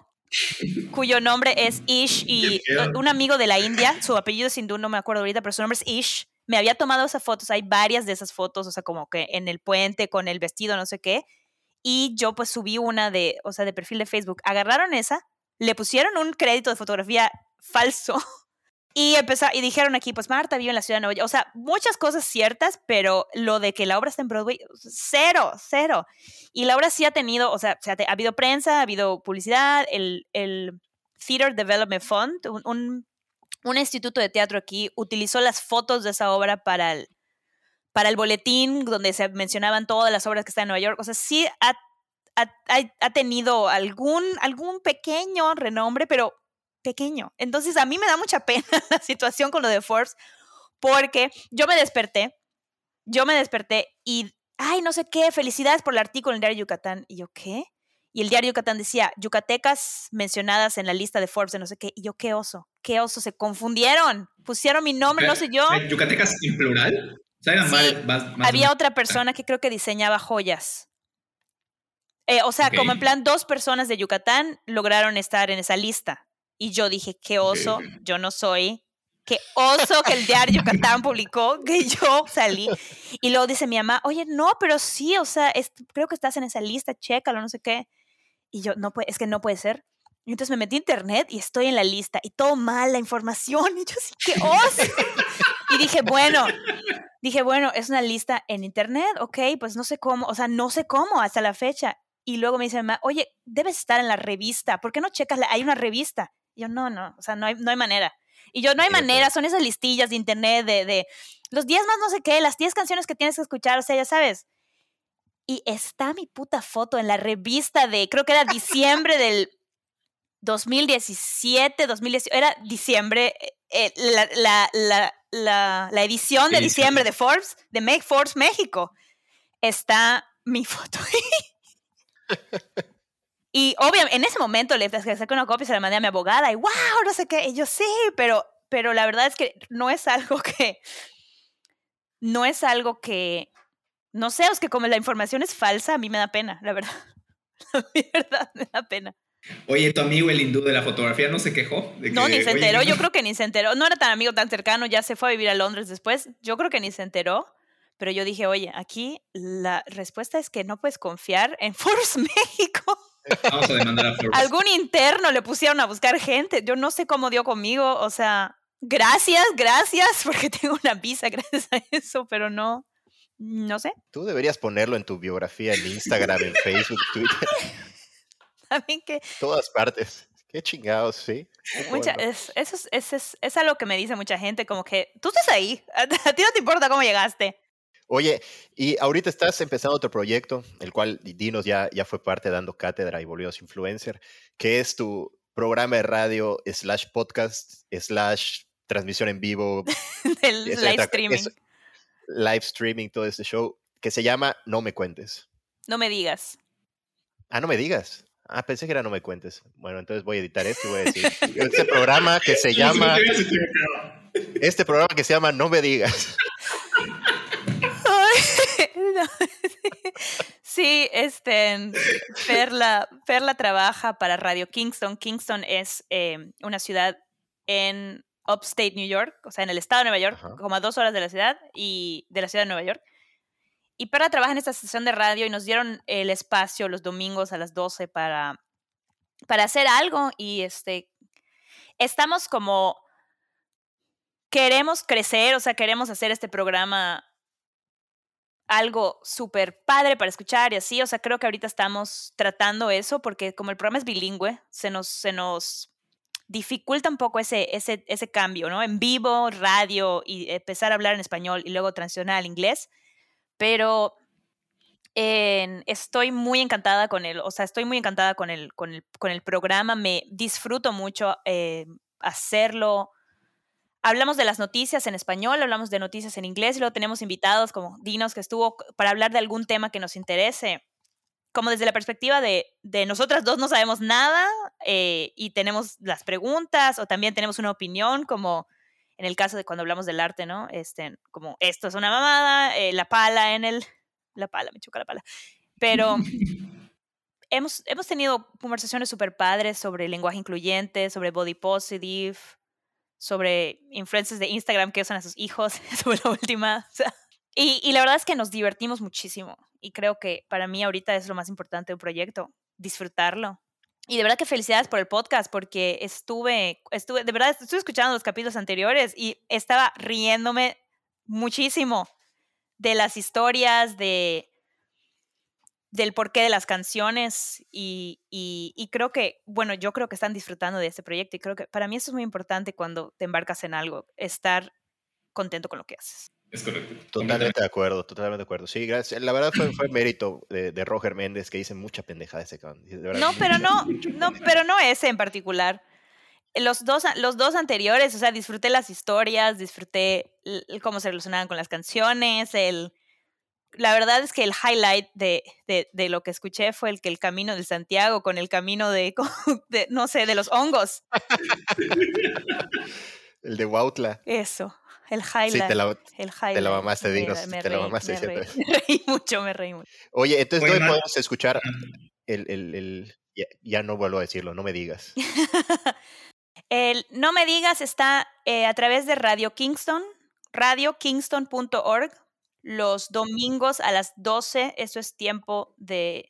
cuyo nombre es Ish y feo. un amigo de la India, su apellido es hindú, no me acuerdo ahorita, pero su nombre es Ish. Me había tomado esas fotos, hay varias de esas fotos, o sea, como que en el puente con el vestido, no sé qué. Y yo pues subí una de, o sea, de perfil de Facebook. Agarraron esa, le pusieron un crédito de fotografía falso [laughs] y empezó, y dijeron aquí, pues Marta vive en la ciudad de Nueva York. O sea, muchas cosas ciertas, pero lo de que la obra está en Broadway, cero, cero. Y la obra sí ha tenido, o sea, se ha, habido prensa, ha habido publicidad, el, el Theater Development Fund, un, un, un instituto de teatro aquí, utilizó las fotos de esa obra para el, para el boletín donde se mencionaban todas las obras que están en Nueva York. O sea, sí ha, ha- ha tenido algún, algún pequeño renombre, pero pequeño. Entonces, a mí me da mucha pena [laughs] la situación con lo de Forbes, porque yo me desperté, yo me desperté y, ay, no sé qué, felicidades por el artículo en el diario Yucatán. Y yo, ¿qué? Y el diario Yucatán decía, yucatecas mencionadas en la lista de Forbes de no sé qué. Y yo, qué oso, qué oso, se confundieron. Pusieron mi nombre, no sé yo. ¿Hay ¿Yucatecas en plural? Sí, más- más- más- Había otra persona que creo que diseñaba joyas. Eh, o sea, como en plan, dos personas de Yucatán lograron estar en esa lista. Y yo dije, qué oso, yo no soy. Qué oso que el diario Yucatán publicó [laughs] que yo salí. Y luego dice mi mamá, oye, no, pero sí, o sea, es- creo que estás en esa lista, chécalo, no sé qué. Y yo, no puede, es que no puede ser. Y entonces me metí a internet y estoy en la lista y todo mal la información. [laughs] Y yo sí, qué oso. y dije, bueno, dije, bueno, es una lista en internet, ok, pues no sé cómo, o sea, no sé cómo hasta la fecha. Y luego me dice mamá, oye, debes estar en la revista, ¿por qué no checas? La? Hay una revista. Y yo, no, no, o sea, no hay, no hay manera. Y yo, no hay manera, son esas listillas de internet de, de los 10 más no sé qué, las 10 canciones que tienes que escuchar, o sea, ya sabes. Y está mi puta foto en la revista de, creo que era diciembre del 2017, 2018, era diciembre, eh, la, la, la, la, la edición de diciembre de Forbes, de Make Forbes México. Está mi foto ahí. [laughs] Y obviamente, en ese momento le saqué una copia y se la mandé a mi abogada y wow, no sé qué. Y yo sí, pero, pero la verdad es que no es algo [laughs] que, no es algo que, no sé, es que como la información es falsa, a mí me da pena, la verdad. [laughs] La verdad me da pena. Oye, tu amigo el hindú de la fotografía no se quejó. De No, que, ni se oye, enteró, ¿qué yo no- creo que ni se enteró. No era tan amigo, tan cercano, ya se fue a vivir a Londres después. Yo creo que ni se enteró. Pero yo dije, oye, aquí la respuesta es que no puedes confiar en [laughs] Forbes México. Vamos a demandar a Forbes. Algún interno le pusieron a buscar gente. Yo no sé cómo dio conmigo. O sea, gracias, gracias, [laughs] porque tengo una visa gracias a eso, pero no, no sé. Tú deberías ponerlo en tu biografía en Instagram, en Facebook, Twitter, [laughs] También que todas partes. Qué chingados, sí. Mucha, bueno. es, eso es, es, es, es algo que me dice mucha gente, como que tú estás ahí, [laughs] a ti no te importa cómo llegaste. Oye, y ahorita estás empezando otro proyecto, el cual Dinos ya, ya fue parte dando cátedra y volvidos influencer, que es tu programa de radio slash podcast slash transmisión en vivo, [laughs] del live otra- streaming. es live streaming, todo este show, que se llama No Me Cuentes. No me digas. Ah, no me digas. Ah, pensé que era No Me Cuentes. Bueno, entonces voy a editar esto y voy a decir, este programa que se [laughs] llama, este programa que se llama No Me Digas. [laughs] Sí, este, Perla, Perla trabaja para Radio Kingston. Kingston es eh, una ciudad en upstate New York, o sea, en el estado de Nueva York, Ajá. como a dos horas de la ciudad y de la ciudad de Nueva York. Y Perla trabaja en esta estación de radio y nos dieron el espacio los domingos a las 12 para, para hacer algo y este, estamos como, queremos crecer, o sea, queremos hacer este programa algo súper padre para escuchar y así, o sea, creo que ahorita estamos tratando eso porque como el programa es bilingüe, se nos, se nos dificulta un poco ese, ese, ese cambio, ¿no? En vivo, radio y empezar a hablar en español y luego transicionar al inglés, pero estoy muy encantada con él, o sea, estoy muy encantada con el, con el, con el programa, me disfruto mucho eh, hacerlo. Hablamos de las noticias en español, hablamos de noticias en inglés y luego tenemos invitados como Dinos que estuvo para hablar de algún tema que nos interese. Como desde la perspectiva de, de nosotras dos no sabemos nada eh, y tenemos las preguntas o también tenemos una opinión como en el caso de cuando hablamos del arte, ¿no? Este, como esto es una mamada, eh, la pala en el... La pala, me choca la pala. Pero [laughs] hemos, hemos tenido conversaciones súper padres sobre lenguaje incluyente, sobre body positive, sobre influencers de Instagram que usan a sus hijos, [laughs] sobre la última. y, y la verdad es que nos divertimos muchísimo. Y creo que para mí ahorita es lo más importante de un proyecto, disfrutarlo. Y de verdad que felicidades por el podcast, porque estuve, estuve, de verdad, estuve escuchando los capítulos anteriores y estaba riéndome muchísimo de las historias, de del porqué de las canciones y, y, y creo que, bueno, yo creo que están disfrutando de este proyecto y creo que para mí eso es muy importante cuando te embarcas en algo, estar contento con lo que haces. Es correcto. Totalmente de acuerdo, totalmente de acuerdo. Sí, gracias. La verdad fue, fue mérito de, de Roger Méndez que dice mucha pendejada ese cabrón. No, pero no, no, pero no ese en particular. Los dos, los dos anteriores, o sea, disfruté las historias, disfruté cómo se relacionaban con las canciones, el... La verdad es que el highlight de, de, de lo que escuché fue el que el camino de Santiago con el camino de, [laughs] de, no sé, de los hongos. El de Huautla. Eso, el Sí, highlight. te la, el highlight. mamaste, Me- dinos, me te la reí, mamaste, me me reí mucho, me reí mucho. Oye, entonces, Oye, ¿dónde Mar- podemos escuchar el, el, el- ya, ya no vuelvo a decirlo, no me digas. [laughs] El No Me Digas está eh, a través de Radio Kingston, radiokingston.org, los domingos a las 12, eso es tiempo de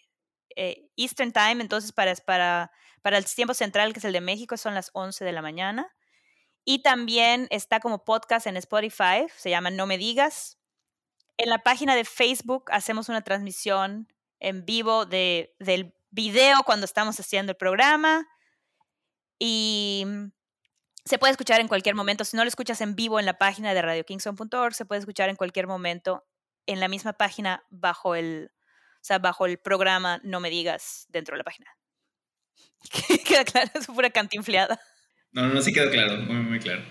eh, Eastern Time, entonces para, para, para el tiempo central, que es el de México, son las 11 de la mañana. Y también está como podcast en Spotify, se llama No Me Digas. En la página de Facebook hacemos una transmisión en vivo de, del video cuando estamos haciendo el programa. Y mm, se puede escuchar en cualquier momento. Si no lo escuchas en vivo en la página de radiokingston.org, se puede escuchar en cualquier momento en la misma página bajo el, o sea, bajo el programa No Me Digas dentro de la página. [laughs] Queda claro, es pura cantinfleada. No, no, sí quedó claro, muy, muy claro.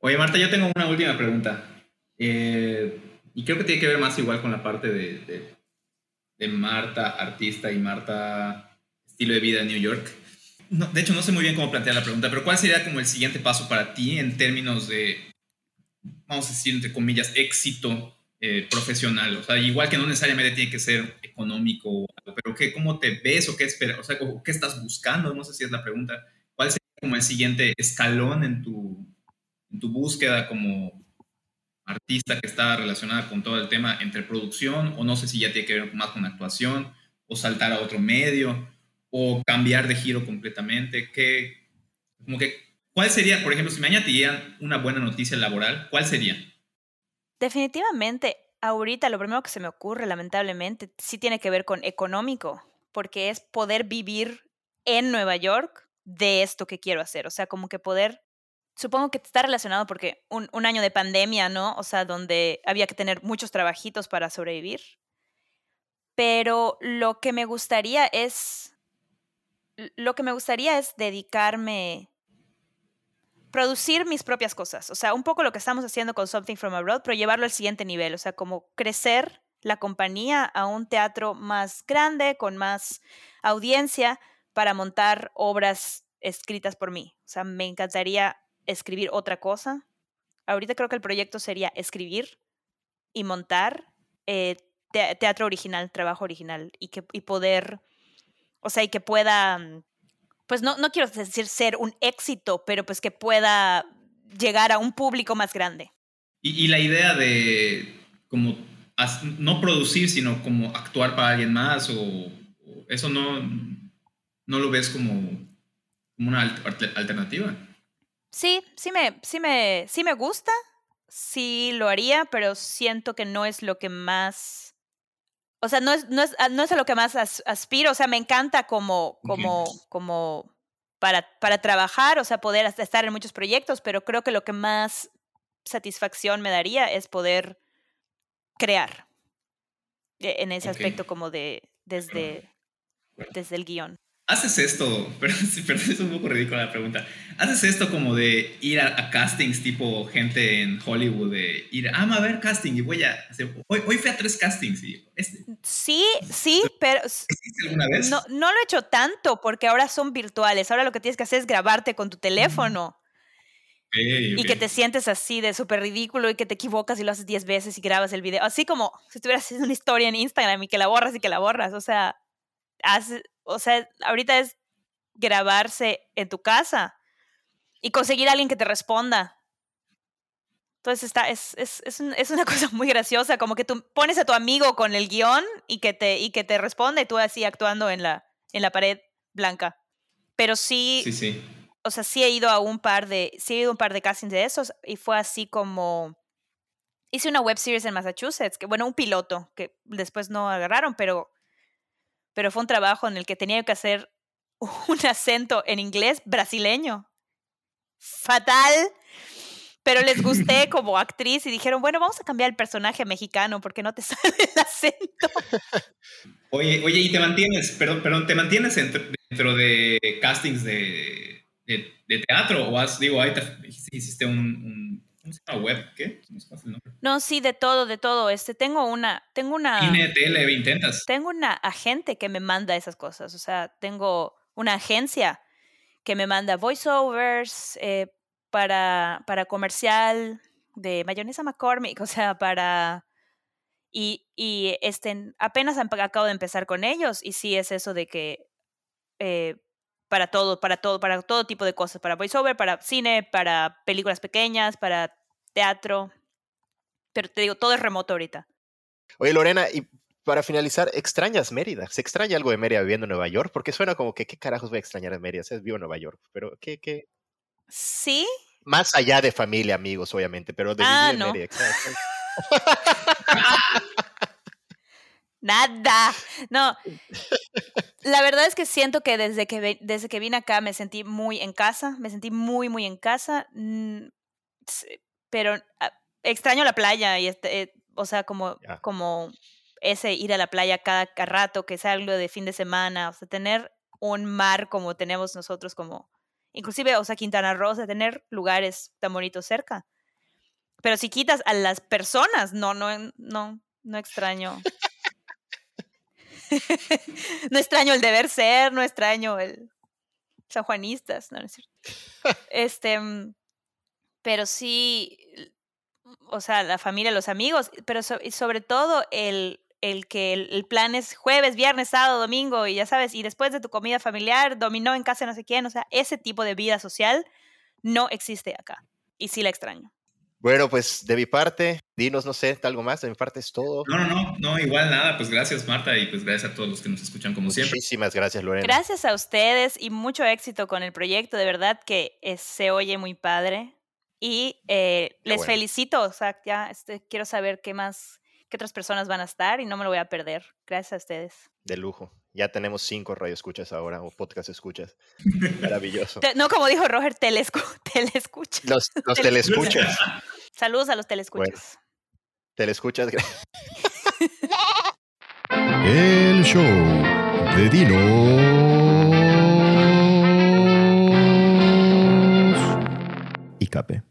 Oye, Marta, yo tengo una última pregunta. Eh, y creo que tiene que ver más igual con la parte de, de Marta, artista, y Marta, estilo de vida en New York. De hecho, no sé muy bien cómo plantear la pregunta, pero ¿cuál sería como el siguiente paso para ti en términos de, vamos a decir, entre comillas, éxito eh, profesional? O sea, igual que no necesariamente tiene que ser económico, pero ¿qué, ¿cómo te ves o qué esperas? O sea, ¿qué estás buscando? No sé si es la pregunta. ¿Cuál sería como el siguiente escalón en tu, en tu búsqueda como artista que está relacionada con todo el tema entre producción o no sé si ya tiene que ver más con actuación o saltar a otro medio o cambiar de giro completamente? ¿Qué, como que, ¿Cuál sería, por ejemplo, si mañana te una buena noticia laboral, cuál sería? Definitivamente, ahorita lo primero que se me ocurre, lamentablemente, sí tiene que ver con económico, porque es poder vivir en Nueva York de esto que quiero hacer. O sea, como que poder, supongo que está relacionado porque un, un año de pandemia, ¿no? O sea, donde había que tener muchos trabajitos para sobrevivir. Pero lo que me gustaría es, lo que me gustaría es dedicarme producir mis propias cosas. O sea, un poco lo que estamos haciendo con Something from Abroad, pero llevarlo al siguiente nivel. O sea, como crecer la compañía a un teatro más grande, con más audiencia, para montar obras escritas por mí. O sea, me encantaría escribir otra cosa. Ahorita creo que el proyecto sería escribir y montar eh, te teatro original, trabajo original, y, que, y poder, o sea, y que pueda pues no, no quiero decir ser un éxito, pero pues que pueda llegar a un público más grande. Y, y la idea de como no producir, sino como actuar para alguien más, o, o eso no, no lo ves como, como una alter, alternativa. Sí, sí me, sí, me, sí me gusta, sí lo haría, pero siento que no es lo que más... O sea, no es, no es, no es a lo que más as, aspiro. O sea, me encanta como, como, como para, para trabajar, o sea, poder estar en muchos proyectos, pero creo que lo que más satisfacción me daría es poder crear e, en ese okay. aspecto como de desde, [clears throat] desde el guion. ¿Haces esto? [laughs] Perdón, es un poco ridícula la pregunta. ¿Haces esto como de ir a, a, castings tipo gente en Hollywood? De ir, ah, a ver casting y voy a. Hoy, hoy fui a tres castings y... Este. Sí, sí, pero... ¿Hiciste alguna vez? No, no lo he hecho tanto porque ahora son virtuales. Ahora lo que tienes que hacer es grabarte con tu teléfono. Okay, okay. Y que te sientes así de súper ridículo y que te equivocas y lo haces 10 veces y grabas el video. Así como si estuvieras haciendo una historia en Instagram y que la borras y que la borras. O sea, haces o sea, ahorita es grabarse en tu casa y conseguir a alguien que te responda. Entonces está, es, es, es, un- es una [laughs] cosa muy graciosa, como que tú pones a tu amigo con el guion y que te, y que te responde y tú así actuando en la, en la pared blanca. Pero sí, Sí, sí. o sea, sí he ido a un par de, sí he ido a un par de castings de esos y fue así como, hice una web series en Massachusetts, que bueno, un piloto que después no agarraron, pero, pero fue un trabajo en el que tenía que hacer [laughs] un acento en inglés brasileño. Fatal. Pero les gusté [laughs] como actriz y dijeron, bueno, vamos a cambiar el personaje mexicano porque no te [laughs] sale el acento. Oye, oye, y te mantienes, perdón, perdón, ¿te mantienes dentro, de castings de, de, de teatro? O has, digo, ahí te, hiciste un, un- ¿cómo se llama? ¿Web? ¿Qué? No sí, de todo, de todo. Este, tengo una, tengo una... Intentas. tengo una agente que me manda esas cosas. O sea, tengo una agencia que me manda voiceovers eh, para, para comercial de mayonesa McCormick, [laughs] o sea, para... Y, y este, apenas acabo de empezar con ellos y sí es eso de que eh, para todo, para todo, para todo tipo de cosas, para voiceover, para cine, para películas pequeñas, para teatro. Pero te digo, todo es remoto ahorita. Oye, Lorena, y para finalizar, ¿extrañas Mérida? ¿Se extraña algo de Mérida viviendo en Nueva York? Porque suena como que, ¿qué carajos voy a extrañar de Mérida? O sea, vivo en Nueva York, pero ¿qué, qué? Sí, Más allá de familia, amigos, obviamente, pero de Ah, vivir en. Mérida. [laughs] Nada. No. La verdad es que siento que desde que, desde que vine acá me sentí muy en casa, me sentí muy, muy en casa, mm, pero ah, extraño la playa y este, eh, o sea, como, como ese ir a la playa cada, rato, que sea algo de fin de semana, o sea, tener un mar como tenemos nosotros, como, inclusive, o sea, Quintana Roo, o sea, tener lugares tan bonitos cerca. Pero si quitas a las personas, no, no, no, no extraño. [laughs] no extraño el deber ser, no extraño el sanjuanistas, no, no es cierto. [laughs] Este, mm, pero sí, o sea, la familia, los amigos, pero so- y sobre todo el, el que el, el plan es jueves, viernes, sábado, domingo, y ya sabes, y después de tu comida familiar, dominó en casa no sé quién, o sea, ese tipo de vida social no existe acá. Y sí la extraño. Bueno, pues de mi parte, dinos, no sé, algo más, de mi parte es todo. No, no, no, no, igual nada. Pues gracias, Marta, y pues gracias a todos los que nos escuchan como siempre. Muchísimas gracias, Lorena. Gracias a ustedes y mucho éxito con el proyecto, de verdad que eh, se oye muy padre. Y eh, les bueno. felicito, o sea, ya este, quiero saber qué más, qué otras personas van a estar y no me lo voy a perder. Gracias a ustedes. De lujo. Ya tenemos cinco radioescuchas ahora, o podcast escuchas. [laughs] Maravilloso. Te- no, como dijo Roger, telescu [laughs] telescucha. Los, [laughs] los telescuchas. Saludos a los telescuchas. Telescuchas. gra- El show de Dinos y Cape.